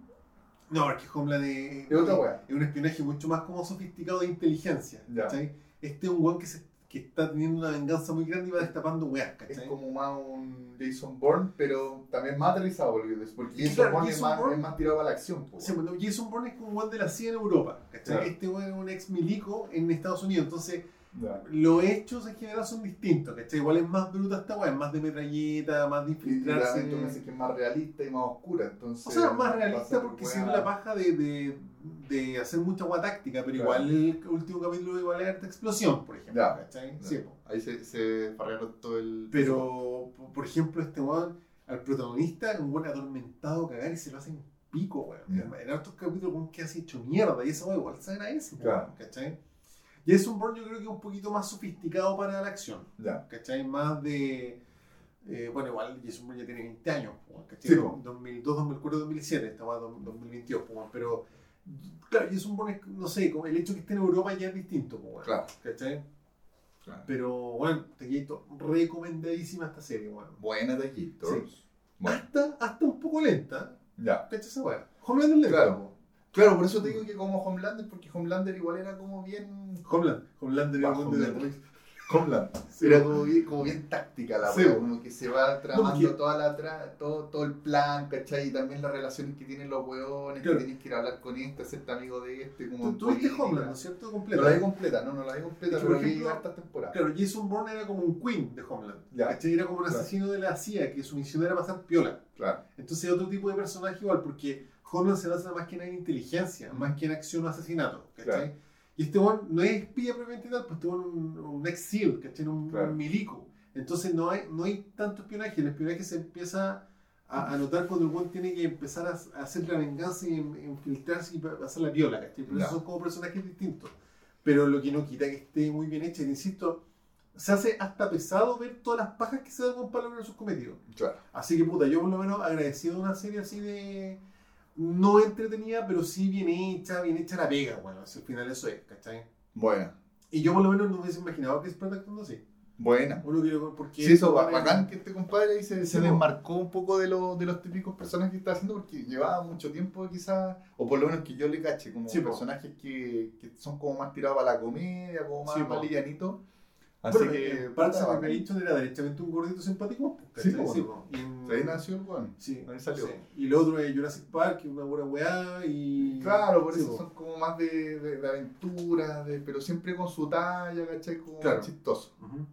No, porque Homeland es, Es otra es un espionaje mucho más como sofisticado de inteligencia. Este es un weón que, se- que está teniendo una venganza muy grande y va destapando weas, Es ¿cachai? como más un Jason Bourne, pero también más aterrizado, porque, Jason claro, Bourne es, más, Bourne- es más tirado a la acción. po, Sí, bueno, Jason Bourne es como un weón de la CIA en Europa, ¿cachai? Claro. Este weón es un ex milico en Estados Unidos, entonces Ya. los hechos en general son distintos, ¿cachai? Igual es más bruta esta wea, es más de metralleta, más de Y, y infiltrarse. dices que es más realista y más oscura, entonces... O sea, más realista por porque se dio la paja de, de, de hacer mucha agua táctica, pero Claro. igual el último capítulo igual es harta explosión, por ejemplo, Ya. ¿cachai? Ya. Sí, po. Ahí se, se todo el... Pero, por- ejemplo, este weón, al protagonista, un weón atormentado, cagar y se lo hacen pico, weón. En otros capítulos, weón, que hace hecho mierda y eso weón, igual se agradece, Claro. ¿cachai? Jason Bourne yo creo que es un poquito más sofisticado para la acción, Ya. ¿cachai? Más de... eh, bueno, igual Jason Bourne ya tiene 20 años, ¿cachai? Sí, po. 2002, 2004, 2007, estaba en 2022, weón, pero Claro, y es un buen, no sé, como el hecho que esté en Europa ya es distinto, pues. Claro. ¿Cachai? Claro. Pero, bueno, te quito recomendadísima esta serie, weón. Buena Gators. Bueno, Hasta, hasta un poco lenta, ya. ¿cachai esa weá? Homelander lenta, Claro. Claro, por eso te digo que como Homelander, porque Homelander igual era como bien. Homeland, Homelander era Ah, Homeland. Sí. Era como bien, como bien táctica la Sí. wea, como que se va tramando porque- toda la tra todo, todo el plan, ¿cachai? Y también las relaciones que tienen los hueones, Claro. que tienes que ir a hablar con este, hacerte amigo de este, como Tú política. Homeland, ¿no es cierto? No Completa. la vi completa, no, no la vi completa, Es que, por pero vi ejemplo, hartas temporadas. Claro, Jason Bourne era como un queen de Homeland. Ya. ¿Cachai? Era como un Claro. asesino de la CIA, que su misión era pasar piola. Claro. Entonces otro tipo de personaje igual, porque Homeland se basa más que nada en inteligencia, más que en acción o asesinato. ¿cachai? Claro. Y este one no es espía propiamente tal, pues este one un, un ex SEAL, ¿cachai? Un, Claro. un milico. Entonces no hay, no hay tanto espionaje. El espionaje se empieza a, a notar cuando el one tiene que empezar a, a hacer la venganza y en- infiltrarse y hacer la viola, ¿cachai? Pero esos son como personajes distintos. Pero lo que no quita que esté muy bien hecha, insisto, se hace hasta pesado ver todas las pajas que se dan con lograr sus cometidos. Claro. Así que puta, yo por lo menos agradecido de una serie así de. No entretenida, pero sí bien hecha, bien hecha la pega, bueno, al final eso es, ¿cachai? Buena. Y yo por lo menos no me hubiese imaginado que Chris Pratt actuando así. Buena. Uno quiere porque. Sí, eso, bueno, bacán que este compadre ahí se, se desmarcó un poco de, lo- de los típicos personajes que está haciendo porque llevaba mucho tiempo quizás, o por lo menos que yo le cache, como Sí, personajes que, que son como más tirados a la comedia, como más, Sí, más livianitos. Así Bueno, que... eh, bacán. Recreation era derechamente un gordito simpático. Sí, ¿cachai? po. po. Y en- De ahí nació el weón. Sí, ahí salió. sí. Y lo otro es Jurassic Park, una buena weá. Y... Claro, por Sí, eso son como más de, de, de aventura, de, pero siempre con su talla, ¿cachai? Como Claro. chistoso. Ujú.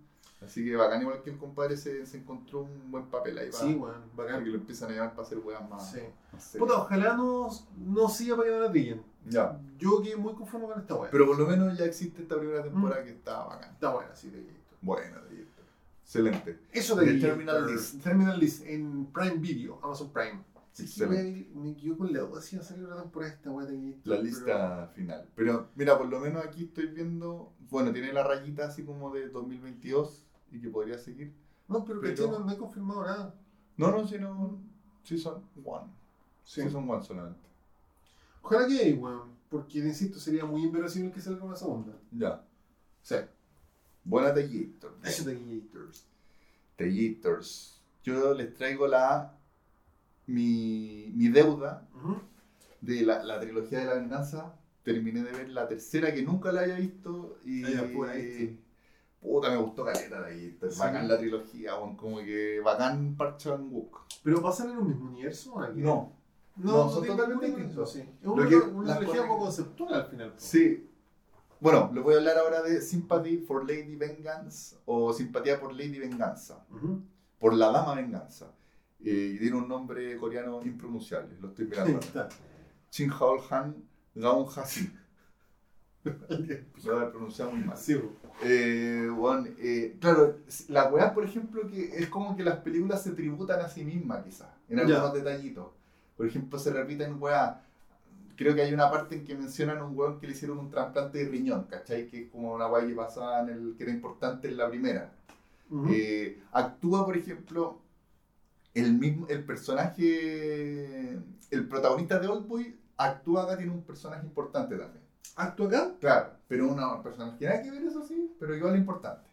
Así que bacán, igual que el compadre se, se encontró un buen papel ahí para Sí, para bacán. que lo empiezan a llamar para hacer weas más. Sí. Puta, ojalá no, no siga para que no la pillen. Ya. Yo quedé muy conforme con esta weá. Pero por lo menos ya existe esta primera Mm. temporada que está bacán. Está buena, sí, de Buena, de esto. Excelente. Eso De de Terminal List. Terminal List en Prime Video, Amazon Prime. Sí, me, quedo con la duda si va a salir una temporada esta weá de Gator, La lista final. Pero mira, por lo menos aquí estoy viendo. Bueno, tiene la rayita así como de 2022 y que podría seguir. No, pero, Pero- ¿cachai? No, no he confirmado nada. No, no, sino. Season 1. Sí. Season 1 solamente. Ojalá que hay, weón. Porque, insisto, sería muy inverosímil que salga una segunda. Ya. Sí. Buena The Gator. Eso Gators. Yo les traigo la. Mi, mi deuda de la, la trilogía de la venganza. Terminé de ver la tercera que nunca la había visto y Ah, pues, ahí puta me gustó caleta de ahí. Sí. Bacán la trilogía, como que bacán Park Chan Wook. ¿Pero pasan en un mismo universo? ¿o? No, No, No, son totalmente distintos. sí. Es una, cosas- poco conceptual al final. po. sí. Bueno, les voy a hablar ahora de Sympathy for Lady Vengeance o Simpatía por Lady Venganza, por la Dama Venganza. Eh, y tiene un nombre coreano impronunciable, lo estoy mirando. Chin Haol Han Gaon Hasi. Lo voy a pronunciar muy mal. Sí, po. Eh, bueno, eh, claro, la weá, por ejemplo, que es como que las películas se tributan a sí mismas, quizás, en algunos detallitos. Por ejemplo, se repiten weá. Creo que hay una parte en que mencionan un weón que le hicieron un trasplante de riñón, ¿cachai? Que es como una weá que pasaba en el que era importante en la primera. Eh, actúa, por ejemplo, el mismo, el personaje, el protagonista de Oldboy, actúa acá, tiene un personaje importante también. ¿Actúa acá? Claro, pero una persona que nada que ver eso sí, pero igual importante.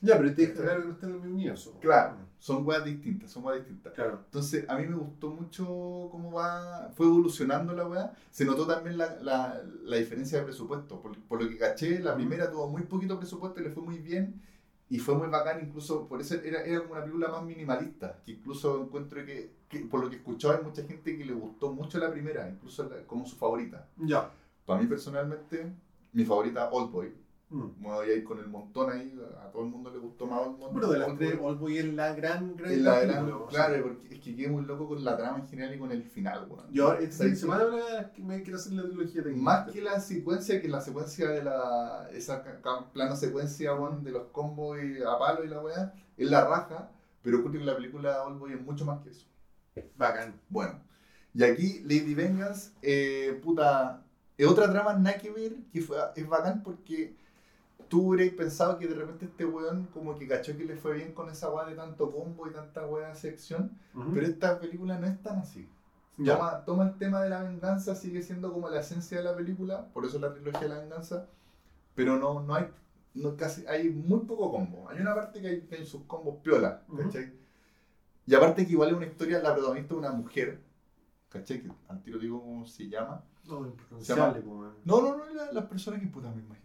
Ya, pero que universo. Claro, son weas distintas, son weas distintas. Claro. Entonces, a mí me gustó mucho cómo va, fue evolucionando la wea. Se notó también la, la, la diferencia de presupuesto. Por, por lo que caché, la primera tuvo muy poquito presupuesto y le fue muy bien. Y fue muy bacán, incluso por eso era, era como una película más minimalista. Que incluso encuentro que, que por lo que escuchaba, hay mucha gente que le gustó mucho la primera, incluso la- como su favorita. Ya. Para mí personalmente, mi favorita, Oldboy. Mm. Me voy a ir con el montón ahí, a todo el mundo le gustó más Oldboy. Bueno, de las tres, Oldboy es la gran, gran, Es la gran película, claro, porque es que quedé muy loco con la trama en general y con el final, weón. Yo esta semana me quiero hacer la trilogía de Más que la secuencia, que la secuencia de la. esa plano secuencia, weón, de los combos y a palo y la weá, es la raja, pero creo que la película Oldboy es mucho más que eso. Bacán. Bueno, y aquí Lady Vengeance, eh, puta, es otra trama nada que ver, que fue, es bacán porque tú hubierais pensado que de repente este weón como que cachó que le fue bien con esa weá de tanto combo y tanta weá de sección, Ujú. pero esta película no es tan así. Ya. Toma, toma el tema de la venganza, sigue siendo como la esencia de la película, por eso la trilogía de la venganza, pero no, no hay, no, casi, hay muy poco combo. Hay una parte que hay, que hay sus combos piola, Ujú. ¿cachai? Y aparte que igual es una historia, la protagonista es una mujer, ¿cachai? Que al tiro digo cómo se llama. No, po, man. No, no, no, la- las personas que puta me imagino.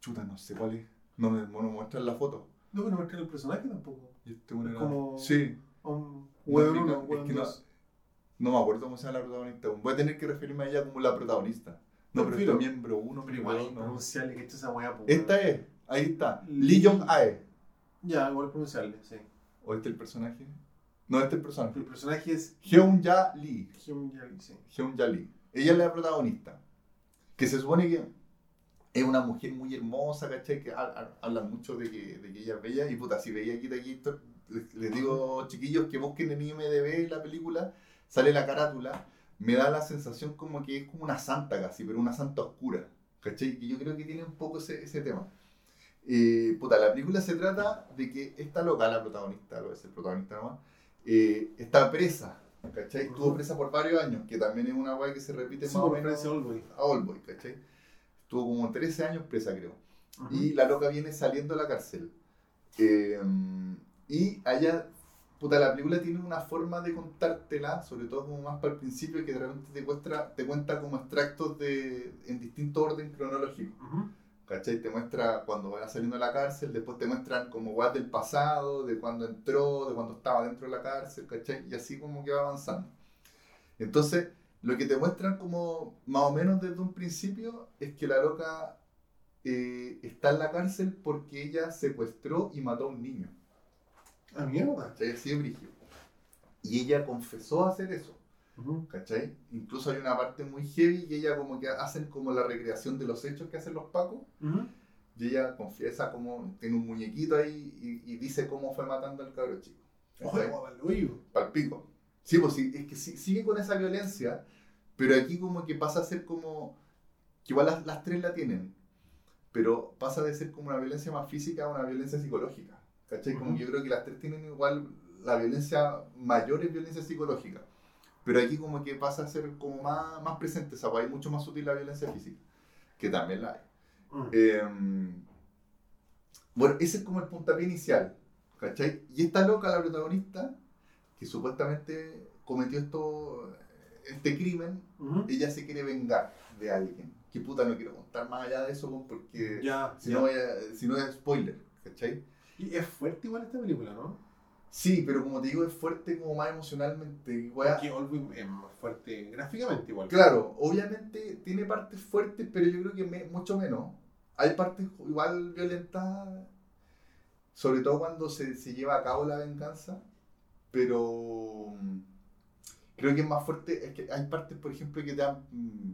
Chuta, no sé cuál es. No me, no muestran la foto. No, pero no marcan el personaje tampoco. Y este bueno era- Como- Sí. Un No es que no, me acuerdo cómo se llama la protagonista. Voy a tener que referirme a ella como la protagonista. No, pero filo. está miembro uno, Pero igual dos, no. impronunciable que esto esa po, Esta es, ahí está. Lee- Lee Jong Ae. Ya, igual pronunciable, sí. ¿O este es el personaje? No, este es el personaje. El personaje es Hyun Ja Lee. Hyun Jae, sí. Hyun Ja Lee. Ella es la protagonista. Que se supone que es una mujer muy hermosa, ¿cachai? Que ha- ha- hablan mucho de que, de que ella es bella. Y puta, si veía aquí de aquí, esto- les, les digo, chiquillos, que busquen en IMDB la película, sale la carátula. Me da la sensación como que es como una santa casi, pero una santa oscura. ¿Cachai? Que yo creo que tiene un poco ese, ese tema. Eh, puta, la película se trata de que esta loca, la protagonista, lo es el protagonista nomás, eh, está presa, ¿cachai? Estuvo presa por varios años, que también es una weá que se repite Sí, más o por menos a Oldboy, ¿cachai? Estuvo como 13 años presa, creo. Y la loca viene saliendo de la cárcel. Eh, y allá, puta, la película tiene una forma de contártela, sobre todo como más para el principio, que de repente te, muestra, te cuenta como extractos de, en distinto orden cronológico. ¿Cachai? Te muestra cuando va saliendo de la cárcel, después te muestran como guas del pasado, de cuando entró, de cuando estaba dentro de la cárcel, ¿cachai? Y así como que va avanzando. Entonces, lo que te muestran como más o menos desde un principio es que la loca eh, está en la cárcel porque ella secuestró y mató a un niño. Ah, mierda. ¿Cachai? Así brígido. Y ella confesó hacer eso. ¿Cachai? Incluso hay una parte muy heavy y ella como que hacen como la recreación de los hechos que hacen los pacos. Y ella confiesa como tiene un muñequito ahí y, y dice cómo fue matando al cabro chico. Hoyo. Palpico. Sí, pues sí, es que sí- sigue con esa violencia, pero aquí como que pasa a ser como. que igual las, las tres la tienen, pero pasa de ser como una violencia más física a una violencia psicológica. ¿Cachai? Como Ujú. que yo creo que las tres tienen igual. la violencia mayor es violencia psicológica. Pero aquí como que pasa a ser como más, más presente, esa weá, hay mucho más sutil la violencia física, que también la hay. Mm. Eh, bueno, ese es como el puntapié inicial, ¿cachai? Y esta loca, la protagonista, que supuestamente cometió esto, este crimen, ella se quiere vengar de alguien. Que puta, no quiero contar más allá de eso, pues, porque Ya, si, ya. no a- si no es spoiler, ¿cachai? Y es fuerte igual esta película, ¿no? Sí, pero como te digo, es fuerte como más emocionalmente. weá. Porque Oldboy es más fuerte gráficamente igual. Claro, obviamente tiene partes fuertes, pero yo creo que me- mucho menos. Hay partes igual violentas, sobre todo cuando se, se lleva a cabo la venganza, pero mm, creo que es más fuerte. Es que hay partes, por ejemplo, que te dan. mm,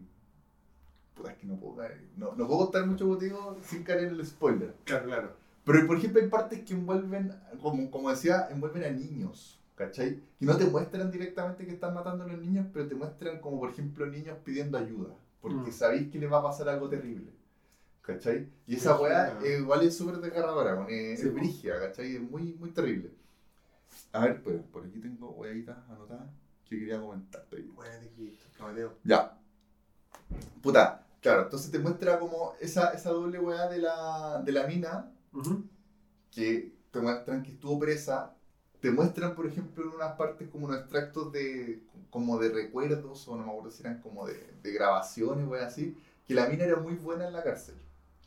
puta, es que no puedo, caer- no, no puedo contar mucho contigo sin caer en el spoiler. Claro, claro. Pero, por ejemplo, hay partes que envuelven, como, como decía, envuelven a niños, ¿cachai? Que no te muestran directamente que están matando a los niños, pero te muestran como, por ejemplo, niños pidiendo ayuda, porque Mm. sabéis que les va a pasar algo terrible, ¿cachai? Y esa weá igual es súper desgarradora, weón, es, Sí, es brígida, ¿cachai? Es muy, muy terrible. A ver, pues, por aquí tengo hueaditas anotadas que quería comentarte. Ya. Puta, claro, entonces te muestra como esa, esa doble weá de la, de la mina, que te muestran que estuvo presa, te muestran, por ejemplo, en unas partes como unos extractos de, como de recuerdos, o no me acuerdo si eran como de, de grabaciones, o así, que la mina era muy buena en la cárcel,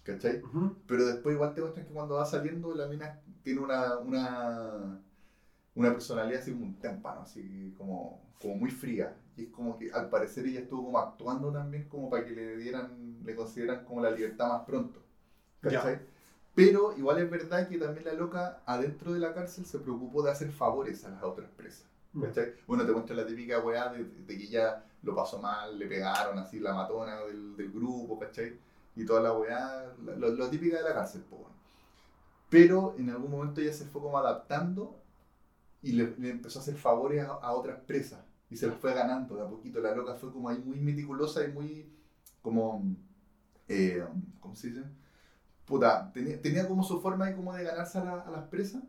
¿cachai? Pero después igual te muestran que cuando va saliendo la mina tiene una, una, una personalidad así como un témpano, así como, como muy fría. Y es como que al parecer ella estuvo como actuando también como para que le dieran, le consideran como la libertad más pronto. ¿Cachai? Pero igual es verdad que también la loca adentro de la cárcel se preocupó de hacer favores a las otras presas. Mm. ¿Cachai? Bueno, te muestra la típica weá de, de que ella lo pasó mal, le pegaron así la matona del, del grupo, ¿cachai? Y toda la weá, lo, lo típica de la cárcel, po, weón. Pero en algún momento ella se fue como adaptando y le, le empezó a hacer favores a, a otras presas. Y se los fue ganando de a poquito. La loca fue como ahí muy meticulosa y muy como... eh, ¿Cómo se dice? Puta, tenía, tenía como su forma ahí como de ganarse a, la- a las presas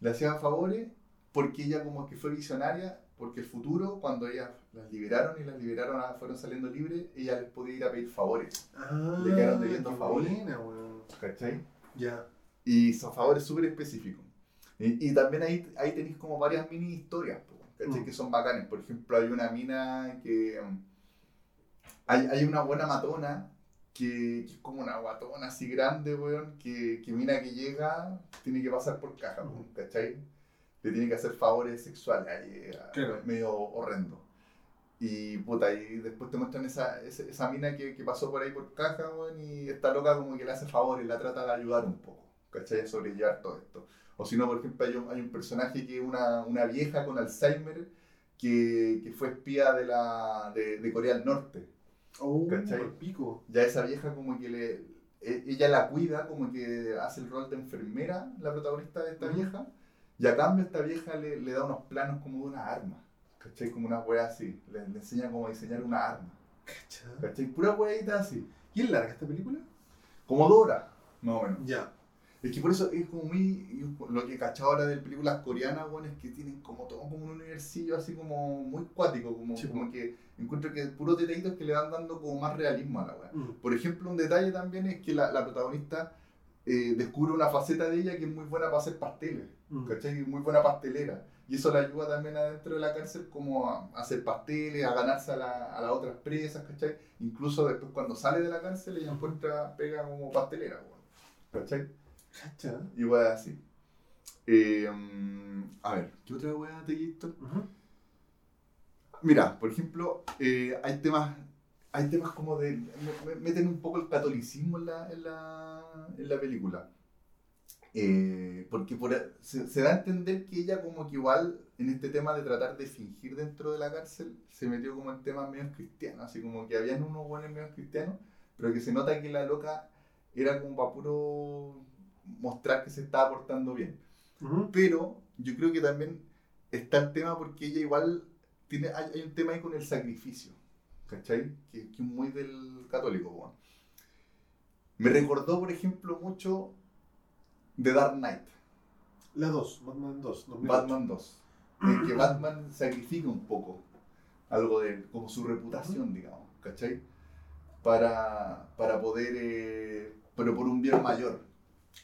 le hacía favores porque ella como que fue visionaria, porque el futuro, cuando ella las liberaron y las liberaron, a- fueron saliendo libres, ella les podía ir a pedir favores. Ah, Le quedaron debiendo qué favores. buena. ¿Cachai? Ya. Y son favores súper específicos. Y, y también ahí, ahí tenéis como varias mini historias, ¿cachai? Mm. Que son bacanes. Por ejemplo, hay una mina que... um, hay, hay una buena matona que, que es como una guatona así grande, weón, que, que mina que llega tiene que pasar por caja, po, Mm. ¿cachai? Le tiene que hacer favores sexuales ahí, a- Claro. medio horrendo. Y puta, y después te muestran esa, esa, esa mina que, que pasó por ahí por caja, weón, y está loca como que le hace favores, la trata de ayudar un poco, ¿cachai? A sobrellevar todo esto. O si no, por ejemplo, hay un, hay un personaje que es una, una vieja con Alzheimer que, que fue espía de, la, de, de Corea del Norte. Oh, ¿Cachai? pico. Ya esa vieja como que le... e- Ella la cuida, como que hace el rol de enfermera, la protagonista de esta vieja, y a cambio esta vieja le, le da unos planos como de una arma, ¿cachai? Como una wea así, le, le enseña cómo diseñar una arma, Cacha. ¿cachai? Pura weadita así, ¿Y es larga esta película? como Dora, más o menos. Ya. Es que por eso es como muy. Lo que he cachado ahora de películas coreanas, bueno, es que tienen como todo como un universillo así como muy cuático, como, Sí, como que encuentro que puros detallitos que le van dando como más realismo a la weá. Mm. Por ejemplo, un detalle también es que la, la protagonista eh, descubre una faceta de ella que es muy buena para hacer pasteles, Mm. ¿cachai? Muy buena pastelera. Y eso la ayuda también adentro de la cárcel como a, a hacer pasteles, a ganarse a, la- a las otras presas, ¿cachai? Incluso después cuando sale de la cárcel ella encuentra, pega como pastelera, weón, ¿cachai? Cacha. Y así. Eh, a ver, ¿qué otra weá te? Ujú. Mira, por ejemplo, eh, hay temas hay temas como de... me- me- meten un poco el catolicismo en la, en la, en la película. Eh, porque por- se, se da a entender que ella como que igual en este tema de tratar de fingir dentro de la cárcel se metió como en temas medio cristianos, así como que habían unos buenos medios cristianos, pero que se nota que la loca era como para puro mostrar que se estaba portando bien. Ujú. Pero yo creo que también está el tema porque ella igual tiene, hay, hay un tema ahí con el sacrificio, ¿cachai? Que, es muy del católico, weón. Me recordó, por ejemplo, mucho de Dark Knight, La 2, Batman 2. 2008. Batman 2. En que Batman sacrifica un poco algo de como su reputación, digamos, ¿cachai? Para, para poder, eh, pero por un bien mayor,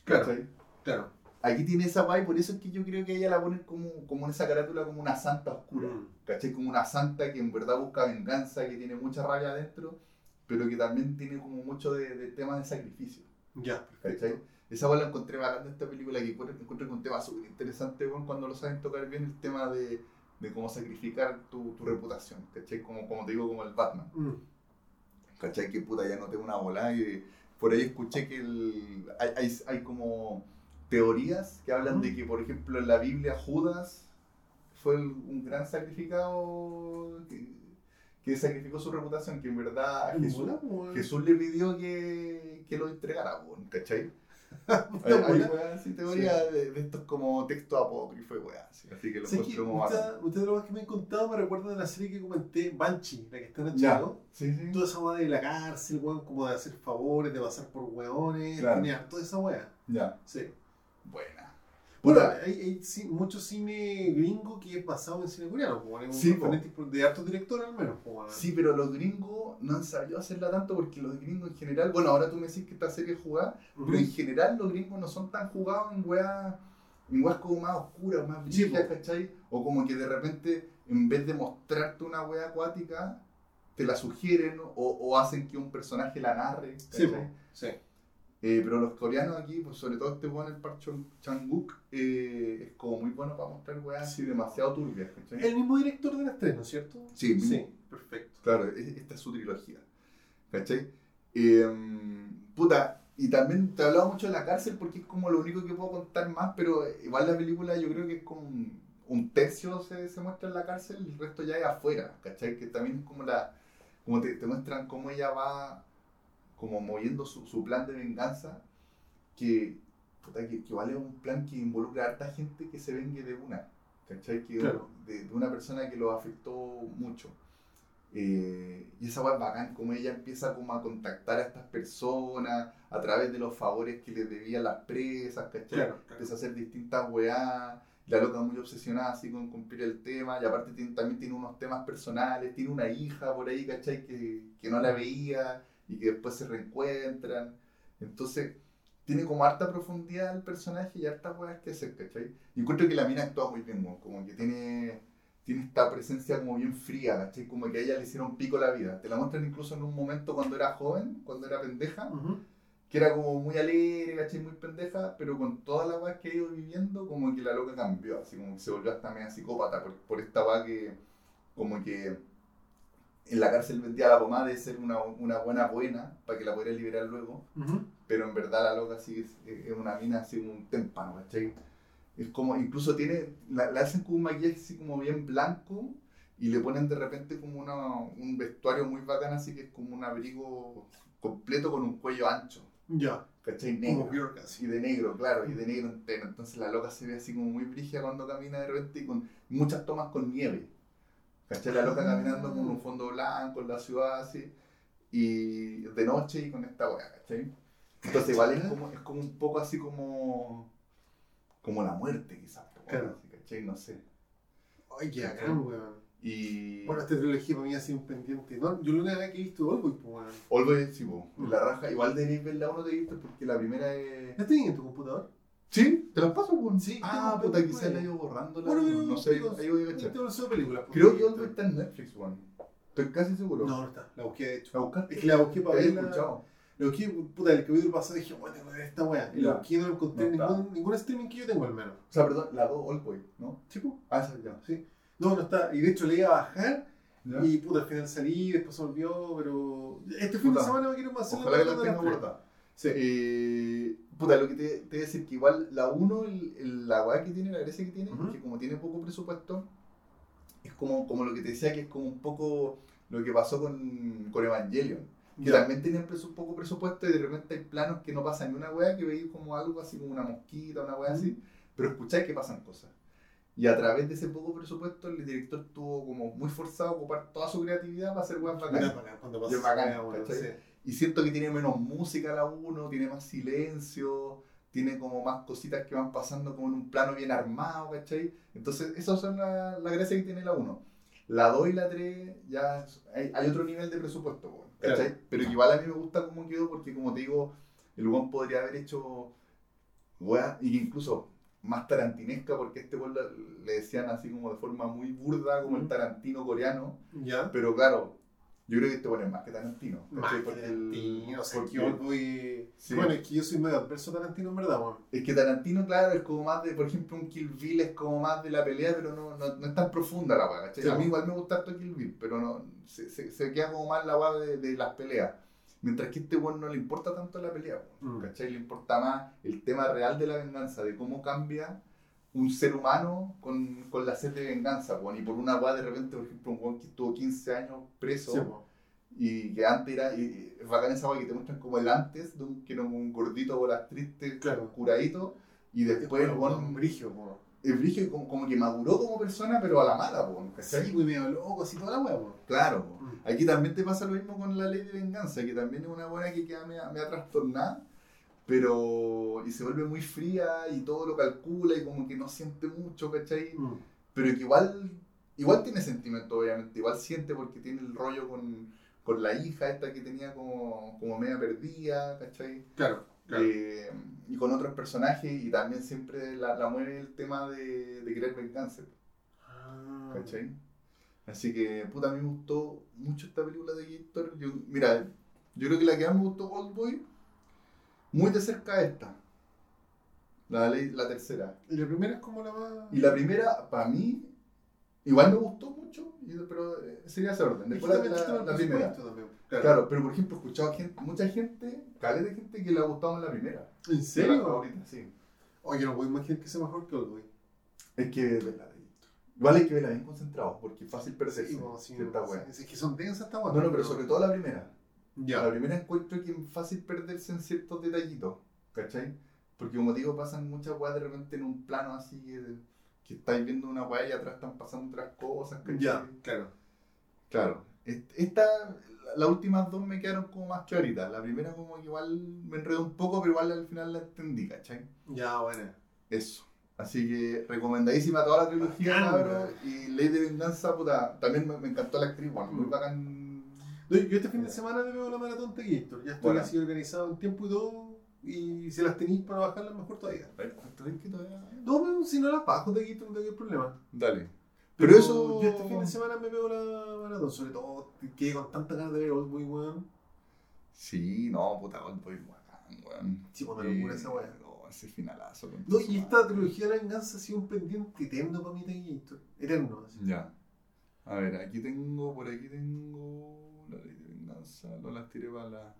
Claro, ¿cachai? claro. Aquí tiene esa guay, por eso es que yo creo que ella la ponen como, como en esa carátula como una santa oscura. Mm. ¿Cachai? Como una santa que en verdad busca venganza, que tiene mucha rabia adentro, pero que también tiene como mucho de, de temas de sacrificio. Ya, ¿Cachai? Esa guay la encontré bacán de esta película, que que es un tema súper interesante weón, cuando lo saben tocar bien, el tema de, de cómo sacrificar tu, tu reputación. ¿Cachai? Como, como te digo, como el Batman. Mm. ¿Cachai? Que puta, ya no tengo una bola. Y por ahí escuché que el, hay, hay, hay como teorías que hablan de que, por ejemplo, en la Biblia Judas fue el- un gran sacrificado que, que sacrificó su reputación, que en verdad Jesús, weón. Jesús le pidió que, que lo entregara, weón, ¿cachai? Hay, Puta, hay mola. weas así, teorías de, de estos como textos apócrifos y weas así, así que lo ¿Sabes que encuentro como bacán. muchas muchas de las cosas que me han contado me recuerdan a la serie que comenté, Banshee, la que está en Ya. HBO. Sí, sí. Toda esa weá de la cárcel, weón, como de hacer favores, de pasar por weones, Claro. tiene toda esa weá. Ya, Sí. buena. Bueno, hay, hay mucho cine gringo que es basado en cine coreano, como es un Sí, referente de hartos directores al menos. Sí, pero los gringos no han sabido hacerla tanto porque los gringos en general, bueno, ahora tú me decís que esta serie es jugada, pero en general los gringos no son tan jugados en weas, en weas como más oscuras, más Sí, brillas, po. ¿cachai? O como que de repente, en vez de mostrarte una wea acuática, te la sugieren o, o hacen que un personaje la narre, Sí, ¿cachai? sí. Eh, pero los coreanos aquí, pues sobre todo este weón, el Park Chan- Chan-wook, eh, es como muy bueno para mostrar weas así demasiado turbias, ¿cachai? El mismo director del estreno, ¿cierto? Sí, Sí, mismo. perfecto. Claro, esta es su trilogía. ¿Cachai? Eh, puta, y también te he hablado mucho de la cárcel porque es como lo único que puedo contar más, pero igual la película yo creo que es como un, un tercio se, se muestra en la cárcel el resto ya es afuera, ¿cachai? Que también es como la. como te, te muestran cómo ella va como moviendo su, su plan de venganza, que, que, que vale un plan que involucra a harta gente que se vengue de una, ¿cachai? Que Claro. de, de una persona que lo afectó mucho. Eh, y esa weá es bacán, como ella empieza como a contactar a estas personas a través de los favores que les debían las presas, ¿cachai? Claro, claro. Empieza a hacer distintas weá La loca muy obsesionada así con cumplir el tema, y aparte tiene- también tiene unos temas personales, tiene una hija por ahí, ¿cachai? Que, que no la veía y que después se reencuentran. Entonces, tiene como harta profundidad el personaje y hartas weas que hacer, ¿cachai? Y encuentro que la mina actúa muy bien, como que tiene, tiene esta presencia como bien fría, ¿cachai? Como que a ella le hicieron pico la vida. Te la muestran incluso en un momento cuando era joven, cuando era pendeja, Ujú. que era como muy alegre, ¿cachai? Muy pendeja, pero con todas las weas que ha ido viviendo, como que la loca cambió, así como que se volvió hasta media psicópata por, por esta wea que, como que en la cárcel vendía la pomada de ser una, una buena buena para que la pudiera liberar luego pero en verdad la loca sí es, es una mina así como un témpano, ¿cachai? Es como, incluso tiene, la, la hacen con un maquillaje así como bien blanco y le ponen de repente como una, un vestuario muy bacán así que es como un abrigo completo con un cuello ancho, Ya. ¿cachai? Como Negro. Así. Y de negro, claro, y de negro entero. Entonces la loca se ve así como muy brígida cuando camina de repente y con muchas tomas con nieve. ¿Cachai? La loca caminando con un fondo blanco en la ciudad así. Y de noche y con esta weá, ¿cachai? Entonces igual es como, es como un poco así como. como la muerte quizás. Claro. así, ¿cachai? No sé. Ay, qué bacán, weón. Y. Bueno, esta trilogía para mí ha sido un pendiente. ¿no? Yo la única vez que he visto Oldboy, pues, weón. Olve, sí, po, Mm. la raja. Igual deberéis ver la uno de vista porque la primera es. ¿La tenías en tu computador? ¿Sí? ¿Te las paso, po? Sí, Ah, puta, quizás la he ido borrando. La, Bueno, pero- no sé, ahí voy a cachar. Pues. Creo que Oldboy está en Netflix, weón. Estoy casi seguro. No, no está. La busqué, de hecho. ¿La buscaste? Es que la busqué para ¿Te había verla. escuchado? La busqué, puta, el capítulo pasado dije, bueno, que esta weá. Y la busqué y no la encontré en ningún, ningún streaming que yo tengo, al menos. O sea, perdón, la 2 Oldboy, ¿no? ¿Chico? Ah, esa ya. Sí. No, no está. Y de hecho le iba a bajar y puta, al final salí, después se volvió, pero. Este fin de semana me quiero hacer Ojalá que la tenga guardada. Sí. Eh, puta, lo que te, te voy a decir que igual la 1, el, el- la weá que tiene, la gracia que tiene, Ujú. es que como tiene poco presupuesto, es como, como lo que te decía que es como un poco lo que pasó con, con Evangelion. Que Ya. también tienen presu- poco presupuesto y de repente hay planos que no pasan ni una weá, que veis como algo así como una mosquita, una weá así, pero escucháis que pasan cosas. Y a través de ese poco presupuesto, el director tuvo como muy forzado a ocupar toda su creatividad para hacer weas bacanas. cuando Y Y siento que tiene menos música la 1, tiene más silencio, tiene como más cositas que van pasando como en un plano bien armado, ¿cachai? Entonces, esas son la, la gracia que tiene la 1. La 2 y la 3 ya hay, hay otro nivel de presupuesto, ¿cachai? Claro. Pero igual a mí me gusta cómo quedó porque, como te digo, el weón podría haber hecho, y que incluso más tarantinesca porque este weón le- decían así como de forma muy burda, como el tarantino coreano. Ya. Pero claro, yo creo que este bueno es más que Tarantino. Más Tarantino, o sea, porque- que Oldboy... Sí. Bueno, es que yo soy medio adverso a Tarantino, en verdad. Es que Tarantino, claro, es como más de, por ejemplo, un Kill Bill es como más de la pelea, pero no, no, no es tan profunda la weá, ¿cachai? Sí, a mí igual me gusta harto Kill Bill, pero no, se, se, se queda como más la weá de, de las peleas. Mientras que este weón no le importa tanto la pelea, Mm. ¿cachai? Le importa más el tema real de la venganza, de cómo cambia un ser humano con, con la sed de venganza, weón. Y por una weá de repente, por ejemplo, un weón que estuvo 15 años preso. Sí. Y que antes era, y, es bacán esa weá que te muestran como el antes, de un, que era un gordito bolas tristes, Claro. curadito, y después el Bueno, un brigio, po. el brillo como, como que maduró como persona, pero a la mala, po, ¿cachai? Sí, muy medio loco, así toda la weá, po. Claro, po. Mm. aquí también te pasa lo mismo con la ley de venganza, que también es una buena que queda media, media trastornada, pero y se vuelve muy fría y todo lo calcula y como que no siente mucho, ¿cachai? Mm. pero que igual igual tiene sentimiento obviamente igual siente porque tiene el rollo con, con la hija esta que tenía como, como media perdida ¿cachai? Claro, claro. Eh, y con otros personajes y también siempre la, la mueve el tema de, de querer venganza Ah. ¿cachai? así que puta a mí me gustó mucho esta película de Gator yo, mira yo creo que la que más me gustó Oldboy muy de cerca esta la, ley- la tercera Y la primera es como la más... y la primera, para mí, igual me gustó mucho, pero eh, sería ese orden. Después la, primera. también, Claro. pero por ejemplo, he escuchado gente, mucha gente, caleta de gente que le ha gustado en la primera. ¿En serio? favorita, sí. Oye, no puedo imaginar que sea mejor que Oldboy. Es que Igual hay que verla bien concentrado, porque es fácil perderse. Sí, sí, cierta sí. wea. Es que son densas esta weá. No, no, pero sobre todo la primera. La primera encuentro que es fácil perderse en ciertos detallitos, ¿cachai? Porque como digo, pasan muchas weas de repente en un plano así que, que estáis viendo una wea y atrás están pasando otras cosas, ¿cachai? Ya, claro. Claro. Est- Esta, la- las últimas dos me quedaron como más claritas. La primera como que igual me enredó un poco, pero igual al final la entendí, ¿cachai? Ya, bueno. Eso. Así que recomendadísima toda la trilogía, cabrón. Y Ley de Venganza, puta, también me, me encantó la actriz, bueno, muy Mm. bacán. Yo este fin de semana me veo la maratón de Gator. Ya estoy Bueno. así organizado en tiempo y todo. Y si las tenéis para bajarlas, mejor todavía. ¿sabes qué todavía? No, si no las bajo de Gator, no tengo problema. Dale. Pero, Pero eso- Yo este fin de semana me veo la maratón. Sobre todo, quedé con tantas ganas de ver Old Boy, weón. Sí, no, puta, Oldboy, bacán, weón. Sí, pues, una locura esa weá. No, ese finalazo. con No, y esta madre. trilogía de la venganza ha sido un pendiente eterno para mí de Gator. Eterno. así. Ya. A ver, aquí tengo, por aquí tengo no las tiré para la...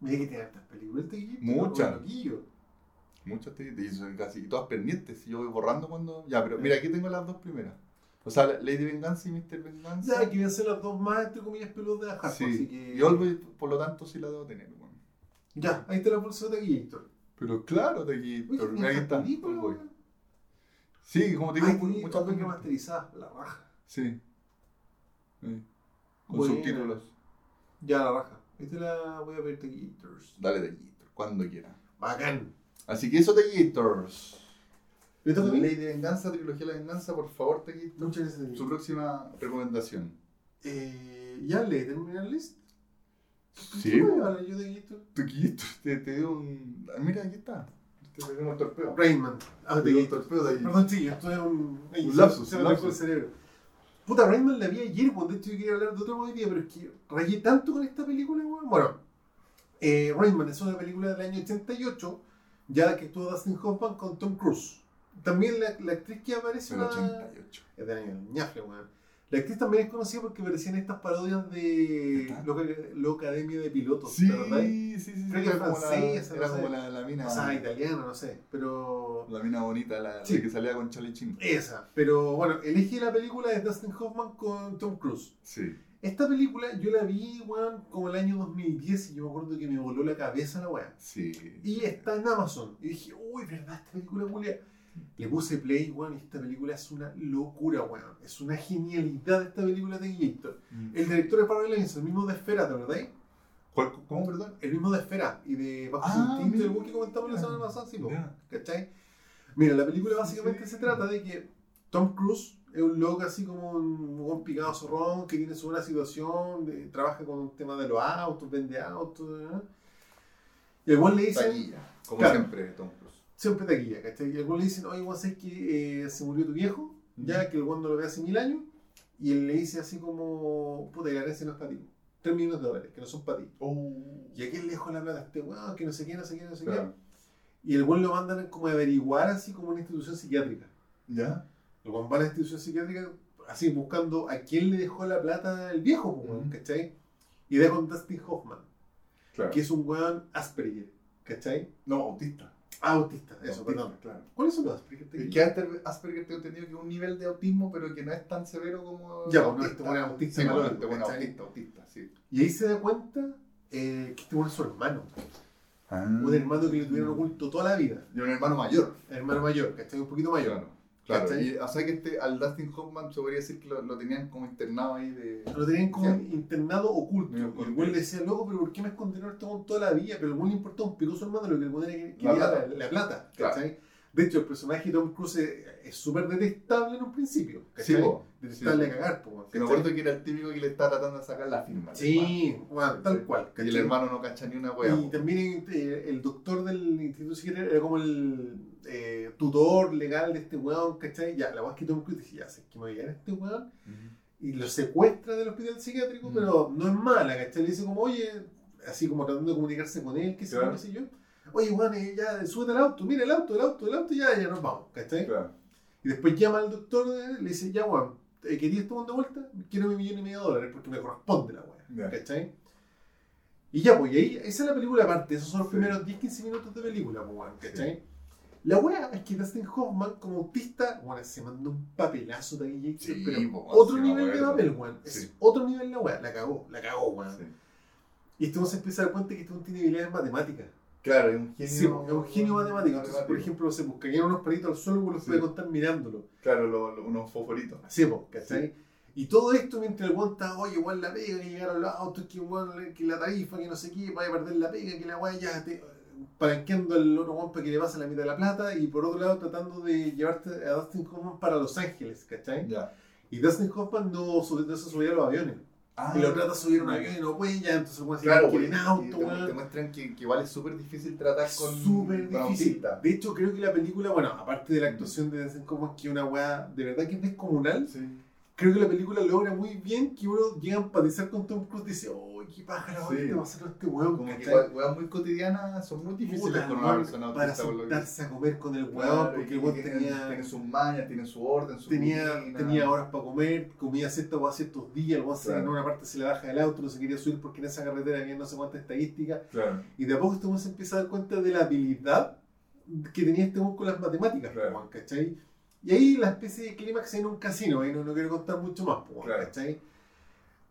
Mira que tiene hartas películas Gator. Muchas. Muchas te y son casi todas pendientes, y yo voy borrando cuando... Ya, pero mira, aquí tengo las dos primeras. O sea, la Lady Venganza y Mr. Venganza. Ya, que voy a ser las dos más, entre comillas, pelos de la hardcore. sí. Así que... Y Oldboy, por lo tanto, sí la debo tener, weón. Ya, ahí está la bolsa de Gator. Pero claro, de tiene ahí está, películas. Sí, como te digo, Ay, muchas pendientes. remasterizadas, la raja. Sí. Sí. Con subtítulos. Ya, la raja. Esta la voy a ver de Gators. Dale Gator, cuando quiera. Bacán. Así que eso de Gators. ¿Le toca a mí? Ley de Venganza, Trilogía de la Venganza, por favor, te Muchas gracias. Su próxima recomendación. Eh, ¿Ya le terminé la list? Sí, ¿Qué yo? Tu Gator, te, te dio un. ah, Mira, aquí está. Te pegó un torpeo. Rainman. Ah, Te dio un torpeo de ahí. Perdón, sí, esto es un... Un se- lapsus, Se un me fue el lapsus. cerebro. Puta, Rainman la vi ayer, pues de hecho yo quería hablar de otro hoy día, pero es que rayé tanto con esta película, weón. Bueno, eh, Rainman es una película del año 88, ya que actuó Dustin Hoffman con Tom Cruise. También la, la actriz que aparece El la- 88. es del año ñafle, weón. La actriz también es conocida porque aparecía en estas parodias de. Loca, Academia de Pilotos, Sí, ¿verdad? sí, sí, sí. Creo que Era como la, francesa, era no como sé. la, la mina. O sea, italiana, no sé, pero... La mina bonita, la, Sí. la que salía con Charlie Chin. Esa, pero bueno, el eje de la película es Dustin Hoffman con Tom Cruise. Sí. Esta película yo la vi, weón, como el año 2010 y yo me acuerdo que me voló la cabeza la weá. Sí. Y está en Amazon. Y dije, uy, ¿verdad? Esta película, Julia. Le puse play, weón, y esta película es una locura, weón. Es una genialidad esta película de Gator. El director es Barry Lynch, el mismo de Esfera, ¿te verdad? ¿Cuál- ¿Cómo, perdón? El mismo de Esfera y de Bajo Ah, Instinto, el buen que comentamos la semana pasada, sí. ¿Cachai? Mira, la película básicamente se trata de que Tom Cruise es un loco así como un buen picado zorrón que tiene su buena situación, de- trabaja con un tema de los autos, vende autos. ¿eh? Y el buen le dicen, Taquilla. Como Claro. siempre, Tom Cruise. Siempre taquilla, ¿cachai? Y el buen le dicen, oye, vos sabés que eh, se murió tu viejo, ya que el no lo ve hace mil años, y él le dice así como, puta, y la herencia no es para ti. 3 millones de dólares, que no son para ti. Oh. Y aquí le dejó la plata a este weón, que no sé qué, no sé qué, no sé qué. Claro. Y el lo mandan como a averiguar así como una institución psiquiátrica. ¿Ya? El buen va a la institución psiquiátrica así buscando a quién le dejó la plata el viejo, pues, weón. ¿cachai? Y da con Dustin Hoffman, Claro. que es un weón Asperger, ¿cachai? No, autista. Ah, autista, eso, Autista, perdón. Claro. ¿Cuáles son los Asperger? Que Asperger, Asperger tengo entendido que es un nivel de autismo, pero que no es tan severo como. Ya, no, este bueno es autista Sí, bueno, este bueno autista, autista, sí. Y ahí se da cuenta eh, que este weón es su hermano. Ah. Un hermano que le tuvieron oculto toda la vida. Y un hermano mayor. Hermano mayor, ¿cachai? Un poquito mayor. Claro. Claro. ¿Cachai? Y, o sea que este, al Dustin Hoffman se podría decir que lo, lo tenían como internado ahí de. Lo tenían como Sí. internado oculto. Y el güey le decía, loco, pero ¿por qué me escondieron esto con toda la vida? Pero el güey le importaba un pico su hermano, lo que el güey quería plata. la, la plata. Claro. De hecho, el personaje de Tom Cruise es- súper detestable en un principio. Sí, ¿cachai? po. detestable Sí. a cagar, po, Que me acuerdo que era el típico que le estaba tratando de sacar la firma. Sí, bueno, tal cual. Y el hermano no cacha ni una wea. Y po. también eh, el doctor del instituto psiquiátrico era como el eh, tutor legal de este weón, ¿cachai? Ya, la weá es que Tom Cruise dice, ya sé que me voy a este weón Ujú. y lo secuestra del hospital psiquiátrico, Mm. pero no es mala, ¿cachai? Le dice como, oye, así como tratando de comunicarse con él, qué sé Claro. qué sé yo. Oye, weón, eh, ya, súbete al auto, mira el auto, el auto, el auto, ya, ya nos vamos, ¿cachai? Claro. Y después llama al doctor, eh, le dice, ya, weón, eh, ¿querías este de vuelta? Quiero mi millón y medio de dólares porque me corresponde la weá. ¿cachai? Y ya, pues, y ahí, esa es la película aparte, esos son los Sí. primeros 10-15 minutos de película, pues, weón, ¿cachai? La weá es que Dustin Hoffman, como autista, bueno, se mandó un papelazo de aquí, Sí, pero po, otro sí, nivel de papel, weón. Es Sí. otro nivel la weá, la cagó, la cagó, weón. Sí. Y weón se empieza a dar cuenta que este tiene habilidades matemáticas. Claro, es un genio. Sí, es un genio matemático. Entonces, por ejemplo, se pues, caían unos palitos al suelo, weón los Sí. puede contar mirándolo. Claro, lo- lo- unos fosforitos. Así, po, ¿cachai? Y todo esto mientras el está, oye, igual la pega, que llegaron los autos, que, weón, que la tarifa, que no sé qué, vaya a perder la pega, que la weá ya te- palanqueando al otro para que le pase la mitad de la plata y por otro lado tratando de llevarte a Dustin Hoffman para Los Ángeles, ¿cachai? Ya. Y Dustin Hoffman no, no se subía a los aviones. Ah, y lo trata de subir a un avión y no puede ya, entonces se Claro, quiere en porque auto, te, muestran que, que igual es súper difícil tratar con súper difícil. De hecho, creo que la película, bueno, aparte de la actuación de Dustin Hoffman, que es una weá de verdad que es descomunal, Sí. creo que la película logra muy bien que uno llega a empatizar con Tom Cruise y dice, oh, qué paja la Sí. que va a hacer este weón, Como que weas muy cotidianas son muy difíciles con una persona para autista. que- sentarse a comer con el y porque el tiene, tenía, tiene sus mañas, tiene su orden, su tenía, rutina. tenía horas para comer, comía ciertas o ciertos días, el se- Claro. en una parte se le baja el auto, no se quería subir porque en esa carretera había no sé cuántas estadísticas, Claro. y de a poco este se empieza a dar cuenta de la habilidad que tenía este weón con las matemáticas, Claro. ¿cachai? Y ahí la especie de clímax en un casino, ahí no, no quiero contar mucho más. ¿cachai?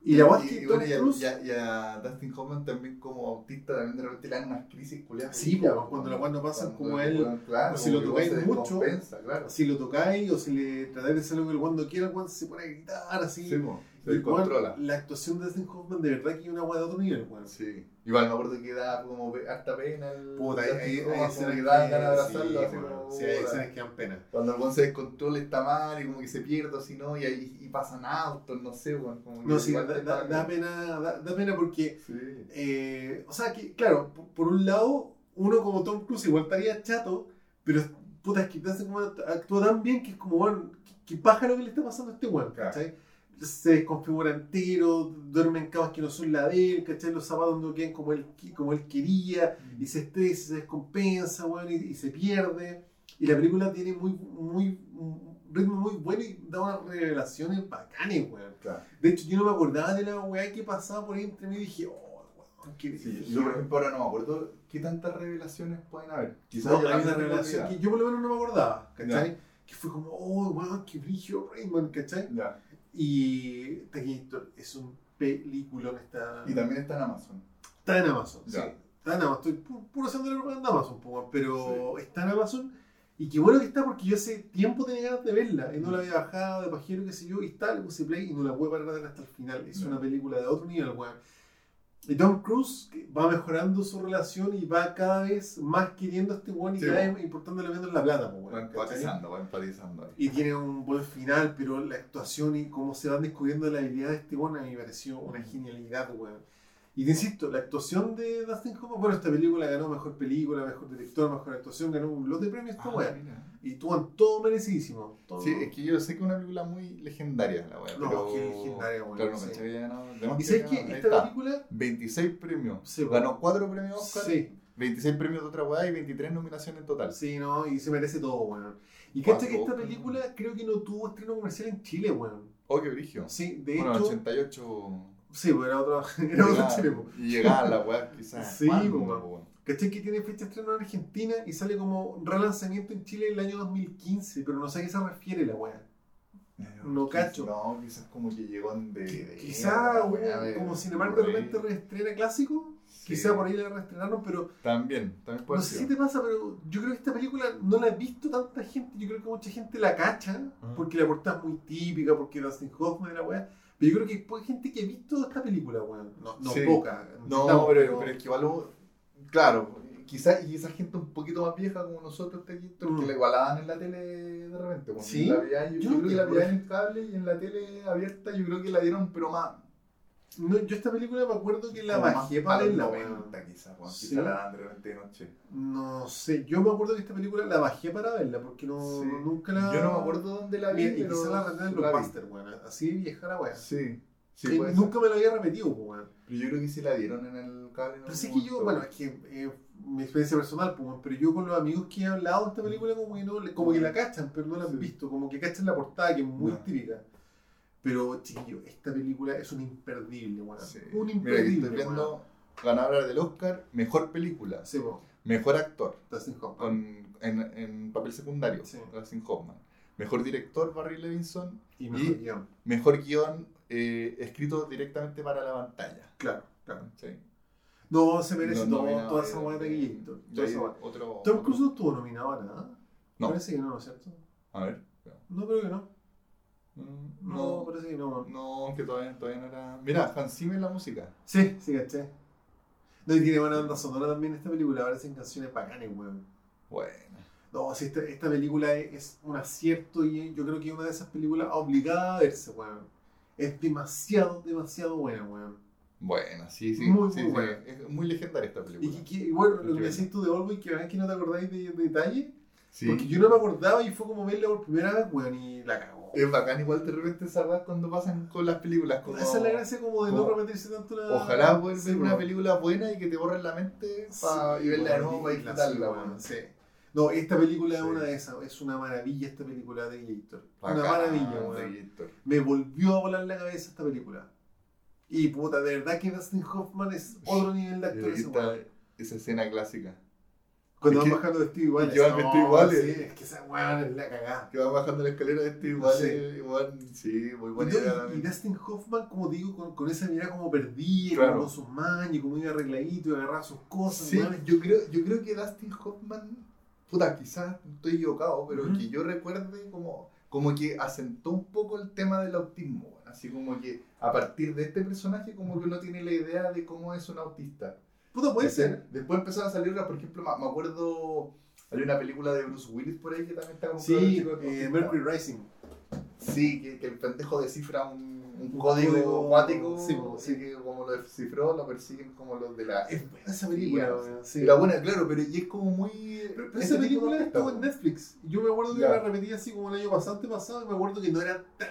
Y la y, que y bueno, y a, y a- Dustin Hoffman también como autista también de repente le dan unas crisis culiadas. Sí, pues, cuando las weas no pasan como él, claro, o si lo como tocáis mucho, claro. si lo tocáis o si le tratáis de hacer lo que el no quiera, el weón se pone a gritar así. Sí, Y, se weón, descontrola. La actuación de Dustin Hoffman de verdad que es una weá de otro nivel, weón. Sí. Igual me acuerdo que da como harta pena el. Puta, hay, hay, hay escenas que que dan ganas de abrazarlo, sí, así weón. como, Sí, hay puta. escenas que dan pena. Cuando el buen se descontrola está mal y como que se pierde, si no, y, ahí- y pasan autos, no sé, weón. No, sí, da, da- da pena, da, da pena porque, Sí. eh, o sea, que claro, por, por un lado, uno como Tom Cruise igual estaría chato, pero puta, es que Dustin Hoffman actúa tan bien que es como, weón, paja lo que le está pasando a este weón, Claro. ¿cachai? Se desconfigura entero, duerme en camas que no son la de él, ¿cachai? Los zapatos no quedan como él, como él quería, y se estresa, se descompensa, weón, y, y se pierde. Y la película tiene muy, muy, un ritmo muy bueno y da unas revelaciones bacanes, weón. Claro. De hecho, yo no me acordaba de la weá que pasaba por ahí entre mí y dije, oh, weón, qué Sí, yo por ejemplo ahora no me acuerdo qué tantas revelaciones pueden haber. Quizás No, yo hay una revelación que yo por lo menos no me acordaba, ¿cachai? Que fue como, oh, weón, qué brillo, Raymond, ¿cachai? Ya. Y Terminator es un peliculón, está, Y también está en Amazon. está en Amazon, sí. Está en Amazon, estoy pu- puro haciendo la propaganda de Amazon, weón, pero está en Amazon. Y qué bueno que está porque yo hace tiempo tenía ganas de verla y no la había bajado de pajero, qué sé yo, y está, le puse play y no la pude parar hasta el final. Es una película de otro nivel, weón. Y Tom Cruise va mejorando su relación y va cada vez más queriendo a este weón y Sí, cada vez importándole menos la plata, po, Va weón. ¿cachai? empatizando, va empatizando ahí. Y tiene un buen final, pero la actuación y cómo se van descubriendo la habilidad de este weón a mí me pareció una genialidad, weón. Y te insisto, la actuación de Dustin Hoffman, bueno, esta película ganó mejor película, mejor director, mejor actuación, ganó un lote de premios esta Ah, mira. Y tuvo todo merecidísimo. Todo. Sí, es que yo sé que es una película muy legendaria la weá. No, pero... qué legendaria, weón, Claro, no sí. que había ganado. ¿Y que sabes ahí Esta está. película. 26 premios. Sí, Ganó 4 premios Oscar, Sí, 26 premios de otra weá y 23 nominaciones en total. sí, no, y se merece todo, weón. Y cacha que esta película creo que no tuvo estreno comercial en Chile, weón. Oh, qué brillo. Sí, de bueno, hecho. 88. Sí, pues era otro, era otro Chile, po. Y llegaba la weá quizás. Sí, ¿cuándo, po, po, weón? ¿Cachai que tiene fecha de estreno en Argentina y sale como relanzamiento en Chile el año 2015? Pero no sé a qué se refiere la weá. No quizás- cacho. No, quizás como que llegó en DVD. Quizá, una weón, weá de- como Cinemark de repente reestrena clásico. Sí. Quizá por ahí la reestrenaron, pero También, también puede no sé si te pasa, pero yo creo que esta película no la ha visto tanta gente. Yo creo que mucha gente la cacha porque la portada es muy típica, porque Dustin Hoffman la weá. Pero yo creo que hay gente que ha visto esta película, weón. No, no Sí. poca. No, estamos, pero, pero es que igual Claro, quizás y esa gente un poquito más vieja como nosotros, Tequito, Mm. que la igualaban en la tele de repente. cuando ¿Sí? La yo, Yo yo no creo que la veían en cable y en la tele abierta yo creo que la dieron, pero más. No, yo esta película me acuerdo que la como bajé para weón. 90 quizás. Sí. Quizás la dan de repente de noche. No sé, yo me acuerdo que esta película la bajé para verla porque no, Sí. nunca la. Yo no me acuerdo dónde la vi, y pero quizá la renté en la. Blockbuster, weón. Así de vieja la weá. Sí, nunca me lo había repetido, weón. Pero yo creo que sí la dieron en el cable. Pero sí que yo, bueno, es que eh, mi experiencia personal, pues, pero yo con los amigos que he hablado de esta película, como que, no, como que la cachan, pero no la han visto, como que cachan la portada, que es muy típica. Pero, chiquillo, esta película es un imperdible, weón. Sí. Un Mira, imperdible. estoy viendo ganadora del Oscar, mejor película, Sí, mejor actor. Dustin Hoffman. con, en, en papel secundario, Sí. Dustin Hoffman. Mejor director, Barry Levinson. Y mejor y- guion. Mejor guion eh, escrito directamente para la pantalla. Claro, claro. ¿sí? No, se merece No todo, toda esa esa weá. otro, Tom Cruise no estuvo nominado a nada. No. Parece que no, ¿no es cierto? A ver. No, creo que no. Mm, No, No, parece que no. no, que todavía, todavía no era. Mira, Hans Zimmer la música. Sí, sí, caché. No, y tiene buena banda sonora también esta película, aparecen canciones bacanas, weón. Bueno. No, si esta, esta película es, es un acierto y yo creo que es una de esas películas obligadas a verse, weón. Es demasiado, demasiado buena, weón. Bueno, sí, sí. Muy, sí, muy sí. buena. Es muy legendaria esta Y, película. que- que- y bueno, lo que me buena. decís tú de Oldboy, que vean que no te acordáis de, de detalle, Sí. porque yo no me acordaba y fue como verla por primera vez, weón, y la cagó. Es bacán igual de repente esa cuando pasan con las películas. Como... Esa es la gracia como de no repetirse tanto la... Ojalá poder Sí, ver una película buena y que te borren la mente pa- Sí, y verla de nuevo para y disfrutarla. sí. No, esta película es una de esas, es una maravilla esta película de Gator. Una maravilla, Gator. Me volvió a volar la cabeza esta película. Y puta, de verdad que Dustin Hoffman es otro nivel de actor esa escena clásica. Cuando van bajando vestido iguales. que van vestidos iguales. Sí, es que esa weón es la cagada. Que va bajando la escalera de este igual. Sí. igual sí, muy buena Y, idea y también. Dustin Hoffman, como digo, con, con esa mirada como perdida, Claro. como con sus mañas, como iba arregladito y agarraba sus cosas. Sí, yo creo, yo creo que Dustin Hoffman, puta, quizás estoy equivocado, pero Ujú. que yo recuerde como, como que asentó un poco el tema del autismo, así como que a partir de este personaje como que uno tiene la idea de cómo es un autista. Puta, puede ser. Después empezaron a salir por ejemplo, me acuerdo, hay una película de Bruce Willis por ahí que también está como Sí, eh. Mercury Rising. Sí, que, que el pendejo descifra un, un Un código, acuático, sí, que como lo descifró, lo persiguen como los de la... Es buena esa película, Sí. Era buena, claro, pero y es como muy... Pero, pero ese esa película estuvo en. Netflix. Yo me acuerdo que Ya. la repetí así como el año pasado, pasado y me acuerdo que no era tan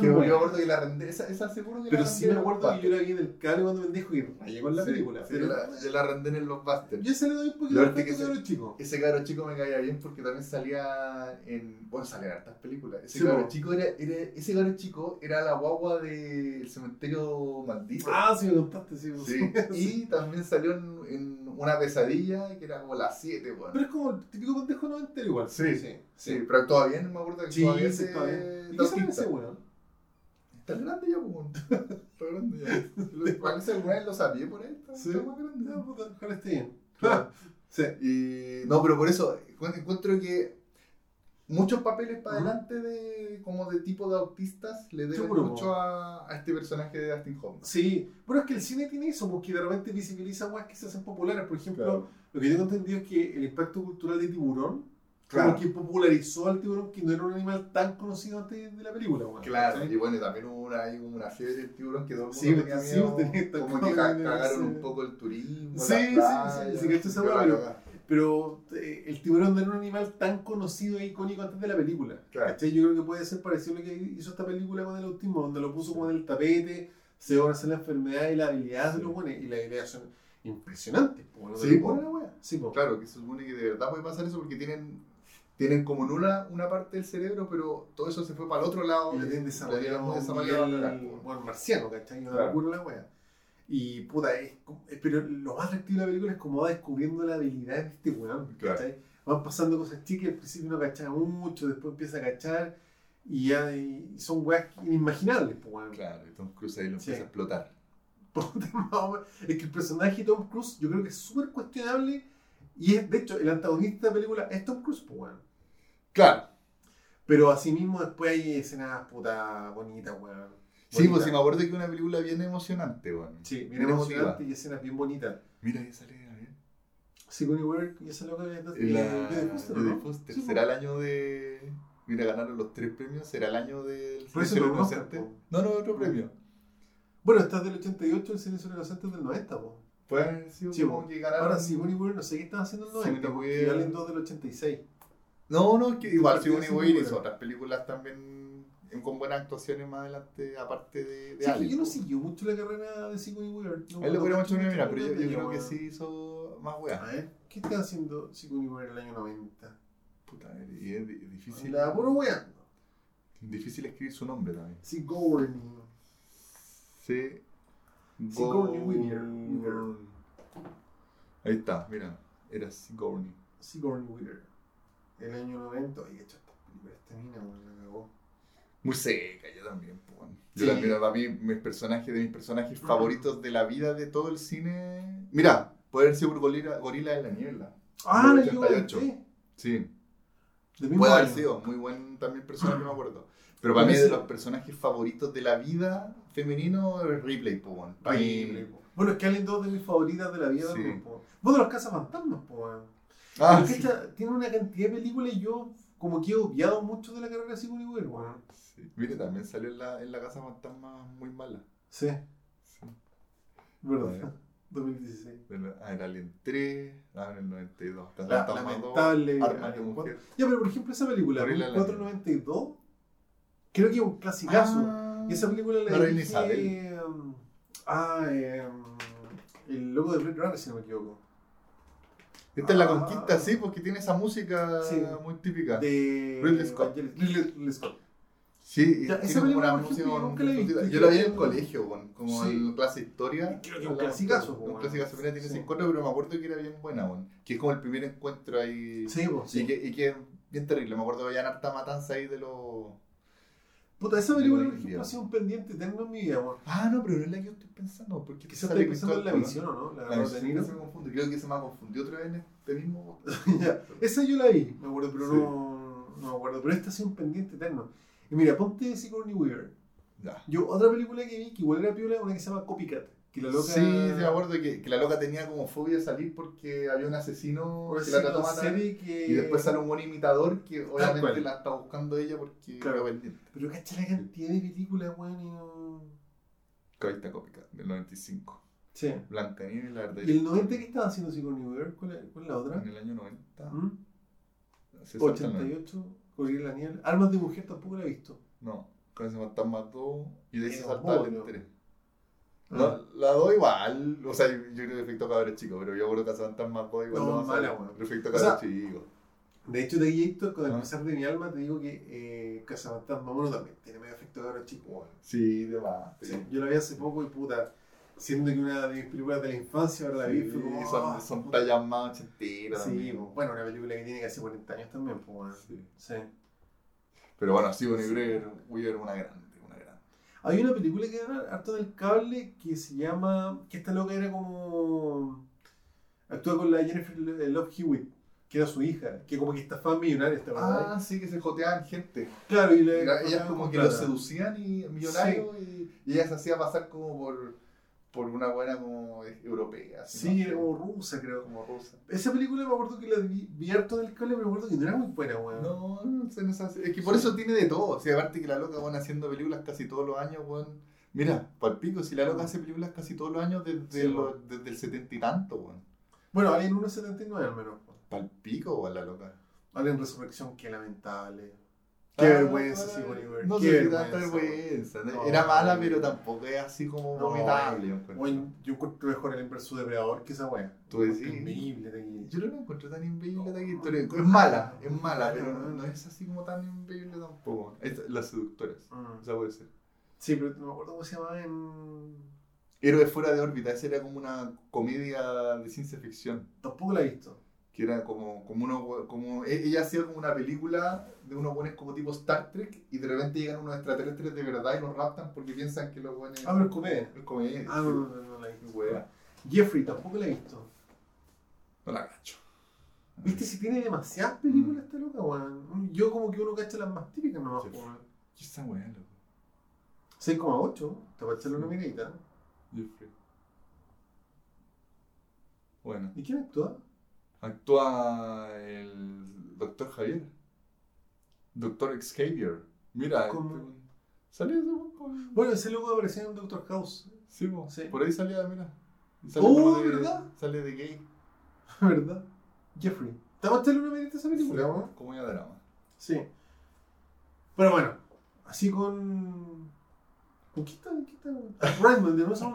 Que yo me acuerdo que la rendé, esa, esa seguro que Pero la sí me acuerdo que yo la vi en el cable cuando pendejo y rayé con la Sí, película. sí, pero la, yo la rendé en el Blockbuster. yo se le doy un poquito de que respeto se- a los chicos. Ese caro chico me caía bien porque también salía en. Bueno, salían hartas películas. Ese Sí, caro po. chico era, era- ese caro chico era la guagua del cementerio maldito. Ah, sí me contaste, sí. Sí, sí. y también salió en, en una pesadilla que era como las 7, weón. Pero es como el típico pendejo noventero igual. Sí, sí. Sí, pero todavía no me acuerdo que Sí, todavía sí, se- está bien. de ¿Y qué sale autista. ese weón? Está grande ya, pues. weón. Está grande ya. Parece que alguna vez lo sabía por. Está, Sí. está más grande. Ya, puta, ojalá esté bien. Claro. Sí. Y, no, pero por eso encu- encuentro que muchos papeles para adelante de como de tipo de autistas le deben Seguro, mucho a, a este personaje de Dustin Hoffman. Sí, pero es que el cine tiene eso, porque de repente visibiliza weas que se hacen populares. Por ejemplo, Claro. lo que tengo entendido es que el impacto cultural de Tiburón, Claro. como que popularizó al tiburón, que no era un animal tan conocido antes de la película. weón, Claro, ¿cachai? y bueno, también hubo una, hay una fiebre del tiburón que todo el mundo Sí, tenía sí, miedo, tenía como que cagaron un poco el turismo, Sí, sí, sí, sí, que esto la pero-. Pero eh, el tiburón no era un animal tan conocido e icónico antes de la película. Claro. ¿cachai? Yo creo que puede ser parecido a lo que hizo esta película con el autismo, donde lo puso como en el tapete, se van a hacer la enfermedad y las habilidades de los buenos. Y las habilidades son impresionantes. bueno, Sí, la wea. Sí. Claro, que se supone que de verdad puede pasar eso porque tienen, tienen como en una, parte del cerebro, pero todo eso se fue para el otro lado. Y tienen desarrollado, un bueno, marciano, ¿cachai? Una Claro. locura la wea. Y puta, es, eh, pero lo más atractivo de la película es como va descubriendo la habilidad de este weón, Claro. Van pasando cosas chicas, al principio no cachaba mucho, después empieza a cachar y ya y son weas inimaginables, pues weón. Claro, y Tom Cruise ahí lo Sí. empieza a explotar. Es que el personaje de Tom Cruise yo creo que es súper cuestionable y es, de hecho, el antagonista de la película es Tom Cruise, pues weón. Claro. Pero asimismo después hay escenas puta bonitas, weón. Sí, pues sí, me acuerdo que es una película bien emocionante, weón. Sí, bien Bien emotiva. emocionante y escenas bien bonitas. Mira, ahí sale, a ver. Sigourney Weaver y esa loca de la Foster, ¿no? Foster. Sí, ¿Será el año de. Mira, ganaron los tres premios. ¿Será el año del Silencio de no, los no. No, no, otro premio. Bueno, esta es del 88, el Silencio de los Inocentes del 90, po. Haber sido Sí, como po. que ganaron. Ahora Sigourney Weaver no sé qué están haciendo en el 90, Sigourney porque Weaver. valen dos del 86. No, no, que igual Sigourney Weaver hizo otras películas también con buenas actuaciones más adelante, aparte de, de Sí, yo no siguió mucho la carrera de Sigourney Weaver. No, Ahí lo una mucho mira, pero yo, creo que sí hizo más A weas. ver, ¿qué está haciendo Sigourney Weaver en el año 90? Puta, y es di- difícil. La puro weando. Difícil escribir su nombre también. Sigourney. Sí. Sigourney Go- Weaver. Weaver. Ahí está, mira. Era Sigourney. Sigourney Weaver. El año 90. Oye, hecho esta película, esta mina, weón, la cagó. Muy seca, yo también. weón. Yo Sí. también, para mí, mis personajes, de mis personajes favoritos de la vida de todo el cine. Mira, puede haber sido Gorila, Gorila en la Niebla. Ah, Del la llevo 88. sí. Sí, Del mismo puede haber año. sido. Muy buen también personaje, me acuerdo. Pero para mí de los personajes favoritos de la vida femenino es Ripley, po, weón. Pa' mí- Ripley, po. Bueno, es que Alien 2 de mis favoritas de la vida Sí. también, po. Vos de los cazafantasmas, po, weón. Ah, sí. esta tiene una cantidad de películas y yo como que he obviado mucho de la carrera de Sigourney Weaver, weón. Sí. Mire, también salió en la, en la Casa Fantasma muy mala. Sí, Sí. verdad. Bueno. 2016. De la- Ah, era Alien 3, ah, en el 92. Casa La Fantasma 2, lamentable Armas de Alien Mujer. Ya, pero por ejemplo esa película, Gorilla la 492, creo que es un clasicazo. Ah, Y esa película la dirige, um, Ah, eh, el logo de Blade Runner, si no me equivoco. Esta es la conquista, sí, porque tiene esa música Sí. muy típica. De Ridley Scott. Ridley- Scott. Sí, Ya, tiene esa película, una música yo con- nunca la Yo la vi en el colegio, weón, como Sí. en clase de historia. Creo que es un clasicazo, Un clasicazo, mira, tiene Sí. 50, pero me acuerdo que era bien buena, weón. Que es como el primer encuentro ahí. Sí, Y que, y que es bien terrible. Me acuerdo que había harta matanza ahí de los. Puta, esa película, por ejemplo, ha sido un pendiente eterno en mi vida, weón. Ah, no, pero no es la que yo estoy pensando. Porque Quizás estoy pensando en la visión, ¿o no? La, La de visión se me confunde. Creo que se me ha confundido otra vez en este mismo. Ya, Esa yo la vi, me acuerdo, pero Sí. no, no me acuerdo. Pero esta ha sido un pendiente eterno. Y mira, ponte Sigourney Weaver. Ya. Yo, otra película que vi, que igual era piola, una que se llama Copycat. Que la loca... Sí, me acuerdo que, que la loca tenía como fobia de salir porque había un asesino que la trató de serie matar. que... Y después sale un buen imitador que obviamente la está buscando ella porque Claro. pendiente. Pero cacha la cantidad de películas, weón, y no... Cópica, del 95. Sí. Blancanieves, la verdad. ¿Y el 90 qué estaba haciendo Weaver? ¿Cuál es, cuál es la otra? En el año 90. ¿Mm? se salta el 88, Gorilla la. Armas de mujer tampoco la he visto. No, con ese fantasma 2 y de ahí se Pero salta el obvio. 3. Ah. La, la 2 igual, o sea, yo creo que efecto cabrón chico, pero yo creo que Fantasma 2 igual No, a mala, ver. weón. Efecto O cabrón sea, chico. De hecho, de Héctor, con el Ah. pesar de mi alma, te digo que eh, Cazafantasma 1 también tiene medio efecto de chico, weón. Sí, de más. Sí, Yo la vi hace poco y puta, siendo que una de mis películas de la infancia, ahora la vi, fue como... son, ah, son tallas más ochenteras. Sí, también. pues, bueno, una película que tiene casi 40 años también, pues, bueno. Sí. Sí. Pero bueno, sí, Bonnie Weaver, Weaver una grande. Hay una película que era harto del cable que se llama. que esta loca era como. actúa con la Jennifer Love Hewitt, que era su hija, que como que estafaba millonarios, ¿te? Ah, sí, que se joteaban gente. claro, y le. Ellas como que lo plata. seducían y millonarios y, y ella se hacía pasar como por, por una buena como europea. Sí, era como rusa, creo. como rusa. Esa película me acuerdo que la vi, vi harto del pero me acuerdo que no era muy buena, weón. No, no sé, no sé, es que por eso tiene de todo. O sea, aparte que la loca van haciendo películas casi todos los años, weón. Mira, palpico, si la loca hace películas casi todos los años desde, Sí, weón. desde el setenta y tanto, weón. Bueno, Alien 1.79 al menos. Palpico, weón, la loca. Alien Resurrección, qué lamentable. Ah, Qué vergüenza, bueno, Sigourney Weaver. No qué sé qué tanta vergüenza. No, Era mala, pero tampoco es así como No, vomitable. Bueno, yo encuentro mejor el inverso depredador que esa wea. Tú decís. Increíble, de Yo no la encuentro tan inveíble. No, Es mala, es mala, pero no, es así como tan inveíble tampoco. Las seductoras. Mm. Esa puede ser. Sí, pero no me acuerdo cómo se llamaba en. Héroes fuera de órbita, esa era como una comedia de ciencia ficción. Tampoco la he visto. Que era como, como uno, como, e- ella hacía como una película de unos buenos como tipo Star Trek y de repente llegan unos extraterrestres de verdad y los raptan porque piensan que los buenos Ah, pero es comedia. es comedia. Ah, no, no, no, no la he visto. Jeffrey, tampoco la he visto. No la cacho. ¿Viste si tiene demasiadas películas esta loca, weón? Yo como que uno cacha las más típicas nomás, weón. ¿Qué esa wea, loco? 6,8. Te va a echarle una miradita. Jeffrey. Bueno. ¿Y quién actúa? Actúa el doctor Javier. Doctor Xavier. Mira, ¿Cómo? este, salió ese. Bueno, ese loco apareció en Doctor House. Sí, po. Sí. por ahí salía, mira. Sale Oh, de- ¿verdad? Sale de gay. ¿Verdad? Jeffrey. ¿Te va a una miradita a esa película, Sí? Como ya drama. Sí. Pero bueno, así con. ¿Con qué está? ¿Qué está? De son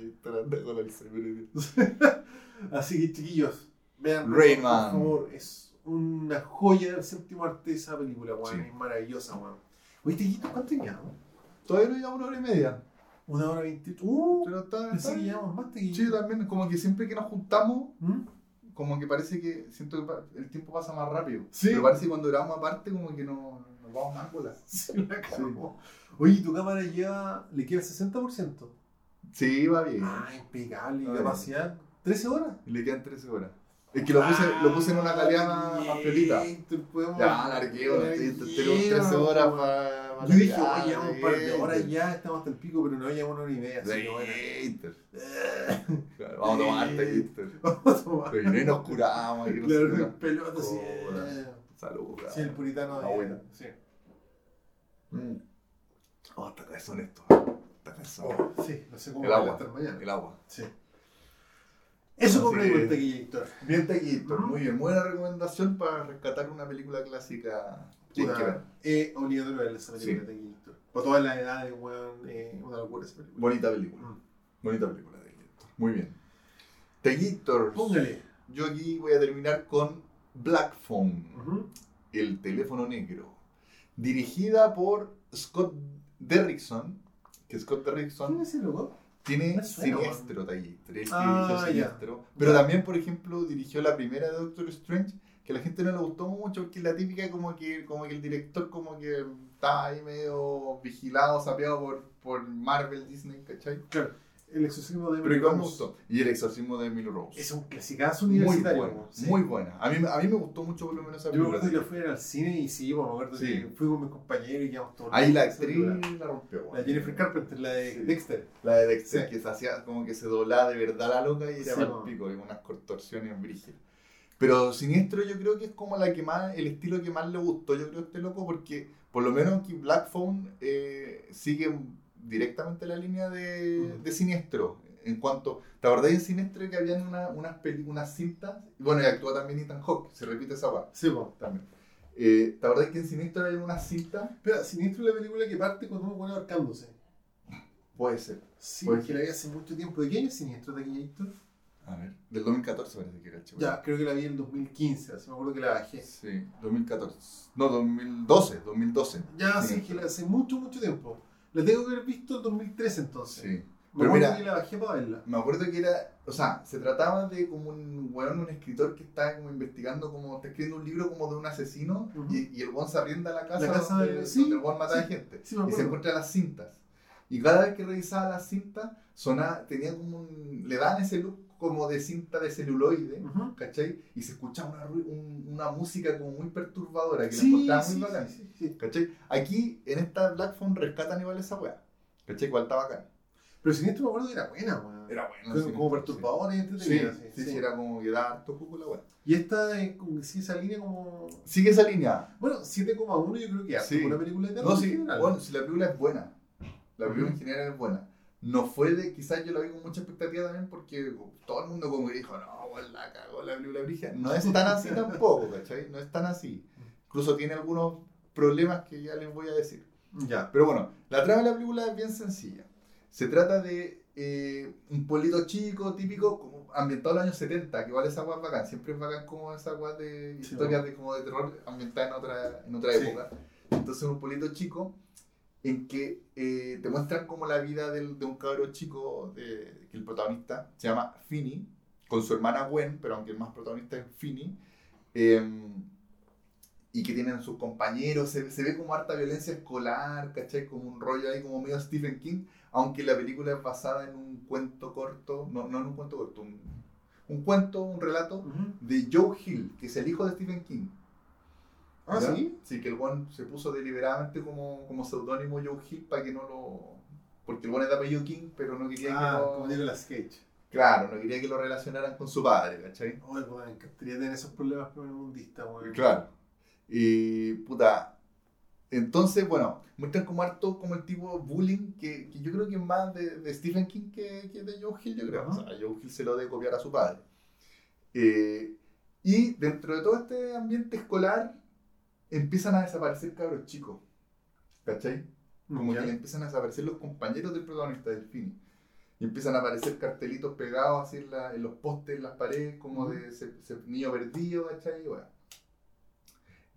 Y esperando con el cerebro. Así que chiquillos, vean Rain por favor, es una joya del séptimo arte esa película, weón. Sí. Es maravillosa, weón. Oye, Chiquito, ¿cuánto llevamos? Todavía no lleva una hora y media. Una hora veintiocho. Uh, Pero está. que llevamos más, Tequillo. Sí, también, como que siempre que nos juntamos, ¿Mm? como que parece que siento que el tiempo pasa más rápido. Sí. Pero parece que cuando grabamos aparte, como que no, nos vamos más bolas. Sí, la. Oye, tu cámara lleva. ¿Le queda el 60%? Sí, va bien. Ah, impecable. ¿Y capacidad? ¿13 horas? Y le quedan 13 horas. Es que lo puse, lo puse en una calidad Ah, más, más podemos- Ya, Largueo, tenemos 13 horas para. Yo dije, oye, llevamos un par de horas ya, estamos hasta el pico, pero no llevamos una hora y media, así que bueno. Claro, Vamos a tomar Gator. Vamos a tomar. Pero y nos curamos. no Claro, qué. pelota, sí. Salud, Sí, el puritano Ah, de. bueno. Sí. Mm. Oh, está cabezón esto. Está cabezón. Oh, sí, no sé cómo va a estar mañana. El agua. Sí. Eso que- con el taquillator. Bien Ujú. muy bien. Buena recomendación para rescatar una película clásica. Tienes que ver. Es obligatorio ver esa película Sí. de taquillator. Por todas las edades, weón, eh, una locura esa película. Bonita película. Mm. Bonita película de Taquillator. Muy bien. Taquillator. Póngale. Yo aquí voy a terminar con Black Phone, el teléfono negro. Dirigida por Scott Derrickson, que Scott ¿Quién Derrickson es ese loco? Tiene Siniestro. Él Ah. Siniestro. Pero también, por ejemplo, dirigió la primera de Doctor Strange, que a la gente no le gustó mucho, porque es la típica como que, como que el director como que está ahí medio vigilado, sapeado por, por Marvel, Disney, ¿cachai? Claro. El exorcismo de Pero Emily igual me Rose. gustó. Y el exorcismo de Emily Rose. Es un clasicazo muy universitario. buena, weón, sí. muy buena. A mí, a mí me gustó mucho por lo menos esa Yo película. acuerdo que la fui al cine y sí, me acuerdo Sí. que fui con mis compañeros y quedamos todos. Ahí la actriz la rompió. La bueno. Jennifer Carpenter, la de Sí. Dexter. La de Dexter, Sí. que se hacía como que se doblaba de verdad la loca y era mal pico, y unas contorsiones brígidas. Pero Siniestro yo creo que es como la que más, el estilo que más le gustó, yo creo, a este loco, porque por lo menos aquí Black Phone eh, sigue directamente la línea de, de Siniestro. En cuanto, ¿te acordás en Siniestro que habían una- unas, unas cintas? Bueno, y actúa también Ethan Hawke, se repite esa va Sí, pues. también. Eh, ¿Te acordás que en Siniestro había unas cintas? Pero Siniestro es la película que parte cuando uno pone ahorcándose. Puede ser. Sí, porque la vi hace mucho tiempo. ¿De qué año es Siniestro de Taquillator? A ver, del 2014 parece que era el chico. Ya, creo que la vi en el 2015, así me acuerdo que la bajé. Sí, 2014. No, 2012, 2012. Ya, sí, que la hace mucho, mucho tiempo. La tengo que haber visto en 2013 entonces. Sí. Me Pero mira, que la bajé para verla. me acuerdo que era, o sea, se trataba de como un weón, un escritor que está como investigando, como está escribiendo un libro como de un asesino y, y el weón se arrienda a la casa, La casa donde, de- sí, donde el weón mataba sí, gente. sí, y se encuentra las cintas. Y cada vez que revisaba las cintas, sonaba, tenía como un, le daban ese look como de cinta de celuloide. Ujú. ¿Cachai? Y se escuchaba una, un- una música como muy perturbadora que la Sí, muy sí, bacán. sí, sí, sí. ¿Cachai? Aquí en esta Black Phone rescatan igual esa weá. ¿Cachai? Igual está bacán. Pero Siniestro me acuerdo que era buena, weón. Era. Como, sí, como sí. perturbadora y Sí, entretenida. sí, Sí, sí, sí. era como que da harto jugo la weá. Y esta que sí, esa línea como. Sigue esa línea. Bueno, 7,1 yo creo que es Sí. una película de terror. No, en sí, bueno, si la película es buena. La película en Ujú. general es buena. No fue de, quizás yo la vi con mucha expectativa también porque todo el mundo como que dijo, no, weón, la cagó la película brigia. No es tan así tampoco, ¿cachai? No es tan así. Incluso tiene algunos problemas que ya les voy a decir. Ya. Pero bueno, la trama de la película es bien sencilla. Se trata de eh, un pueblito chico, típico, como ambientado en los años 70, que igual esa agua es bacán. Siempre es bacán como esa agua de Sí, historias de, como de terror ambientada en otra, en otra Sí. época. Entonces un pueblito chico en que eh, te muestran como la vida del- de un cabro chico, de, que el protagonista se llama Finney, con su hermana Gwen, pero aunque el más protagonista es Finney. eh, y que tienen sus compañeros, se, se ve como harta violencia escolar, ¿cachai? Como un rollo ahí como medio Stephen King, aunque la película es basada en un cuento corto, no, no en un cuento corto, un, un cuento, un relato de Joe Hill, que es el hijo de Stephen King. Ah, sí. Sí, que el one se puso deliberadamente como, como seudónimo Joe Hill para que no lo... Porque el one es de apellido King, pero no quería Ah, que como Nicolas Cage. Claro, no quería que lo relacionaran con su padre, ¿cachai? Oye, pues me encantaría tener esos problemas primermundistas, weón. Claro. Y puta. Entonces, bueno, muestran como harto como el tipo bullying que, que yo creo que es más de, de Stephen King que, que de Joe Hill, yo creo. Ajá. O sea, Joe Hill se lo debe copiar a su padre. Eh, y dentro de todo este ambiente escolar empiezan a desaparecer cabros chicos. ¿Cachai? Como Ya. que le empiezan a desaparecer los compañeros del protagonista del film. Y empiezan a aparecer cartelitos pegados así en, la- en los postes, en las paredes, como de ese, ese niño perdido, ¿cachai? Y bueno.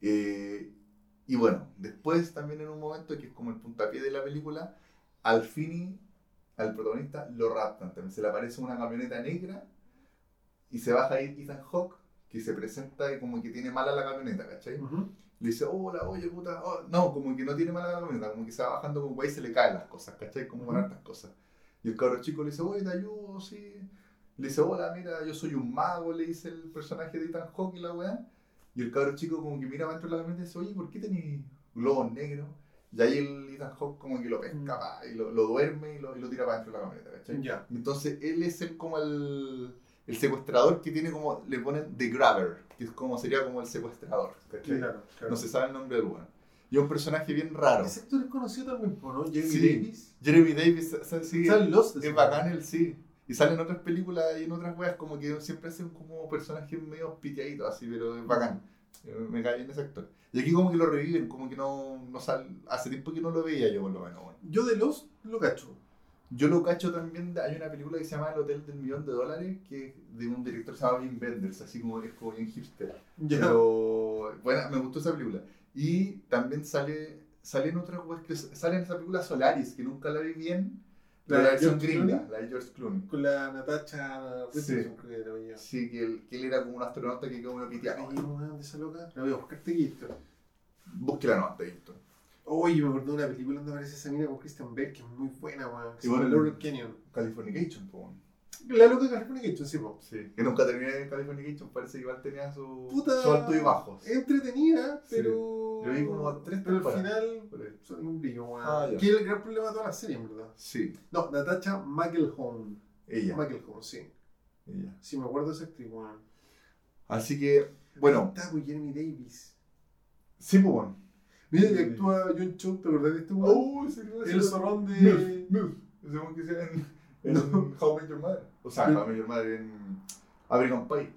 Eh, y bueno, después también en un momento que es como el puntapié de la película, al Fini, al protagonista, lo raptan. También se le aparece una camioneta negra y se baja ahí Ethan Hawke, que se presenta y como que tiene mala la camioneta, ¿cachai? Dice, hola, oye, puta. oh". No, como que no tiene mala la camioneta, como que se va bajando con güey y se le caen las cosas, ¿cachai? Como con hartas cosas. Y el cabro chico le dice, oye, te ayudo, sí. Le dice, hola, mira, yo soy un mago, le dice el personaje de Ethan Hawke y la weá. Y el cabro chico como que mira para dentro de la mente y dice, oye, ¿por qué tenéis globos negros? Y ahí el Ethan Hawke como que lo pesca, pa, y lo, lo duerme y lo, y lo tira para dentro de la camioneta, ¿cachai? Ya. Entonces él es el como el, el secuestrador que tiene como, le ponen The Grabber, que es como sería como el secuestrador. Claro, claro. No se sabe el nombre del weón. Y es un personaje bien raro. Ese actor es conocido también, ¿no? Jeremy Sí. Davis. Jeremy Davis, o sea, sí, Sale en Lost, ese es bacán él, sí. Y sale en otras películas y en otras weas como que siempre hacen como personajes medio piteaditos así, pero es bacán. Eh, Me cae bien ese actor. Y aquí como que lo reviven, como que no, no sale. Hace tiempo que no lo veía yo por lo menos. bueno. Yo de Lost lo cacho. Yo lo cacho también, hay una película que se llama El Hotel del Millón de Dólares, que es de un director que se llama Wim Wenders, así como es como bien hipster. Ya. Pero bueno, me gustó esa película. Y también sale, salen otras weas que sale en esa película Solaris, que nunca la vi bien. ¿La La, de versión George gringa, la de George Clooney. Con la Natacha Sí. Richardson, creo que era. Sí, que él, que él era como un astronauta que quedó medio Ay, piteado. weón, de esa loca. La voy a buscar tequito. Búsquela no, te. Oye, me acordé de una película donde aparece esa mina con Christian Bale, que es muy buena, weón. Que se Igual- llama Laurel Canyon. Californication, po. La loca de Californication, sí, po. Sí. Que nunca terminé de Californication, parece que igual tenía su, Puta. su alto y bajos. Entretenida, Sí. pero. Yo vi como tres Pero al final. Son un brillo, weón. Ah, que es el gran problema de toda la serie, en verdad. Sí, No, Natacha McElhone. ella. McElhone, sí. ella. Sí, me acuerdo de esa actriz, weón. Así que, bueno, Está con Jeremy Davis. sí, pues bueno. Mira que Sí. actúa John Cho, ¿te acordás de este weón? Oh, que el zorrón de. Milf, Milf. Ese weón que sea en, en No. How Met Your Mother. O sea, Sí. How Met Your Mother en American Pie.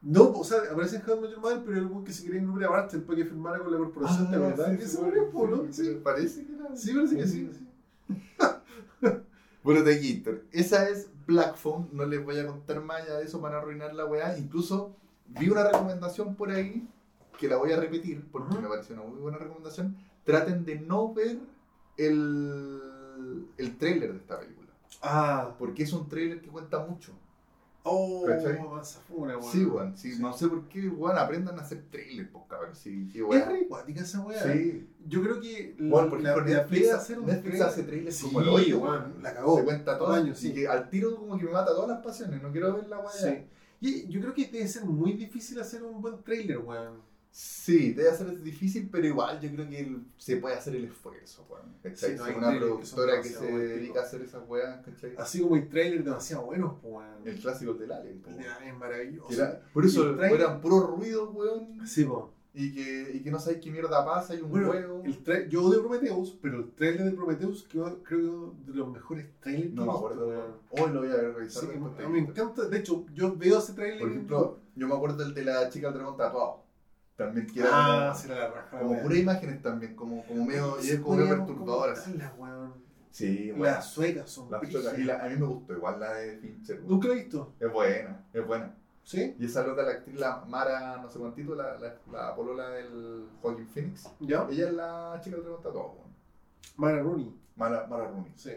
No, o sea, aparece en How Met Your Mother, pero el weón que se quería engrupiar a Bartel para que firmara con la corporación, ¿te acordás? sí, Ese sí, weón es po, ¿no? sí, Sí. Parece que era. Sí, parece que sí. sí. Bueno, de Gator. Esa es Black Phone. No les voy a contar más allá de eso para no arruinar la weá. Incluso vi una recomendación por ahí que la voy a repetir porque me pareció una muy buena recomendación. Traten de no ver el, el trailer de esta película. Ah, Porque es un trailer que cuenta mucho. oh, weón. Sí, weón. Sí, Sí. No sé por qué, weón, aprendan a hacer trailers, pues, cabrón. Sí, qué Es re esa weá. Sí. Yo creo que Bueno, porque con idea Netflix, hacer un Netflix trailer- hace trailers Sí, como el hoyo, weón, weón. la cagó. Se cuenta todo. Todo año, y sí. que al tiro como que me mata todas las pasiones. No quiero ver la weá. Sí. Y yo creo que debe ser muy difícil hacer un buen trailer, weón. Sí, debe ser difícil, pero igual yo creo que el- se puede hacer el esfuerzo, weón. ¿cachai? Sí, no, Si hay una que productora que se dedica a hacer esas weas, ¿cachai? Así como hay trailers demasiado buenos, weón. El clásico del Alien, El weón. de Alien es maravilloso. Que era- por eso el trailer- eran puros ruidos, weón, Sí, po. y que, y que no sabes qué mierda pasa, y un Bueno, juego. el tra- yo odio Prometheus, pero el trailer de Prometheus creo, creo de los mejores trailers No que me acuerdo, weón. Hoy lo voy a revisar. Sí, me encanta. De hecho, yo veo ese trailer. Por ejemplo, yo me acuerdo el de la chica del dragón tatuado. También que era ah, como, será la raja. como weón. puras imágenes también, como, como medio, y es como medio perturbador así. weón. Sí, bueno. Las suecas son Las otras- y la- a mí me gustó igual la de Fincher. weón. Nunca la he visto. Es buena, es buena. ¿Sí? Y esa loca, la actriz, la Mara, no sé cuántito, la, la, la polola del Joaquin Phoenix. ¿Ya? Ella es la chica que te todo, weón. Mara Rooney. Mara, Mara Rooney. Sí.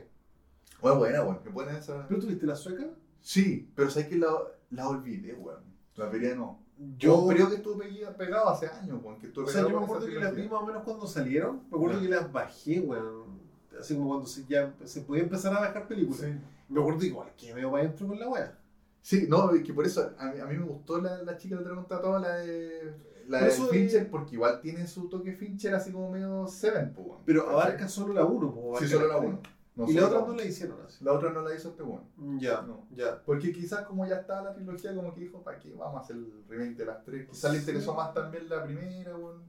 Bueno, buena, weón. ¿Qué buena esa? ¿Pero tuviste la sueca? Sí, pero sabes que la, la olvidé, weón. La vería no. Yo. un periodo que estuve pegado hace años, weón. Que O sea, yo me acuerdo que las vi más o menos cuando salieron. Me acuerdo que las bajé, weón. Así como cuando se, ya se podía empezar a bajar películas. Sí. Me acuerdo igual que me para adentro con la wea. Sí, no, es que por eso a mí, a mí me gustó la, la chica del dragón tatuado, la de. La de Fincher, es- porque igual tiene su toque Fincher así como medio Seven, weón. Pero abarca solo la 1. Sí, solo la 1. Y la otra no la hicieron así. La otra no la hizo este weón. Ya, No. ya. Porque quizás como ya estaba la trilogía, como que dijo, ¿para qué vamos a hacer el remake de las tres? Quizás le interesó Sí. más también la primera, weón.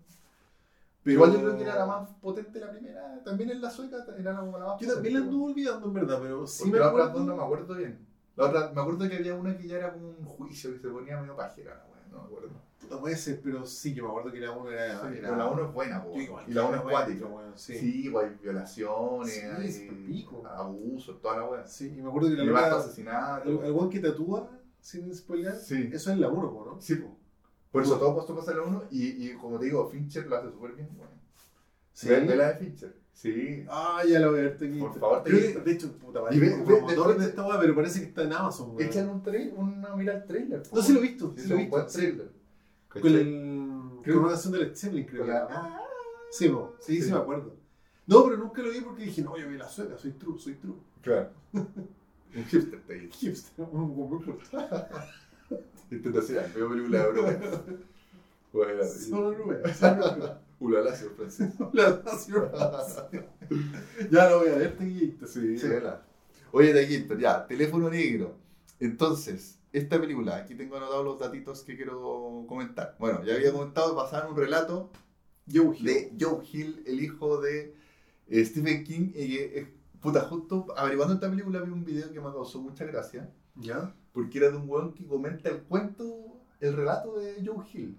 Pero Igual yo creo que era la más potente la primera, también en la sueca era la más Yo también la anduve olvidando en verdad, pero sí me acuerdo. dos no me acuerdo bien. La otra, me acuerdo que había una que ya era como un juicio que se ponía medio pajera, weón, no me acuerdo. No puede ser, pero sí, yo me acuerdo que la 1 era. Sí, era... pero la 1 es buena, po, igual y la que 1 es cuática. weón, Sí. Sí, pues hay violaciones, Sí, hay pico. abusos, toda la weá. Sí, y me acuerdo que la Y basta loca. asesinato. El, el weón que tatúa, sin spoiler, Sí. eso es la 1, ¿no? Sí, po. Por eso todo esto pasa en la 1 y, y como te digo, Fincher lo hace súper bien, weón. Sí. Ve, ve la de Fincher. Sí. Ah, ya la voy a ver aquí. Por favor, Tequito. que, de hecho, puta, Y vale, ve- ve- ve- de esta weá, pero parece que está en Amazon, weón. Echan un tra- una mira al trailer. No, sí lo he visto, Sí, lo he visto. trailer. Con el. Con una canción de Led Zeppelin, creo la- ¿no? Sí, sí, sí, Sí. me acuerdo. No, pero nunca lo vi porque dije, no, yo vi la sueca, soy true, soy true. Claro. Un hipster Takeíto. Hipster, un muy corto. Internacional, veo película de. Bueno, Solo nube, solo. Ulala, señor francés. La nación. Ya lo voy a ver, te guiaste. Sí, vela. Oye, Takeíto, ya, teléfono negro. Entonces, esta película, aquí tengo anotados los datitos que quiero comentar. Bueno, ya había comentado, basada en un relato Joe Hill. de Joe Hill, el hijo de eh, Stephen King, y que, eh, puta, justo averiguando esta película vi un video que me causó mucha gracia, ¿Ya? porque era de un weón que comenta el cuento, el relato de Joe Hill,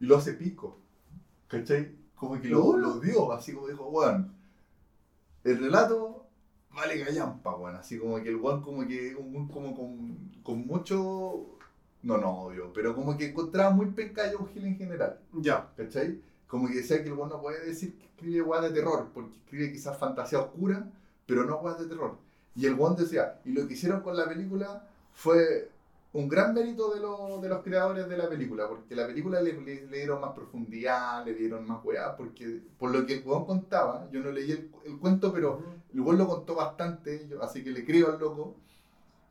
y lo hace pico, ¿cachai? Como que lo, dio, así como dijo, weón, el relato vale gallampa, weón, así como que el weón como que, un como con, con mucho, no, no odio, pero como que encontraba muy penca a Joe Hill en general. Ya. ¿Cachai? Como que decía que el bueno no puede decir que escribe weas de terror, porque escribe quizás fantasía oscura, pero no weas de terror. Y el one decía, y lo que hicieron con la película fue un gran mérito de, lo- de los creadores de la película, porque la película le, le- le dieron más profundidad, le dieron más weas, porque por lo que el weón contaba, yo no leí el, el cuento, pero el weón lo contó bastante, yo- así que le creo al loco,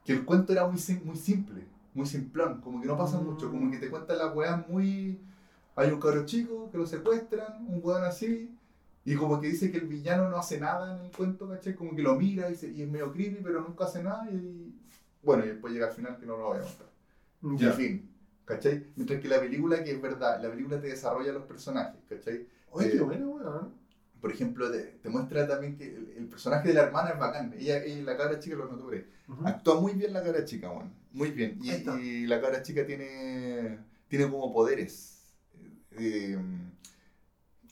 que el cuento era muy, muy simple, muy simplón, como que no pasa Mm. mucho, como que te cuentan las weas muy... Hay un cabro chico que lo secuestran, un weón así, y como que dice que el villano no hace nada en el cuento, ¿cachai? Como que lo mira y, se- y es medio creepy, pero nunca hace nada, y bueno, y después llega al final que no lo voy a mostrar. Y Ya. en fin, ¿cachai? Mientras que la película, que es verdad, la película te desarrolla los personajes, ¿cachai? Oye, qué Eh, bueno, weón. Por ejemplo, te, te muestra también que el, el personaje de la hermana es bacán. Ella, ella la cabra chica, lo noté por ahí. Ujú. Actúa muy bien la cabra chica, weón. Muy bien. Y, la cabra chica tiene, tiene como poderes. Eh,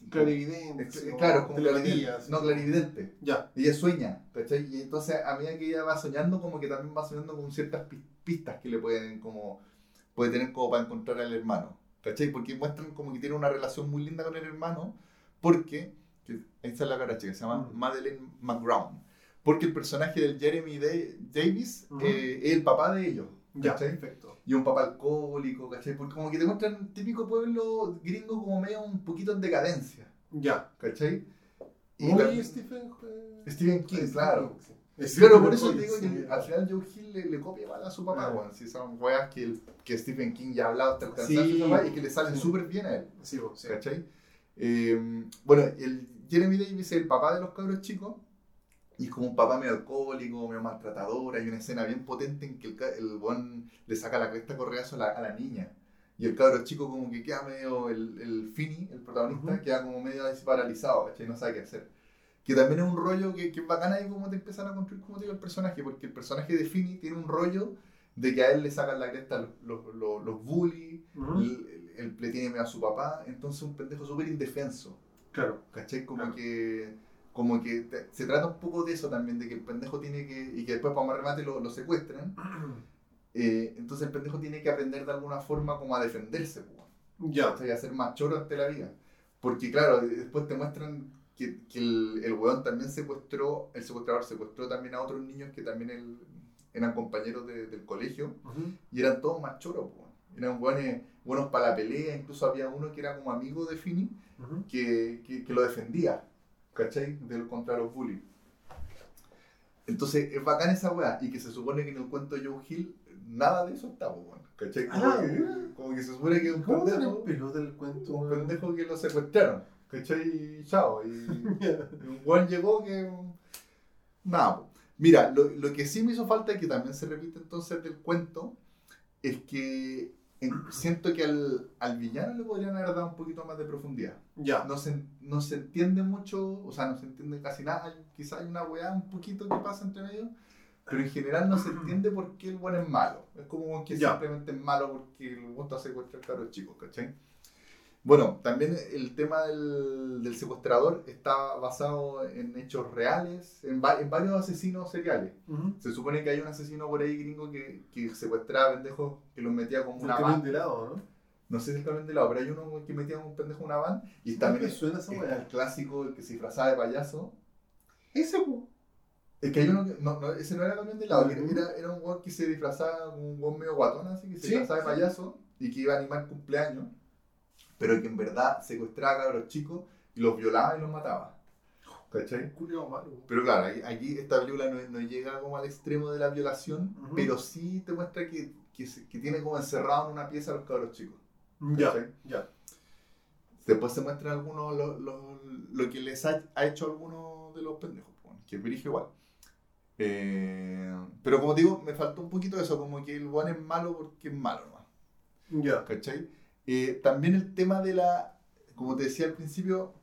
Clarividente. eh, o claro, como clarividente. No, clarividente. Ya. Ella sueña, ¿cachai? Y entonces a medida que ella va soñando, como que también va soñando con ciertas pi- pistas que le pueden como puede tener como para encontrar al hermano, ¿cachai? Porque muestran como que tiene una relación muy linda con el hermano, porque, que, esta es la cara chica, se llama. Madeleine McGrown, porque el personaje del Jeremy Da- Davis Ujú. eh, es el papá de ellos, Ya, ¿cachai? perfecto. Y un papá alcohólico, ¿cachai? Porque como que te muestran típico pueblo gringo como medio un poquito en decadencia, Ya. ¿cachai? Y Muy la- Stephen, eh, Stephen King, Stephen claro. Sí. Claro, por eso te digo que sí. al final Joe Hill le, le copia igual a su papá, Ah. weón. Si son weas que, el- que Stephen King ya ha hablado hasta el cansancio y que le salen súper bien a él, Sí, sí. ¿cachai? Eh, bueno, el Jeremy Davis es el papá de los cabros chicos y es como un papá medio alcohólico, medio maltratador. Hay una escena bien potente en que el, el weón le saca la cresta correazo a la, a la niña. Y el cabro chico como que queda medio, el, el Finny, el protagonista, Ujú. queda como medio paralizado, ¿cachai? No sabe qué hacer. Que también es un rollo que, que es bacán ahí como te empiezan a construir, como te digo, el personaje, porque el personaje de Finny tiene un rollo de que a él le sacan la cresta los, los, los, los bullies, Ujú. él, él le tiene miedo a su papá, entonces un pendejo súper indefenso, Claro. ¿cachai? Como Claro. que, como que te- se trata un poco de eso también, de que el pendejo tiene que, y que después para más remate lo, lo secuestran, eh, entonces el pendejo tiene que aprender de alguna forma como a defenderse, pues, Ya. ¿cachai? A ser más choro ante la vida. Porque claro, después te muestran que, que el, el weón también secuestró, el secuestrador secuestró también a otros niños que también eran compañeros de- del colegio Ujú. y eran todos más choros, po. eran buenos, buenos para la pelea, incluso había uno que era como amigo de Fini Que, que, que lo defendía, ¿cachai? Del, contra los bullies. Entonces es bacán esa weá y que se supone que en el cuento de Joe Hill nada de eso está, weón, ¿cachai? Como, Ah, que, como que se supone que es un ¿Cómo tiene pendejo, del cuento? un pendejo que lo secuestraron, ¿cachai? Y chao, y Ya. un weón llegó que. Nada, po. Mira, lo, lo que sí me hizo falta y que también se repite entonces del cuento es que siento que al, al villano le podrían haber dado un poquito más de profundidad. Ya. No se, no se entiende mucho, o sea, no se entiende casi nada. Hay- Quizá hay una weá un poquito que pasa entre medio, pero en general no se entiende por qué el bueno es malo. Es como que Ya. simplemente es malo porque el gusto a secuestrar caros chicos, ¿cachai? Bueno, también el tema del, del secuestrador está basado en hechos reales, en, va- en varios asesinos seriales. Ujú. Se supone que hay un asesino por ahí gringo que, que secuestraba pendejos que los metía como una van. de lado, ¿no? No sé si el camión de lado, pero hay uno que metía un pendejo en una van. Y ¿Cómo también es, suena esa está weá? el clásico, el que se disfrazaba de payaso. Ese. Es que hay uno que. No, no, ese no era camión de lado, que Ujú. era, era un weón que se disfrazaba como un weón medio guatón, así que se Sí, disfrazaba de payaso y que iba a animar cumpleaños, pero que en verdad secuestraba a cabros chicos y los violaba y los mataba. ¿Cachai? Culiao malo. Pero claro, aquí- esta película no, no llega como al extremo de la violación, pero sí te muestra que, que, tiene como encerrado en una pieza a los cabros chicos. Ya, ¿cachai? ya. Después se muestra algunos lo, lo, lo que les ha, ha hecho algunos de los pendejos, que es virige igual. Eh, pero como digo, me faltó un poquito eso, como que el one es malo porque es malo nomás. Ya. ¿Cachai? Eh, también el tema de la, como te decía al principio,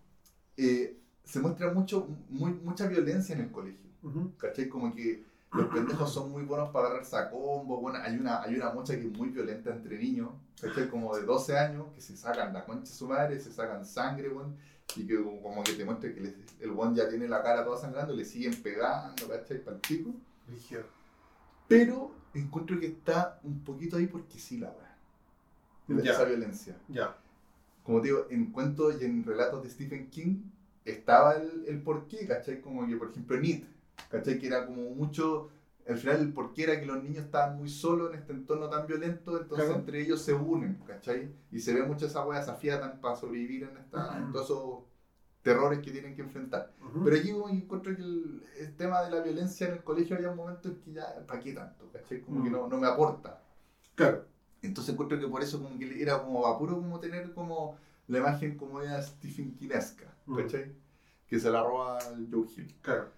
eh, se muestra mucho, muy, mucha violencia en el colegio. Ujú. ¿Cachai? Como que los pendejos son muy buenos para agarrarse a combo. Bueno, hay una, hay una mocha que es muy violenta entre niños, ¿cachai? Como de 12 años, que se sacan la concha de su madre, se sacan sangre, weón. Y que como, que te muestra que les- el weón ya tiene la cara toda sangrando, le siguen pegando, ¿cachai? Para el pico. Pero encuentro que está un poquito ahí porque sí la. De Ya. Esa violencia. Ya. Como te digo, en cuentos y en relatos de Stephen King estaba el, el porqué, ¿cachai? Como que, por ejemplo, en It, ¿cachai? Que era como mucho. Al final, el porqué era que los niños estaban muy solos en este entorno tan violento, entonces Claro. entre ellos se unen, ¿cachai? Y se ve mucho esa wea, se afiatan para sobrevivir en, esta, en todos esos terrores que tienen que enfrentar. Ujú. Pero aquí como que encuentro que el, el tema de la violencia en el colegio había un momento en que ya, ¿para qué tanto? ¿cachai? Como que Mm. no, no me aporta. Claro. Entonces encuentro que por eso como que era como a puro como tener como la imagen como era Stephen Kinesca, Mm. ¿cachai? Que se la roba el Joe Hill. Claro.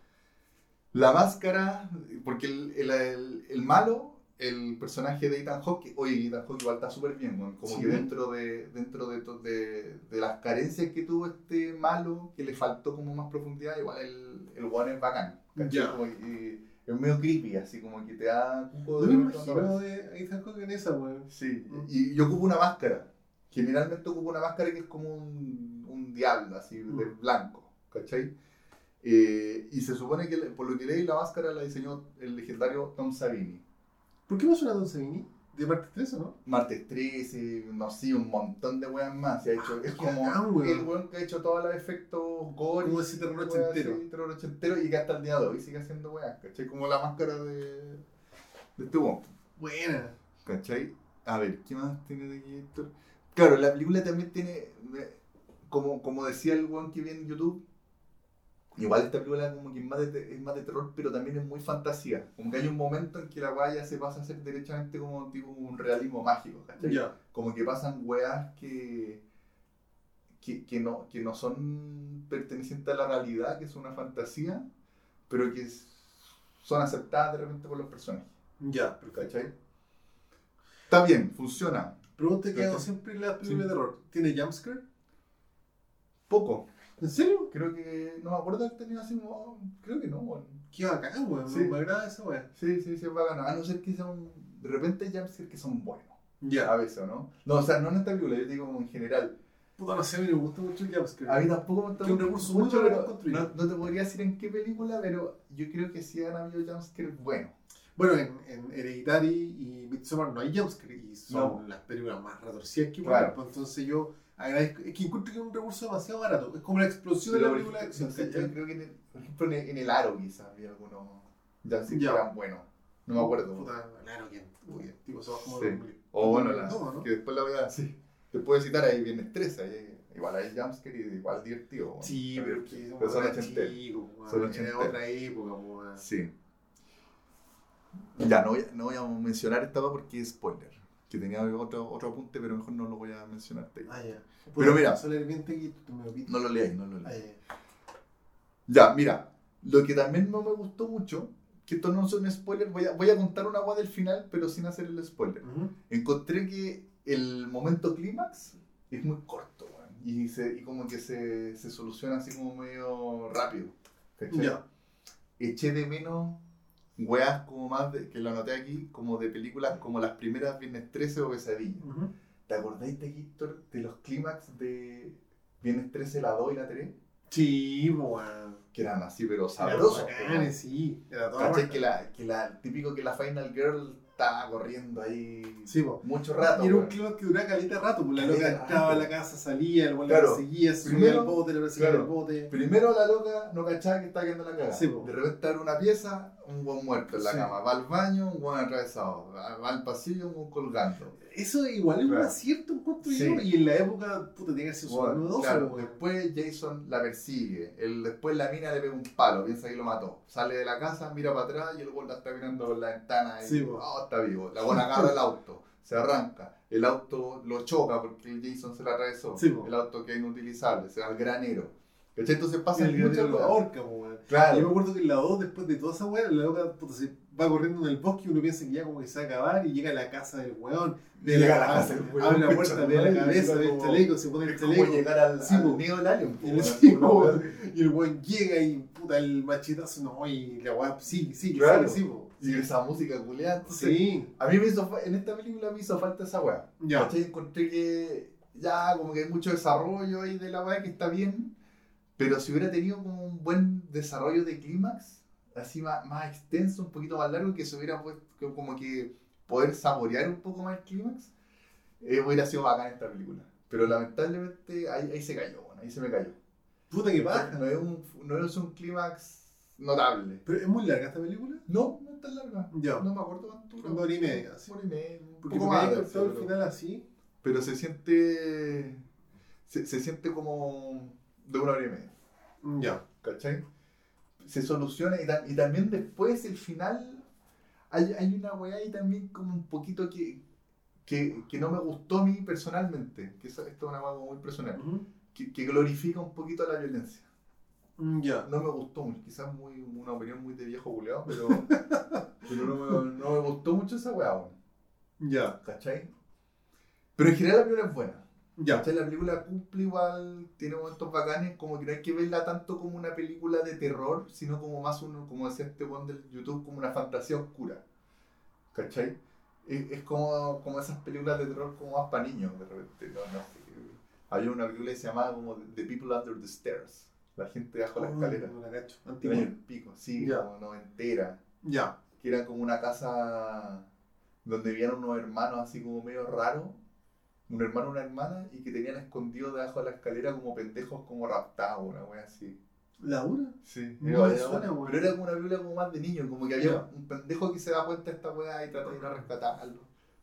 La máscara, porque el, el, el- el malo, el personaje de Ethan Hawke, oye, Ethan Hawke igual está súper bien, weón, como Sí. que dentro de dentro de, de, de las carencias que tuvo este malo, que le faltó como más profundidad, igual el, el one es bacán, ¿cachai? Ya. Como que es medio creepy, así como que te da un poco No me repente cuando imagino de Ethan Hawke en esa, weón. Sí, Mm. y yo ocupo una máscara. Generalmente ocupo una máscara que es como un, un diablo, así, de Mm. blanco, ¿cachai? Eh, y se supone que, por lo que leí, la máscara la diseñó el legendario Tom Savini. ¿Por qué no suena Don Savini? ¿De parte 3 o no? Martes 13, no sé, un montón de weas más. Se ha hecho, es qué como weón. el weón que ha hecho todos los efectos gore. Como ese terror ochentero. así, terror ochentero, y que hasta el día de hoy sigue haciendo weas, ¿cachai? Como la máscara de, de este weón. Buena. ¿Cachai? A ver, ¿qué más tiene de aquí Héctor? Claro, la película también tiene, como, como decía el one que vi en YouTube, igual esta película como que es más, de, es más de terror, pero también es muy fantasía. Como que hay un momento en que la weá ya se pasa a ser derechamente como tipo un realismo mágico. Como que pasan weas que, que, que no, que no son pertenecientes a la realidad, que son una fantasía, pero que son aceptadas de repente por los personajes. Ya, perfecto. ¿Cachai? Está bien, funciona. Pregunta que hago siempre en las películas Sí. de terror. ¿Tiene jumpscare? Poco. ¿En serio? Creo que. No me acuerdo de haber tenido así como. Creo que no, weón. Qué bacán, weón. Sí. Me agrada esa weón. Sí, sí, sí, es bacano. A no ser que son. De repente jumpscares que son buenos. A Ya. veces, ¿o ¿no? No, o sea, no en esta película, yo digo como en general. Puta, no sé, a mí me gusta mucho el jumpscare. A mí tampoco me gusta Que un mucho, recurso mucho, bacán pero no, no te podría decir en qué película, pero yo creo que sí han habido jumpscares buenos. Bueno, en, en Hereditary y Midsommar no hay jumpscare y son No. las películas más retorcidas que Claro. pueden. Entonces yo agradezco. Es que encuentro que es un recurso demasiado barato. Es como la explosión de la película de acción. yo creo que, en el- por ejemplo, en el, en el Aro quizás había algunos jumpscares que Ya. eran buenos. No me acuerdo. Puta, claro que muy antiguo, eso va como Sí. O bueno, la, No, ¿no? que después la voy a sí. Te puedo citar ahí 13, ahí, igual hay jumpscare y igual divertido. bueno. Sí, pero que Pero son ochenteros. Son era ochenteros. otra época, weón. Sí. Ya, no voy, a, no voy a mencionar esta porque es spoiler. Que tenía otro, otro apunte, pero mejor no lo voy a mencionar. Ah, ya. Pero mira. No lo leáis, no lo Ah, leáis. ya. Ya, mira. Lo que también no me gustó mucho, que esto no son spoilers, voy a, voy a contar una agua del final, pero sin hacer el spoiler. Ujú. encontré que el momento clímax es muy corto. Y, se, y como que se, se soluciona así como medio rápido. Eché de menos weas como más, de, que lo anoté aquí, como de películas como las primeras Viernes 13 o Pesadilla. Ujú. ¿Te acordáis de Héctor de los clímax de Viernes 13, la 2 y la 3? Sí, weón. Que eran así, pero Era sabrosos. bacanes, sí. Era todo. Que la, que la, típico que la Final Girl estaba corriendo ahí Sí, po. mucho rato. Y era un clima que duraba caleta rato, pues la loca entraba a rato. la casa, salía, el Claro. la perseguía, subía Primero- al bote, le perseguía claro. al bote. Primero la loca no cachaba que estaba quedando la. Sí, po. de repente abre una pieza, un buen muerto en la Sí. cama. Va al baño, un buen atravesado. Va va al pasillo, un buen colgando. Eso igual es un acierto encuentro Sí. yo, y en la época, puta, tenía que ser Bueno, novedoso, claro, weón. después Jason la persigue. El, después la mina le pega un palo, piensa que lo mató. Sale de la casa, mira para atrás y el la está mirando por la ventana y Sí, po. oh, está vivo. La buena agarra el auto, se arranca. El auto lo choca porque el Jason se lo atravesó. Sí, po. el auto queda inutilizable, se va al granero. ¿Cachai? Entonces pasa el muchas cosas. weón. Claro. Yo me acuerdo que en la 2, después de toda esa weá, la loca puta, se va corriendo en el bosque y uno piensa que ya como que se va a acabar y llega a la casa del weón. ve Llega a la casa del weón, Abre la puerta, ve la cabeza, ve el chaleco, se pone el como chaleco. llegar al, Sí, al po. nido del alien. po, Y el, weón, sí, una po, wea así. y el weón llega y puta el machetazo, no, y la weá sigue, sigue, Claro. sí, po. Y esa música entonces, Sí, A mí me hizo, en esta película me hizo falta esa weá. ya. ¿Cachai? Encontré que ya como que hay mucho desarrollo ahí de la weá que está bien, pero si hubiera tenido como un buen desarrollo de clímax, así más, más extenso, un poquito más largo, que se hubiera puesto como que poder saborear un poco más el clímax, eh, hubiera sido bacán esta película. Pero lamentablemente ahí, ahí se cayó, bueno, ahí se me cayó. Puta que baja. No es un, no es un clímax notable. Pero es muy larga esta película. No, no es tan larga. Ya. No me acuerdo cuánto. Una hora y media, sí. Una hora y media, un Porque poco más. cortado el final así. pero se siente se, se siente como de una hora y media Ya. ¿cachai? Se soluciona y, ta- y también después el final hay, hay una weá ahí también como un poquito que, que, que no me gustó a mí personalmente que esto es una weá muy personal que, que glorifica un poquito la violencia Mm, Ya. no me gustó mucho quizás muy una opinión muy de viejo buleado pero, pero no, me, no me gustó mucho esa weá Ya. ¿cachai? pero en general la película es buena Ya. La película cumple igual, tiene momentos bacanes, como que no hay que verla tanto como una película de terror, sino como más uno, como decía este one del YouTube, como una fantasía oscura. ¿Cachai? Es, es como, como esas películas de terror como más para niños, de repente. No, no. Había una película que se llamaba como The People Under the Stairs, la gente bajo la Oh, escalera. No la cacho. Antigua. el pico, sí, Ya. como noventera. Ya. Que era como una casa donde vivían unos hermanos así como medio raros un hermano una hermana y que tenían escondidos debajo de la escalera como pendejos como raptados, una wea así. ¿La dura? Sí, No era- me era suena, buena. weón. pero era como una película como más de niño, como que había un pendejo que se da cuenta de esta weá y trata de ir a rescatarlo.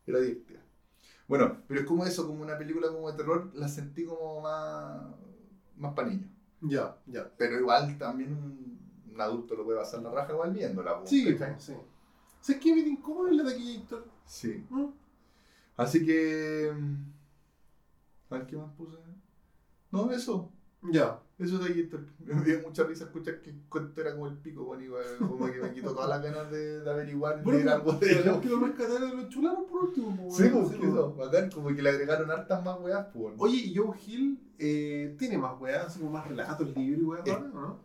Era divertida. Bueno, pero es como eso, como una película como de terror, la sentí como más, más para niños. Ya, ya. Pero igual también un, adulto lo puede pasar la raja igual viéndola. po, Sí, ¿cachai? sí. ¿Sabes qué me incómodo en la taquilla, Sí. ¿Mm? Así que... A ver qué más puse. No, eso. Ya. Eso de aquí, me dio mucha risa escuchar que el cuento era como el pico, bueno, igual, como que me quitó todas las ganas de, de averiguar y leer algo de pero ello. que lo rescataron y lo chularon por último. Sí, pues, eso, bacán, como que le agregaron hartas más weas, pues. Oye, ¿y Joe Hill eh, tiene más weas, así como más relatos, libros y weas, Eh, ahora, ¿o no?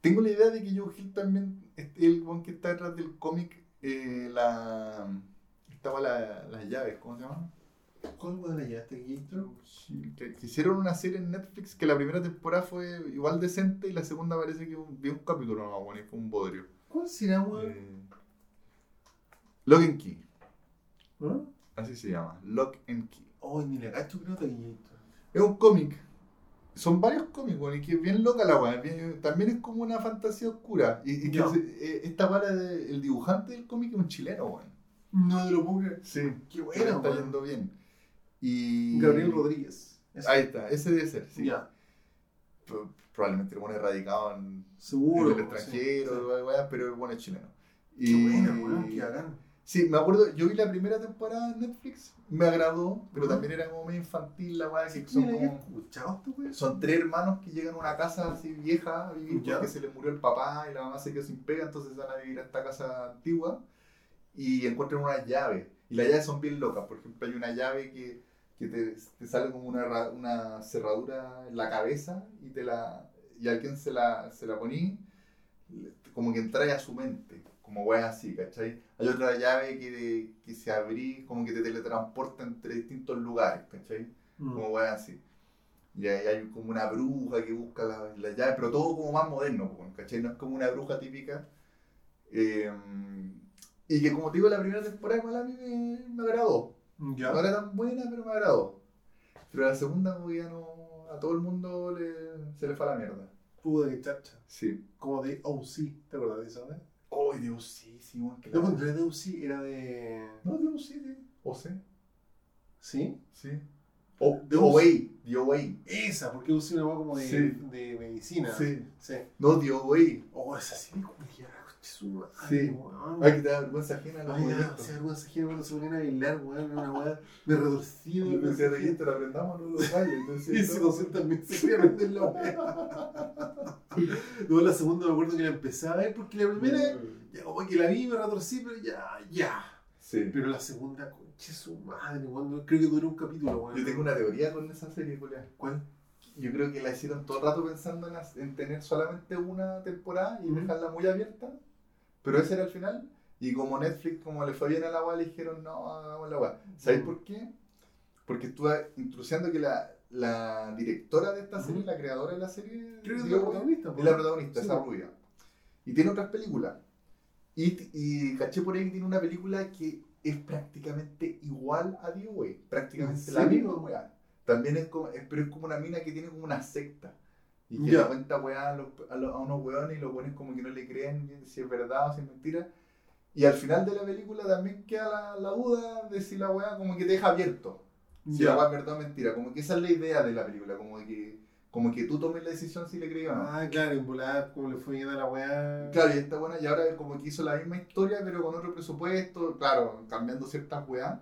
Tengo la idea de que Joe Hill también, es el one que está detrás del cómic, eh, la. Estaba la, las llaves, ¿cómo se llama? ¿Cuál wea la llevaste, Gator? Que, que hicieron una serie en Netflix que la primera temporada fue igual decente y la segunda parece que un- vi un capítulo nomás, bueno, y fue un bodrio. ¿Cuál será, weón? Eh, Lock and Key, ¿No? así se llama, Lock and Key. Oh, ni la cacho, creo, Gator. Es un cómic. Son varios cómics, bueno, y que es bien loca la weá. También es como una fantasía oscura. Y, y que se- eh, esta weá, de- el dibujante del cómic es un chileno, weón. No te lo puedo creer. Sí. Qué bueno, está yendo bien. Y... Gabriel Rodríguez. Ese. Ahí está, ese debe ser, sí. Probablemente el bueno es radicado en, Seguro. en el extranjero, sí, sí. pero el bueno es chileno. Qué Y... bueno, weón, qué bacán. Sí, me acuerdo, yo vi la primera temporada en Netflix, me agradó, pero también era como medio infantil la weá, que son como... escuchado esto. Son tres hermanos que llegan a una casa así vieja a vivir Ya. porque se les murió el papá y la mamá se quedó sin pega, entonces van a vivir a esta casa antigua y encuentran unas llaves. Y las llaves son bien locas. Por ejemplo, hay una llave que, que te, te sale como una, una cerradura en la cabeza y te la y alguien se la, se la poní, como que entra a su mente, como weas así, ¿cachai? Hay otra llave que, que se abrí, como que te teletransporta entre distintos lugares, ¿cachai? Mm. como weas así. Y ahí hay como una bruja que busca la, la llave, pero todo como más moderno, ¿cachai? No es como una bruja típica. Eh, Y que como te digo, la primera temporada igual a mí me, me agradó. Ya. No era tan buena, pero me agradó. Pero la segunda ya no... A todo el mundo le, se le fue a la mierda. Pudo de chacha. Sí. Como de OC, ¿te acuerdas de eso, eh? Oh, Dios, sí, sí, weón, que No, era de OC, era de. No, Dios, sí, sí. O sí. ¿Sí? Sí. O, De OA, The OA. Esa, porque OC una hueá como de, Sí. de medicina. Sí. Sí. No, The OA. Oh, esa serie culiada, una. Sí. Ay, que te da vergüenza ajena a los Ay, da movimientos. demasiada vergüenza ajena cuando se ponían a bailar, weón. Una weá. Me retorcía. Yo me pensé de esto, lo aprendamos no los bailes. Entonces, Y ese concepto también se quería aprender la weá. Luego la segunda me acuerdo que la empezaba a ver porque la primera, ya como que la vi, me retorcí, pero ya, ya. Sí. Pero la segunda, conche su madre, weón. Creo que duró un capítulo, weón. Yo tengo una teoría con esa serie, Julián. ¿Cuál? Yo creo que la hicieron todo el rato pensando en, tener solamente una temporada y dejarla muy abierta. Pero ese era el final. Y como Netflix, como le fue bien a la weá, le dijeron, no, hagamos la weá. ¿Sabéis Ujú. por qué? Porque estuve introduciendo que la, la directora de esta serie, la creadora de la serie, Creo es la protagonista. es la protagonista, Sí, esa rubia. Y tiene otras películas. Y, y caché por ahí que tiene una película que es prácticamente igual a The Way. Prácticamente ¿En la misma weá. También es como, es- pero es como una mina que tiene como una secta. Y que Ya. le cuenta weá a, los- a, los- a unos weones y los weones como que no le creen si es verdad o si es mentira. Y al final de la película también queda la, la duda de si la weá como que te deja abierto. Si Ya. la weá es verdad o mentira. Como que esa es la idea de la película. Como que, como que tú tomes la decisión si le crees o no. Ah, claro, en volar, como le fue bien a la weá. Claro, y esta buena, y ahora como que hizo la misma historia, pero con otro presupuesto, claro, cambiando ciertas weas.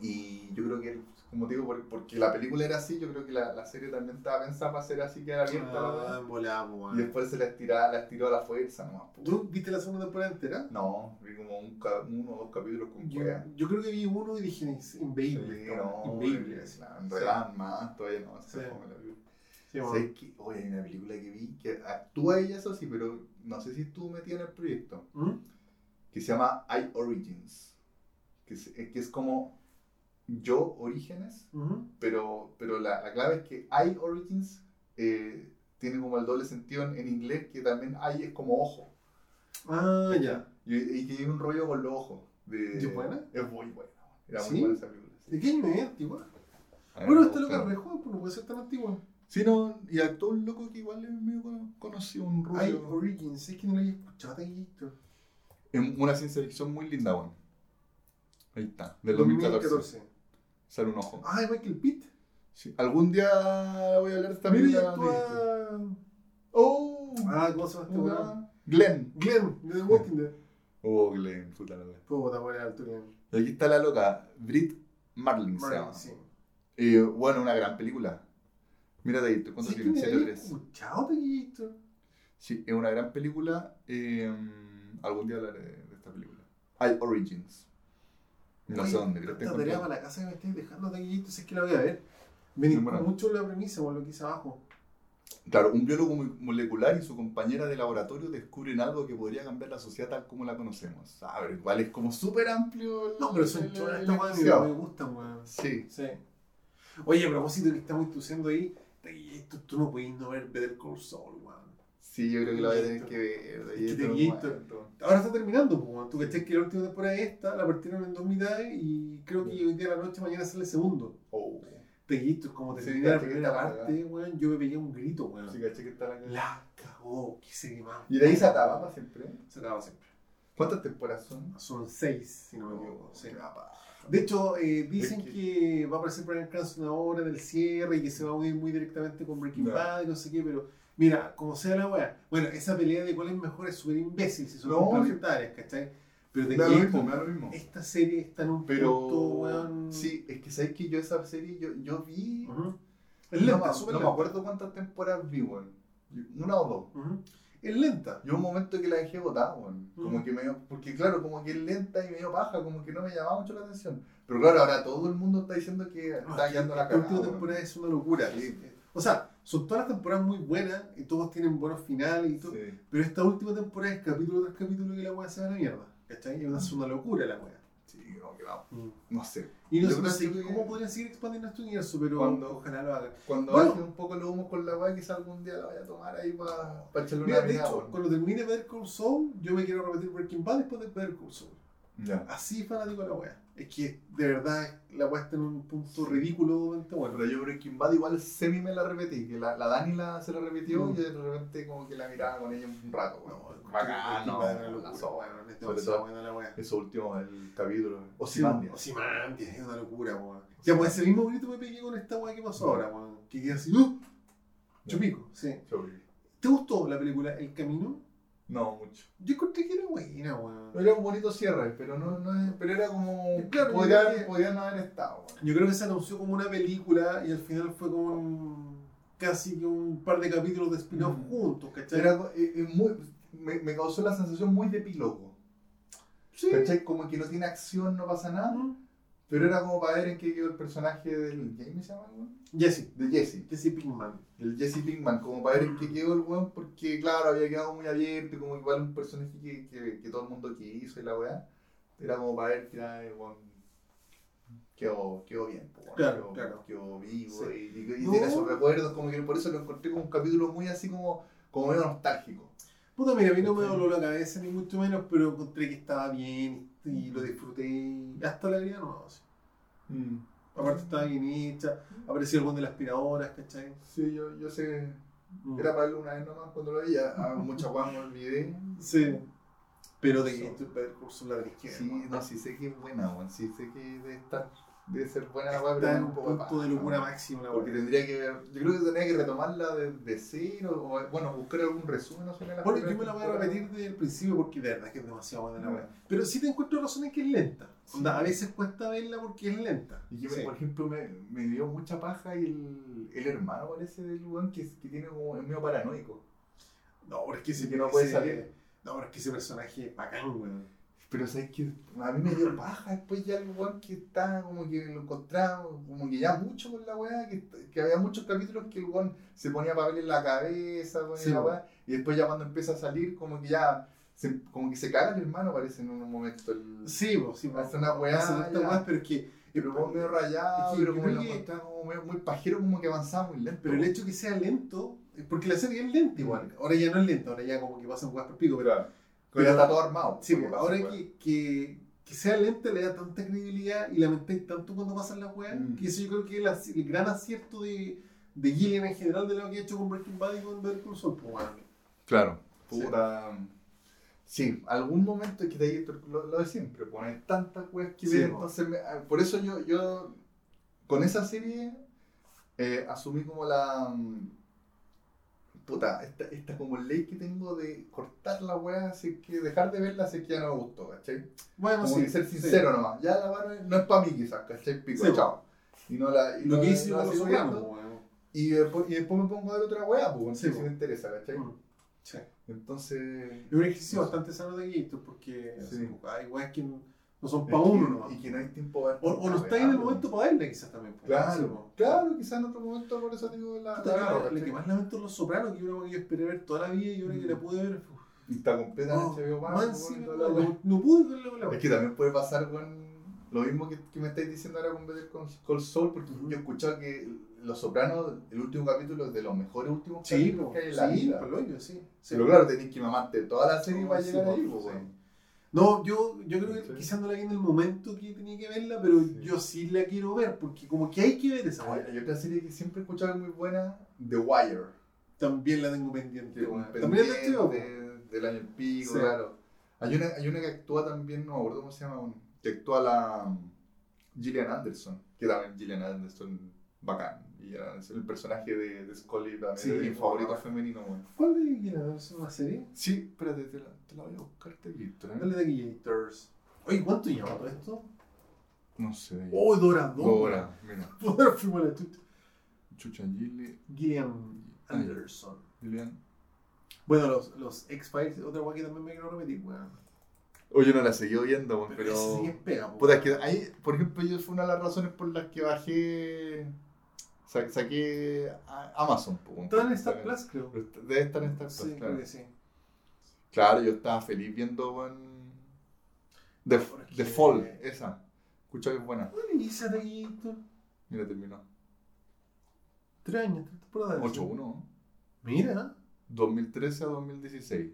Y yo creo que, como digo, por- porque la película era así, yo creo que la, la serie también estaba pensada para ser así, que era abierta la Ah, volar, Y después se la estiraba, la estiró a la fuerza nomás. ¿Tú viste la segunda temporada entera? No, vi como un, uno o dos capítulos con Yo, yo creo que vi uno y dije, es Sí, inveíble. no, la más, todavía no, Sí. la vi. Sí. ¿Sabes qué? Oye, hay una película que vi que actúa ella, eso sí, pero no sé si estuvo metida en el proyecto. ¿Mm? que se llama I Origins, que es, que es como yo orígenes, Ujú. pero, pero la, la clave es que I Origins eh, tiene como el doble sentido en, en inglés, que también I es como ojo, Ah, ya. y, y que hay un rollo con los ojos. De, ¿Y es buena? Es muy buena, era ¿Sí? muy buena esa película. sí. ¿De qué año es antigua? Bueno, esta loca es re joven, pues no puede ser tan antigua. Sí, no, y actuó un loco que igual es medio cono- conocido, un rubio. Origins, es que no lo había escuchado Taquillito. En una ciencia ficción muy linda, bueno. Ahí está, del 2014. Sale un ojo. Ah, ¿es Michael Pitt. Sí, Algún día voy a hablar de esta Mira, película. actúa... Oh, Ah, ¿cómo se llama este. Glenn. Glenn, de The Walking Dead. Oh, Glenn, puta la wea. Puta, buena alto Glenn. Y aquí está la loca, Brit Marlin se llama. sí. Y bueno, una gran película. Mírate ahí, ¿cuánto Sí, tiene? me 7 había 3. escuchado Taquillito. Sí, es una gran película. eh, algún día hablaré de, de esta película. Hay Origins. No sé dónde, creo que tanta está tarea para la casa que me estáis dejando Taquillito, si es que la voy a ver. Me buena. mucho la premisa por lo que hice abajo. Claro, un biólogo mo- molecular y su compañera de laboratorio descubren algo que podría cambiar la sociedad tal como la conocemos. A ver, igual es como súper amplio. el- No, pero son choras el esta weá, enunciado. me gustan, weón. Sí. Sí. Oye, a propósito que estamos introduciendo ahí, Taquillito, tú no podés no ver Better Call Saul. Sí, yo creo que lo voy a tener que ver. Ahora está terminando, pues. Tú que la última temporada es esta, la partieron en dos mitades y creo que hoy día a la noche, mañana sale el segundo. Oh. Taquillito, como Sí, terminé la primera parte, weón, yo me pegué un grito, weón. Sí, caché que está la La cagó, más. Y de ahí se para siempre. Se acaba siempre. ¿Cuántas temporadas son? Son seis, si no me equivoco. Qué paja. De hecho, eh, dicen Es que- que... va a aparecer Brian Cranston ahora en el cierre y que se va a unir muy directamente con Breaking. Bad y no sé qué, pero mira, como sea la weá. Bueno, esa pelea de cuál es mejor es súper imbécil, si son No, complementarias, ¿cachai? Pero de lo que mismo, lo mismo. esta serie está en un Pero. punto, weón. Sí, es que sabes que yo esa serie yo, yo vi. Ujú. Es no, lenta, súper no me acuerdo cuántas temporadas vi, weón. Una o dos. Ujú. Es lenta. Yo un momento que la dejé botada, weón. Como Mm. que me dio- porque claro, como que es lenta y medio paja, como que no me llamaba mucho la atención. Pero claro, ahora todo el mundo está diciendo que está guiando la Esta cagada. última temporada es una locura. Sí. O sea, son todas las temporadas muy buenas y todos tienen buenos finales y todo. Sí. Pero esta última temporada es capítulo tras capítulo que la weá se va a la mierda. ¿Cachai? Es una, es una locura la weá. Sí, no, que. Mm. No sé. Y no, sé- no creo sé que- cómo podrían seguir expandiendo este universo, pero Cuando- ojalá lo hagan. Cuando Bueno. baje un poco los humos con la weá, quizá algún día la vaya a tomar ahí para pa echarle Mira, una de mirada. hecho, cuando termine Better Call Saul, yo me quiero repetir Breaking Bad después de Better Call Saul. Así fanático de la wea. Es que de verdad la wea está en un punto ridículamente bueno. Pero yo Breaking Bad igual semi me la repetí, que la, la Dani la, se la repitió Mm. y de repente como que la miraba con ella un rato. No, Bacán, no, Breaking Bad es una la locura, zorra. weón, es Sobre demasiado todo buena la wea. Eso último, el capítulo. Ozymandias. Ozymandias, es una locura, weón. Ya, pues ese mismo grito me pegué con esta weá que pasó ahora, weón. Que queda así, ¡uh! Chupico, sí. ¿Te gustó la película El Camino? No, mucho. Yo encontré que era buena, weón. Era un bonito cierre, pero no, no es, pero era como Claro, creo que- haber estado. weón. Yo creo que se anunció como una película y al final fue como un, casi que un par de capítulos de spin-off Mm. juntos, ¿cachai? Era eh, eh, muy, me, me causó la sensación muy de epílogo. sí. ¿Cachai? Como que no tiene acción, no pasa nada. Mm. Pero era como para ver en qué quedó el personaje del. ¿James se llama weón? Jesse, De Jesse. Jesse Pinkman. El Jesse Pinkman, como para ver en qué quedó el weón, porque claro, había quedado muy abierto, como igual un personaje que, que, que todo el mundo quiso y la weá. Era como para ver que ah, el weón quedó, quedó bien, po, Claro, quedó, claro. quedó vivo Sí. y, y- y No. tiene esos recuerdos, como que por eso lo encontré como un capítulo muy así como, como medio nostálgico. Puta, mira, a mí no me doló la cabeza ni mucho menos, pero encontré que estaba bien y lo disfruté y hasta la vida no, así. Aparte estaba bien hecha, apareció el buen de las aspiradoras, ¿cachai? Sí, yo, yo sé. Mm. Era para una vez nomás cuando lo veía. A mucha weá me olvidé. Sí. Pero de que esto es curso la de izquierda. Sí, no, sí sé que es buena, weón. Sí sé que debe estar, debe ser buena la weá, pero en un poco punto de locura weón. máxima la Porque tendría que ver, yo creo que tendría que retomarla desde cero, o bueno, buscar algún resumen, no sé, la Bueno, yo me la voy a repetir desde el principio porque de verdad que es demasiado buena la Mm. weá. Pero sí te encuentro razón en que es lenta. Onda, a veces cuesta verla porque es lenta. Y Sí. por ejemplo, me, me dio mucha paja el, el hermano parece del weón que, que tiene como, es medio paranoico. No, pero es que ese que no puede ese- salir. No, pero es que ese personaje es bacán, weón. Pero sabes que a mí me dio paja después ya el weón que está como que lo encontraba, como que ya mucho con la weá, que, que había muchos capítulos que el weón se ponía papel en la cabeza, ponía Sí, la weá, y después ya cuando empieza a salir, como que ya, se, como que se caga el hermano parece en un momento. El, Sí, pues, sí. Hace una weá, ya. weas, pero es que. pero weón medio rayado, Es que pero como lo encontraba como medio- muy pajero, como que avanzaba muy lento. Pero el hecho que sea lento, porque la serie es lenta igual. Ahora ya no es lenta, ahora ya como que pasan weas por pico, pero. Pero, ya está todo armado. Sí, porque pues, ahora que, que, que sea lenta le da tanta credibilidad y lamentáis tanto cuando pasan las weas, Mm. que eso yo creo que es el, gran acierto de, de Gillian en general de lo que ha hecho con Breaking Bad y con Better Call Saul, pues, weón. Claro, Sí. puta. Sí, algún momento es que ahí lo, lo de siempre, poner tantas weas que Sí, ver, po. entonces me- ah, por eso yo, yo con esa serie eh, asumí como la mm, puta, esta, esta como ley que tengo de cortar la wea, así que dejar de verla es que ya no me gustó, ¿cachai? Bueno, Como sí, que ser sí. sincero nomás, ya la wea no es- no para mí quizás, ¿cachai? Pico, Sí, chao. Y no la, y Lo no- que no hice viendo, pues, weón. y, después, y después me pongo a ver otra wea, pues, si me interesa, ¿cachai? Mm. Sí. Entonces... Es un ejercicio bastante sano de Gator porque así, hay weas que no son para que- uno, ¿no? Y que no hay tiempo para O, o no está en el momento para verla, quizás también. pues, Claro, claro, quizás en otro momento por eso digo la, Puta, la que más lamento es Los Sopranos, que yo, yo esperé ver toda la vida y ahora que la pude ver. Y está completamente HBO Max, no, no pude verla con la wea. Es que también puede pasar con lo mismo que, que me estáis diciendo ahora con Better Call Saul, porque yo he escuchado que Los Sopranos, el último capítulo es de los mejores últimos Sí, capítulos que hay en la vida. Pero claro, tenéis que mamarte toda la serie para llegar ahí. No, yo, yo creo que Sí. quizás no la vi en el momento que tenía que verla, pero Sí. yo sí la quiero ver, porque como que hay que ver esa Hay, weá. hay otra serie que siempre he escuchado que es muy buena, The Wire. También la tengo pendiente, También de pendiente HBO, po. del año el pico, Sí. claro. Hay una, hay una que actúa también, no me acuerdo cómo se llama, que actúa la um, Gillian Anderson, que también Gillian Anderson bacán. Era el personaje de, de Scully también Sí, es mi favorito femenino, weón. ¿Cuál de quién es una serie? Sí, espérate, te la, te la voy a buscar, te listo, ¿eh? Dale de Gators. Oye, ¿cuánto lleva todo esto? No sé. Oh, Dora, Dora. Dora, mira. Dora la chucha. Chucha Gilly, Gillian Anderson. Gillian. Bueno, los, los X-Files, otra weá que también me quiero repetir, weón. Oye, no la seguí viendo, weón, Pero, pero... sí es pega, po. Puta, es que ahí, por ejemplo, yo fue una de las razones por las que bajé. Sa- Saqué Amazon. Está en Star Plus, creo. Debe estar en Star Plus, Sí, claro. creo que sí. Claro, yo estaba feliz viendo, weón. The, ¿Por The qué? Fall, esa. Escucha que es buena. ¿Dónde Taquito? Mira, terminó. Tres años, tres temporadas. 8-1, ¿no? Mira. 2013 a 2016.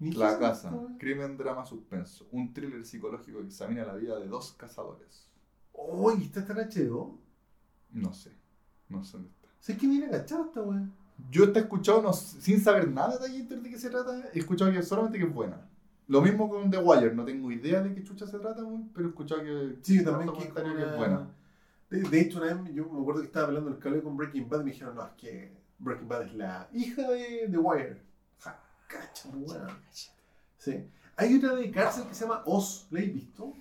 ¿y qué La Casa. Crimen, drama, suspenso. Un thriller psicológico que examina la vida de dos cazadores. Uy, ¿está en HBO? No sé. No sé dónde está. Sé que ni la cachar esta weón. Yo he escuchado, no, sin saber nada de Gator de qué se trata, he escuchado que solamente que es buena. Lo mismo con The Wire, no tengo idea de qué chucha se trata, weón, pero he escuchado que Sí, también que una- es buena. De, de hecho, una vez yo me acuerdo que estaba hablando el cable con Breaking Bad y me dijeron, no, es que Breaking Bad es la hija de The Wire. Ja, cacha, weón. Sí. Hay una de cárcel que se llama Oz, ¿la habéis visto?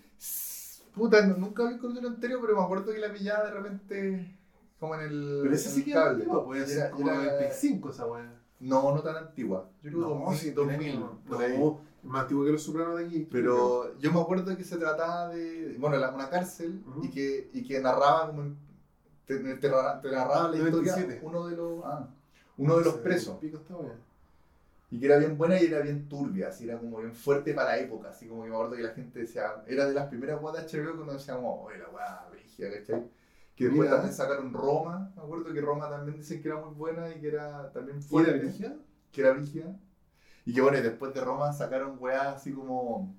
Puta, no- nunca vi el capítulo entero, pero me acuerdo que la pillaba de repente como en el, Pero esa sí que cable. antigua, ser era- como era- 95 esa weón. No, no tan antigua. Yo creo que 2000, sí, 2000, no, no, más antiguo que los Sopranos de aquí. Pero yo me acuerdo que se trataba de, bueno, la- una cárcel Ujú. y, que, y que narraba como, en- te, te te narraba la historia 97. uno de los, ah, uno de los Sí, presos. pico. Y que era bien buena y era bien turbia, así era como bien fuerte para la época, así como que me acuerdo que la gente decía, era de las primeras de HBO cuando decíamos, oye la wea brígida, ¿cachai? Que después Mira. también sacaron Roma, me acuerdo que Roma también dicen que era muy buena y que era también ¿Y era fuerte, brígida? que era brígida. Y que bueno, y después de Roma sacaron weas así como,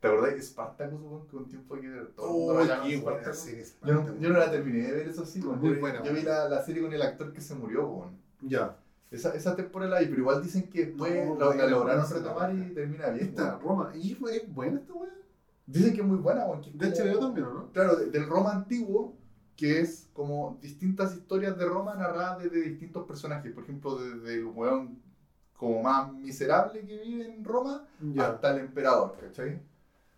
¿te acordás de Spartacus, weón? Que un tiempo que todo el mundo Oh, qué buena serie Yo no, yo no la terminé de ver, eso sí, weón. Muy yo, buena, yo vi la, la serie con el actor que se murió, weón. Ya. Esa, esa temporada la vi, pero igual dicen que después No, la, la lograron retomar y termina bien. Esta, weón. Roma. ¿Y es buena esta weón? Dicen que es muy buena, weón. De como- HBO también, ¿o no? Claro, de- del Roma antiguo, que es como distintas historias de Roma narradas desde distintos personajes. Por ejemplo, desde el weón como más miserable que vive en Roma hasta el emperador, ¿cachai?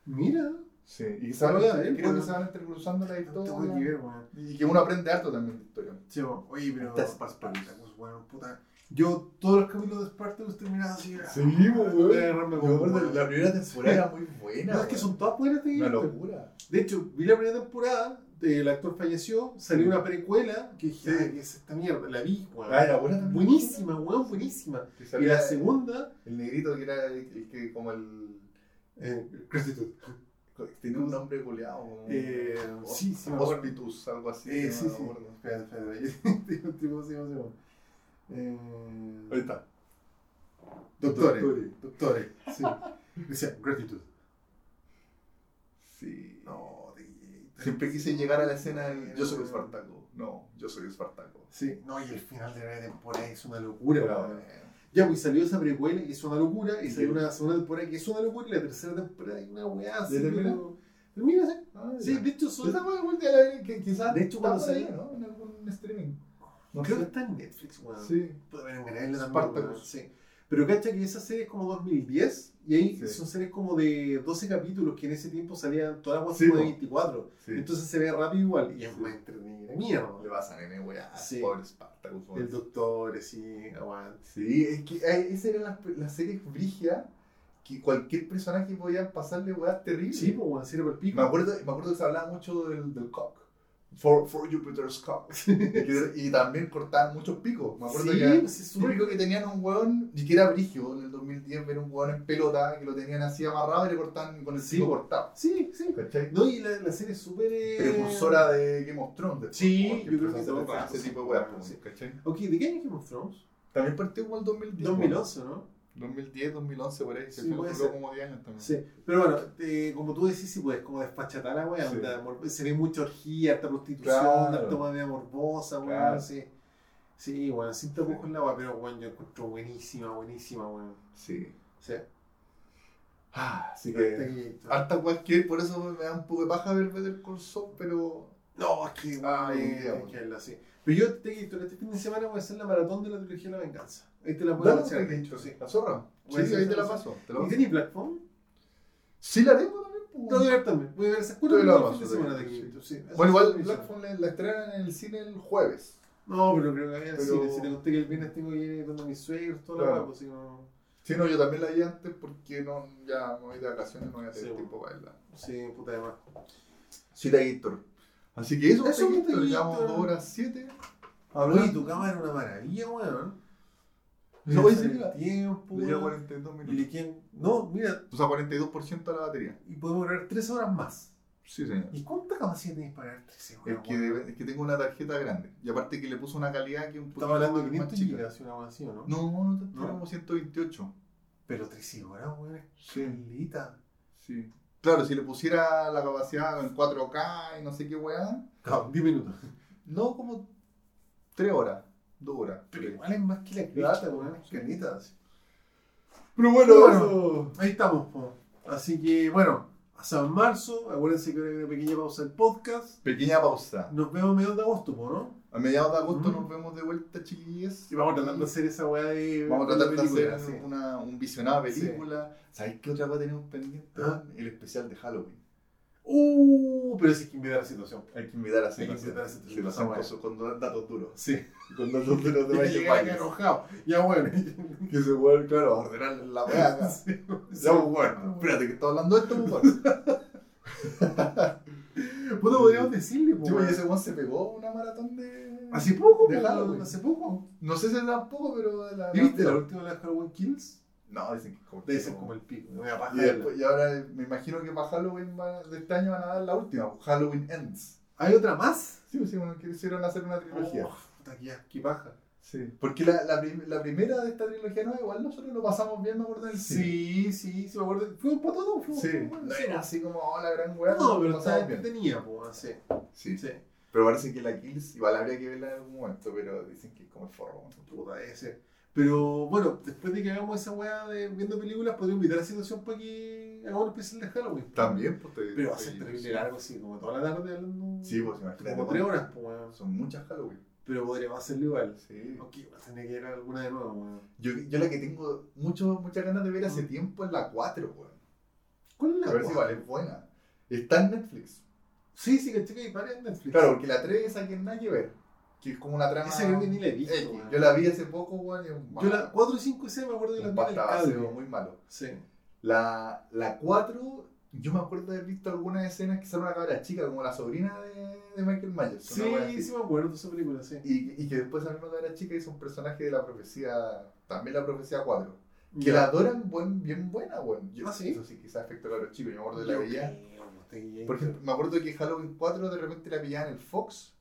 Mira. Sí, y a ver, creo que weón. se van entrecruzando la Tengo que historia. ver, weón. Y que uno aprende harto también de historia. Sí. Oye, pero Spartacus. Weón, puta. Yo todos los capítulos de Spartacus terminaba así. Sí, weón. La primera temporada era muy buena. No, es que son todas buenas de una locura. De hecho, vi la primera temporada, el actor falleció, salió una precuela, que dije, Sí. "Ay, ¿qué es esta mierda? La vi, weón. Ah, era buena también. Buenísima, weón, buenísima. Y la segunda, El negrito que era el, el que como el. eh, gratitud. Tenía un nombre goleado. Eh, sí, sí. Hospitus, algo así. Eh, sí, sí. Espera, espera, espera. ¿Cómo se llama? ¿Cómo se llama? Eh, Ahí está. Doctores. Doctores. Sí. Decía, gratitud. Sí. No, Siempre quise llegar a la escena del Yo soy Espartaco. No, yo soy Espartaco. Sí, no, y el final de la temporada es una locura, weón. eh, Ya, pues salió esa precuela que es una locura, y Sí. salió una segunda temporada que es una locura, y la tercera temporada es una weá ah, Sí, de hecho, son, de la que quizás. De hecho, cuando salió- ¿no? En algún streaming. No creo que sé. está en Netflix, weón. Sí. Puede haber en Spartacus. weón, sí. Pero cacha que esa serie es como 2010 y ahí Sí. son series como de 12 capítulos que en ese tiempo salían todas las Sí, como de po. 24. Sí. Entonces se ve rápido igual y es más entretenida mierda. Le vas a nene, weá. Pobre Spartacus. El doctor, sí, aguante. Sí, es que esas eran las, las series brigias que cualquier personaje podía pasarle weas terribles. Sí, pues bueno, sirve el pico. Me acuerdo, me acuerdo que se hablaba mucho del, del cock. For, for Jupiter's cock. y, también cortaban muchos picos. Me acuerdo Sí, que pues es típico que tenían un weón, y que era brigio en el 2010, ver un weón en pelota que lo tenían así amarrado y le cortaban con el Sí, pico po. cortado. Sí, sí. ¿Cachai? No, y la, la serie es súper. eh, Precursora de Game of Thrones. después, Sí, yo creo que todo ese tipo de Sí. ¿cachai? Ok, ¿de qué año Game of Thrones? También partió como el 2010. 2011, ¿no? 2010, 2011, por ahí. Sí, que se puede duró ser. como 10 años también. Sí. Pero bueno, eh, como tú decís, sí, pues como despachatar la wea. Sí. se ve mucha orgía, harta prostitución, Claro. harta manera morbosa, weón. Claro. Sí. Sí, bueno, sin tapujos en la wea, pero bueno, yo encuentro buenísima, buenísima, weón. Sí. Sí. Ah, así que. Harta cualquier, por eso me da un poco de paja ver Better Call Saul, pero. No, es que, Ah, weón. que verla, sí. Pero yo te digo, este fin de semana voy a hacer la maratón de la trilogía de la venganza. Ahí te la puedo hacer, de hecho, sí. ¿La zorra? Sí, ahí te la cosa. paso. Te la ¿Y Black Phone? Sí, la tengo también. pues. Te voy a ver también. Voy a ver esa cura el fin de semana de aquí. Sí. Bueno, igual. Phone la, estrenan en el cine el jueves. No, pero creo que había Pero- cine. Si te conté que el viernes tengo que ir donde mis suegros, toda la pues si no. Sí, no, yo también la vi antes porque no, ya me voy de vacaciones, no voy a tener Sí, tiempo para verla. Sí, puta de más. Sí, la Gator. Así que eso, Eso, Gator. llevamos 2 horas 7. Oye, tu cama era una maravilla, weón. No, voy a iba. tiempo. Le. 42 Y minutos. quedan- No, mira, O sea, 42% de la batería. y podemos grabar 3 horas más. Sí, señor. ¿Y cuánta capacidad tenéis para grabar 13 horas? Es que, weón? debe- es que tengo una tarjeta grande. Y aparte que le puso una calidad que es un poquito Estaba hablando de más- 500 más chica. gigas, una cosa así, ¿o no? No, no, como 128. Pero 13 horas, weón, es Sí. calita. Sí. Claro, si le pusiera la capacidad en 4K y no sé qué weá. Claro, 10 minutos. No, como 3 horas, 2 horas. Pero igual es más que la cresta, weón, calita. así. Pero bueno, bueno, ahí estamos, po. Así que, bueno, hasta marzo. Acuérdense que hay una pequeña pausa del podcast. Pequeña pausa. Nos vemos a mediados de agosto, po, ¿no? A mediados de agosto nos vemos de vuelta, chiquillos. Y vamos tratando de hacer esa weá de. Vamos a tratar de película, hacer sí. una, un visionado de Sí. película. ¿Sabéis qué otra cosa tenemos pendiente? Ah. El especial de Halloween. Uh, pero sí que invitar la situación. Hay que invitar a Hay que invitar a esa situación situación, con, bueno. su- con datos duros. Sí. Con datos duros de Michael Myers. enojado. Ya bueno. Que se vuelve, claro, a ordenar la weá. Sí, Ya, bueno, espérate que está hablando de esto, bueno. Puta, podríamos decirle, po. Oye, ese weón se pegó una maratón de. Hace poco, de Halloween. Hace poco. No sé si tampoco, pero. de La, ¿Y ¿Viste la última de las Halloween Kills? No, dicen que es como. Debe ser como el pico. Paja Y, después- y ahora me imagino que para Halloween de este año van a dar la última, Halloween Ends. ¿Hay otra más? Sí, sí, bueno, quisieron hacer una trilogía. Oh, puta, qué, qué paja. Sí. Porque la, la, prim- la primera de esta trilogía no, igual nosotros lo pasamos bien, me acuerdo del. Sí, sí, sí, me acuerdo. Fuimos para todo, fuimos Sí, bueno, no sí, era así como, oh, la gran weá. No, pero bien. entretenida, pues, sí. Sí. Sí. Pero parece que la Kills, igual habría que verla en algún momento, pero dicen que es como el forro. ¿no? Puta, debe ser. Pero bueno, después de que hagamos esa weá de viendo películas, podría invitar a la situación para que hagamos un especial de Halloween. También, pues te Pero va a ser te- terrible largo, así, como toda la tarde hablando. Sí, pues imagínate. Como tres horas, pues, weón. Son muchas Halloween. Pero podríamos hacerlo igual. Sí. Ok, va a tener que ir a alguna de nuevo, weón. Yo, yo la que tengo mucho, muchas ganas de ver hace Mm. tiempo es la 4, weón. ¿Cuál es A la ver si vale, es buena. Está en Netflix. Sí, sí, caché que hay varias en Netflix. Claro, porque la 3 esa que nada que ver. Que es como una trama. Esa creo que ni la he visto, weón. Yo la vi hace poco, weón. y es un- Yo la 4 y 5 ese me acuerdo que las vi muy malo. Sí. La, la 4, yo me acuerdo de haber visto algunas escenas que sale una cabra chica, como la sobrina de, de Michael Myers. Sí, una sí me acuerdo de esa película, sí. Y, y que después esa misma cabra chica hizo un personaje de la profecía, también la profecía 4. Que la adoran buen, bien buena, weón. Yo- Ah, ¿sí? Eso sí, quizás efecto cabro chico, yo me acuerdo de la veía. Por ejemplo, me acuerdo que Halloween 4 de repente la pillaba en el Fox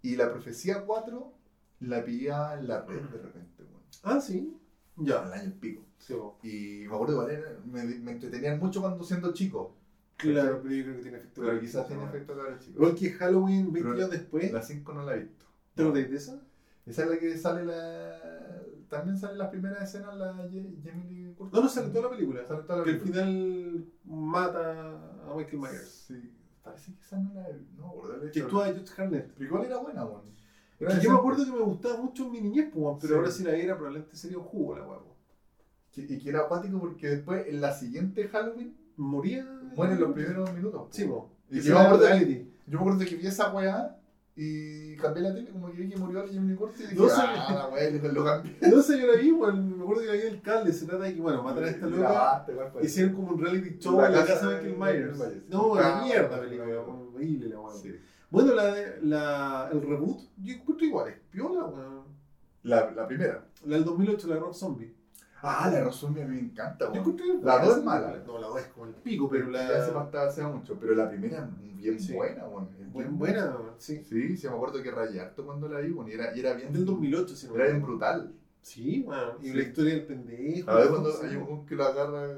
y la profecía 4 la pillaba en la red de repente, weón. Ah, sí. Ya. Al año y pico. Sí. Y me acuerdo igual, era- me, me entretenían mucho cuando siendo chico. Claro, pero yo creo que tiene efecto. Pero quizás tiene ¿no? efecto cabro chico. Igual que Halloween 20 Pero años después. La 5 no la he visto. ¿Te acuerdas de esa? Esa es la que sale la. También salen las primeras escenas la Jamie Lee Curtis. No, no sale toda la película. Sale toda la que al película. final mata a Michael Myers. Sí, parece que esa no la No, de Que actúa George Harnett. Pero igual era buena, weón. Era yo me acuerdo que me gustaba mucho en mi niñez, pues, pero Sí. ahora si la viera probablemente sería un jugo la huevo. Y que era acuático porque después en la siguiente Halloween Moría. mueren los primeros minutos. Sí, po. Y yo me acuerdo de-. Yo me acuerdo que vi esa weá y cambié la tele, como que vi que murió Jamie Lee Curtis y dije, No sé. ah, la weá, lo cambié. No sé, yo la vi, weón, me acuerdo que la vi en el cable. Se trata de que, bueno, matan a esta loca. weá. Hicieron como un reality show en la casa de Michael Myers. No, Ah, la mierda bueno, película, bueno. horrible la weón. Bueno, la, de- la, el reboot, yo encuentro igual, es piola, weón. La, la primera. La del 2008, la de Rob Zombie. Ah, la a mí me encanta, Yo weón. La buena dos esa es mala. No, la 2 es como el pico, pero la. Ya se pastaba hace mucho, pero la primera es bien Sí. buena, weón. Bien buena, sí. Sí, sí, me acuerdo que rayé harto cuando la vi, weón, y era, y era bien. Del 2008, si no Era bien brutal. Sí, weón. Y Sí. la historia del pendejo. A ver cuando hay un que lo agarra.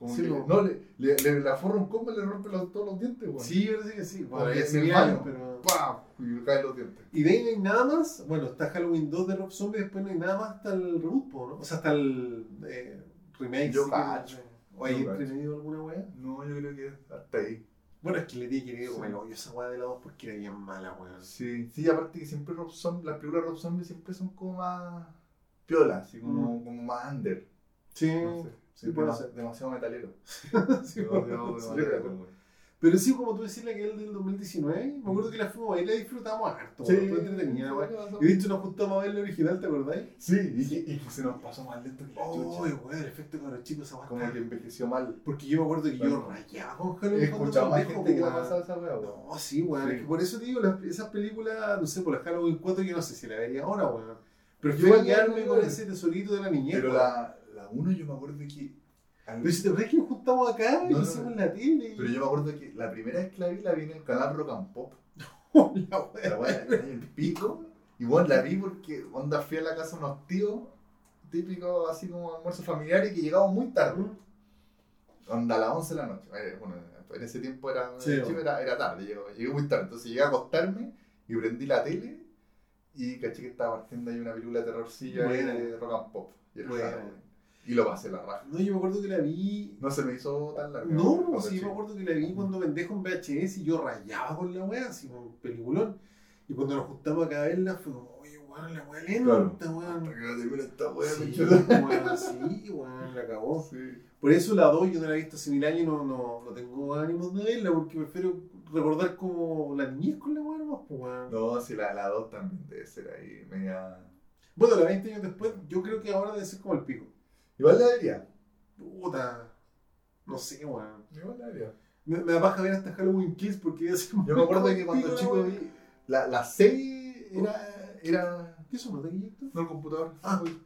Como Sí, que, no, le, le, le, le aforra un combo y le rompe los- todos los dientes, weón. Sí, parece que sí. Bueno, en el baño. pero. ¡Pam! Y le caen los dientes. Y de ahí no hay nada más. Bueno, está Halloween 2 de Rob Zombie, después no hay nada más hasta el reboot, ¿no? O sea, hasta el eh, remake. Yo sí que- cacho. ¿O hay Yo entre medio alguna weá? No, yo creo que hasta ahí. Bueno, es que le di que Sí. el hoyo esa weá de la 2 porque era bien mala, weón. Sí, sí, aparte que siempre Rob Zombie, las películas de Rob Zombie siempre son como más piolas, así como, como más under. Sí, No sé, sí, sí, puede dema- ser. demasiado metalero. Sí, sí. Pero sí, como tú decías, la que es del 2019, me acuerdo que la fuimos a ver y la disfrutamos harto, weón, fue entretenida. Y de hecho nos juntamos a ver la original, ¿te acordáis? Sí, y que, y que se nos pasó más lento que la Oh, chucha. weón, el efecto de los chicos, esa weá Como que envejeció mal. Porque yo me acuerdo que yo rayaba con Halloween escuchado más gente que le ha weón. pasado esa wea, weón. No, sí. Sí. Es que por eso te digo, las- esas películas, no sé, por la Halloween 4, yo no sé si la vería ahora, a igual quedarme me con ese tesorito de la niñez. Pero la, 1 yo me acuerdo que. al- Pero si te acuerdas que nos juntamos acá y No, no, hicimos no. la tele. Pero yo me acuerdo que la primera vez que la vi, la vi en el canal Rock and Pop. La wea. La en el pico. Y bueno, la vi porque onda fui a la casa de unos tíos, típico así como almuerzo familiar y que llegamos muy tarde. Onda a las 11 de la noche. Eh, Bueno, en ese tiempo era, Sí, Chile era, era tarde, llegué, llegué muy tarde. Entonces llegué a acostarme y prendí la tele y caché que estaba partiendo ahí una película de terrorcilla Buena. de rock and pop. Y, era Buena. Y lo pasé la raja. No, yo me acuerdo que la vi. No se me hizo tan larga. No, sí, yo me acuerdo que la vi cuando pendejo en VHS y yo rayaba con la wea, así con peliculón. Y cuando nos juntamos acá a verla, fue como, oye, weón, la wea lenta, weón. que termine esta weá, Sí, weón, sí, weón, la acabó. Sí. Por eso la 2 yo no la he visto hace mil años y no, no, no tengo ánimos de verla porque prefiero recordar como la niñez con la weá pues, weón. No, si la, la 2 también debe ser ahí media. Bueno, la 20 años después, yo creo que ahora debe ser como el pico. Igual la debería. Puta. No sé, weón. Igual la debería. Me, me da paja ver hasta Halloween Kills porque se Yo me acuerdo que cuando chico vi. La, la 6 era. era. ¿Qué son los de? No el computador. Ah. Uy,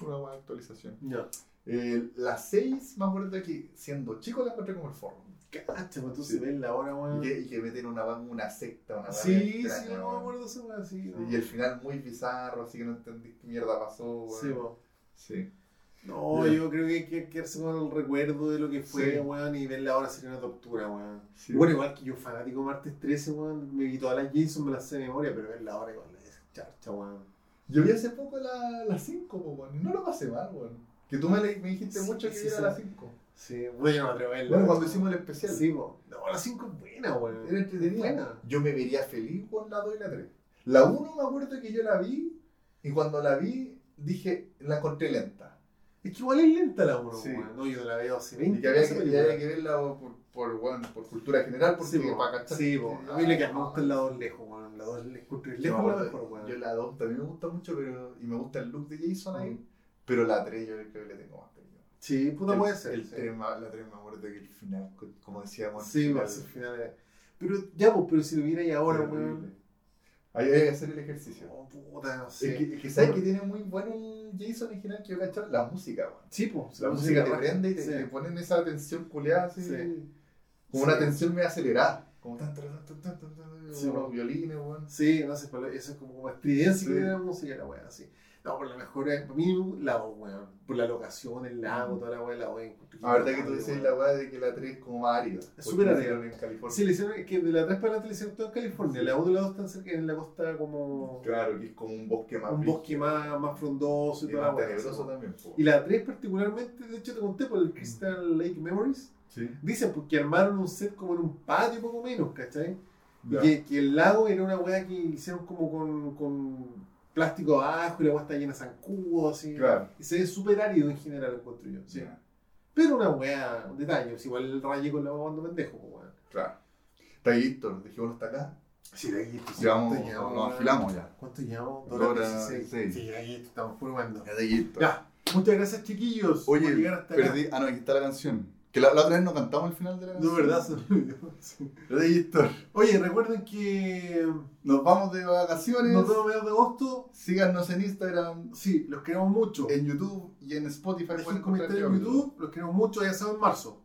Una buena actualización. Ya. Eh, la 6 me acuerdo que siendo chico la encontré como el forro. Pues tú se ves la hora, Y weón. que, y que meten una, una secta, una Sí, sí, no me weón. acuerdo esa weá, sí. Y el final muy bizarro, así que no entendí qué mierda pasó, weón. Sí, weón. Sí. No, Ya. yo creo que hay que quedarse con el recuerdo de lo que fue, Sí. weón, y verla ahora sería una tortura, weón. Sí. Bueno, igual que yo, fanático Martes 13, weón, me vi todas las Jason, me las sé de memoria, pero verla ahora igual es charcha, weón. Yo vi hace poco la, la 5, weón, y no lo pasé mal, weón. Que tú me, me dijiste Sí, mucho que sí. la 5. Sí, bueno, yo no atrevo a verla. Bueno, cuando weón. hicimos el especial. Sí, po. No, la 5 es buena, weón. Era entretenida. Buena. Yo me vería feliz con la 2 y la 3. La 1 me acuerdo que yo la vi y cuando la vi dije, la encontré lenta. Es que igual es lenta la 1, Sí. weón. No, yo la veo hace 20 Y que había que, había verla por, por, bueno, por cultura general, porque Sí, po. para cachar. Sí, po. A mí le que me gusta el lado lejos, weón. La 2 le encuentro Yo, lejos la mejor, weón. yo la 2 también me gusta mucho, pero y me gusta el look de Jason ahí. Mm. Pero la 3 yo creo que le tengo más cariño. Sí, puta El- puede ser. El sí. 3, ma- la 3 me acuerdo que el final, co- como decíamos. Sí, el va a ser final. Pero ya, pues, pero si lo viera ahí ahora, weón. Hay, que hacer el ejercicio. Oh, puta, no sé. Es que, es que sabes que tiene muy bueno el Jason original que yo cachar la música, weón. Sí, pues. La música te prende y te, Sí. te ponen esa tensión culeada así. Sí. Como Sí. una tensión medio acelerada. Como tan, tan, tan, tan, tan, tan, como weón. los violines, weón. Sí, no sé, eso es como una estridencia que tiene la música, la weá, así. No, por lo mejor, es- para mí, la 2, weón. Por la locación, el lago, toda la weá, la encuentro La verdad que tú weón. la weá de que la 3 es como árida. porque súper la hicieron en California. Sí, le hicieron, es que de la 3 para adelante le hicieron todo en California. La 1 y la 2 están cerca en la costa como. Claro, que es como un bosque más un bosque más, más frondoso y, y toda la weá. también, po. Y la 3 particularmente, de hecho te conté por el Crystal Lake Memories. Sí. Dicen porque armaron un set como en un patio poco menos, ¿cachai? Y que, que el lago era una weá que hicieron como con, con plástico abajo y la weá está llena de zancudos, así. Claro. Y se ve súper árido en general, encuentro yo. Sí. Ya. Pero una weá, un detalle, pues igual el rayé con la cuando pendejo, pues weón. Claro. Héctor, dejémoslo hasta acá. Sí, aquí, pues, Llevamos, ¿cuánto llevamos, nos afilamos ya. ¿Cuánto llevamos? Dos horas horas 16. seis. Sí, aquí estamos ahí, Héctor. Ya, muchas gracias chiquillos por Oye, llegar hasta acá. perdí. Ah, no, aquí está la canción. Que la, la otra vez no cantamos el final de la No, canción. verdad, se. Sí. Héctor. Oye, recuerden que Nos vamos de vacaciones. nos vemos mediados de agosto. Síganos en Instagram, Sí, los queremos mucho. en YouTube y en Spotify. Dejen comentarios en el YouTube, los queremos mucho, ya saben en marzo.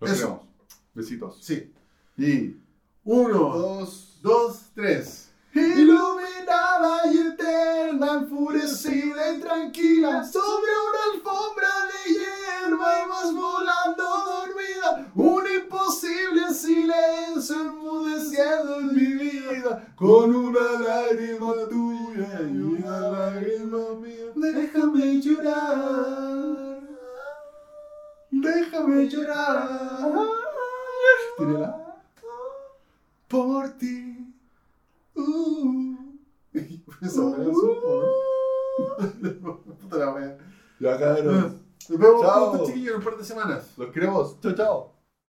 Los Eso. queremos. Besitos. Sí. Y Uno, dos. dos, tres. Iluminada y eterna, enfurecida y tranquila, sobre una alfombra de hierba vas volando silencio enmudeciendo en mi vida, con una lágrima tuya y una lágrima mía. Déjame llorar, déjame llorar, Tírala. por ti. Uh. La wea. Ya, cabrón. Nos vemos Chao. pronto, chiquillos, en un par de semanas. Los queremos. Chao, chao.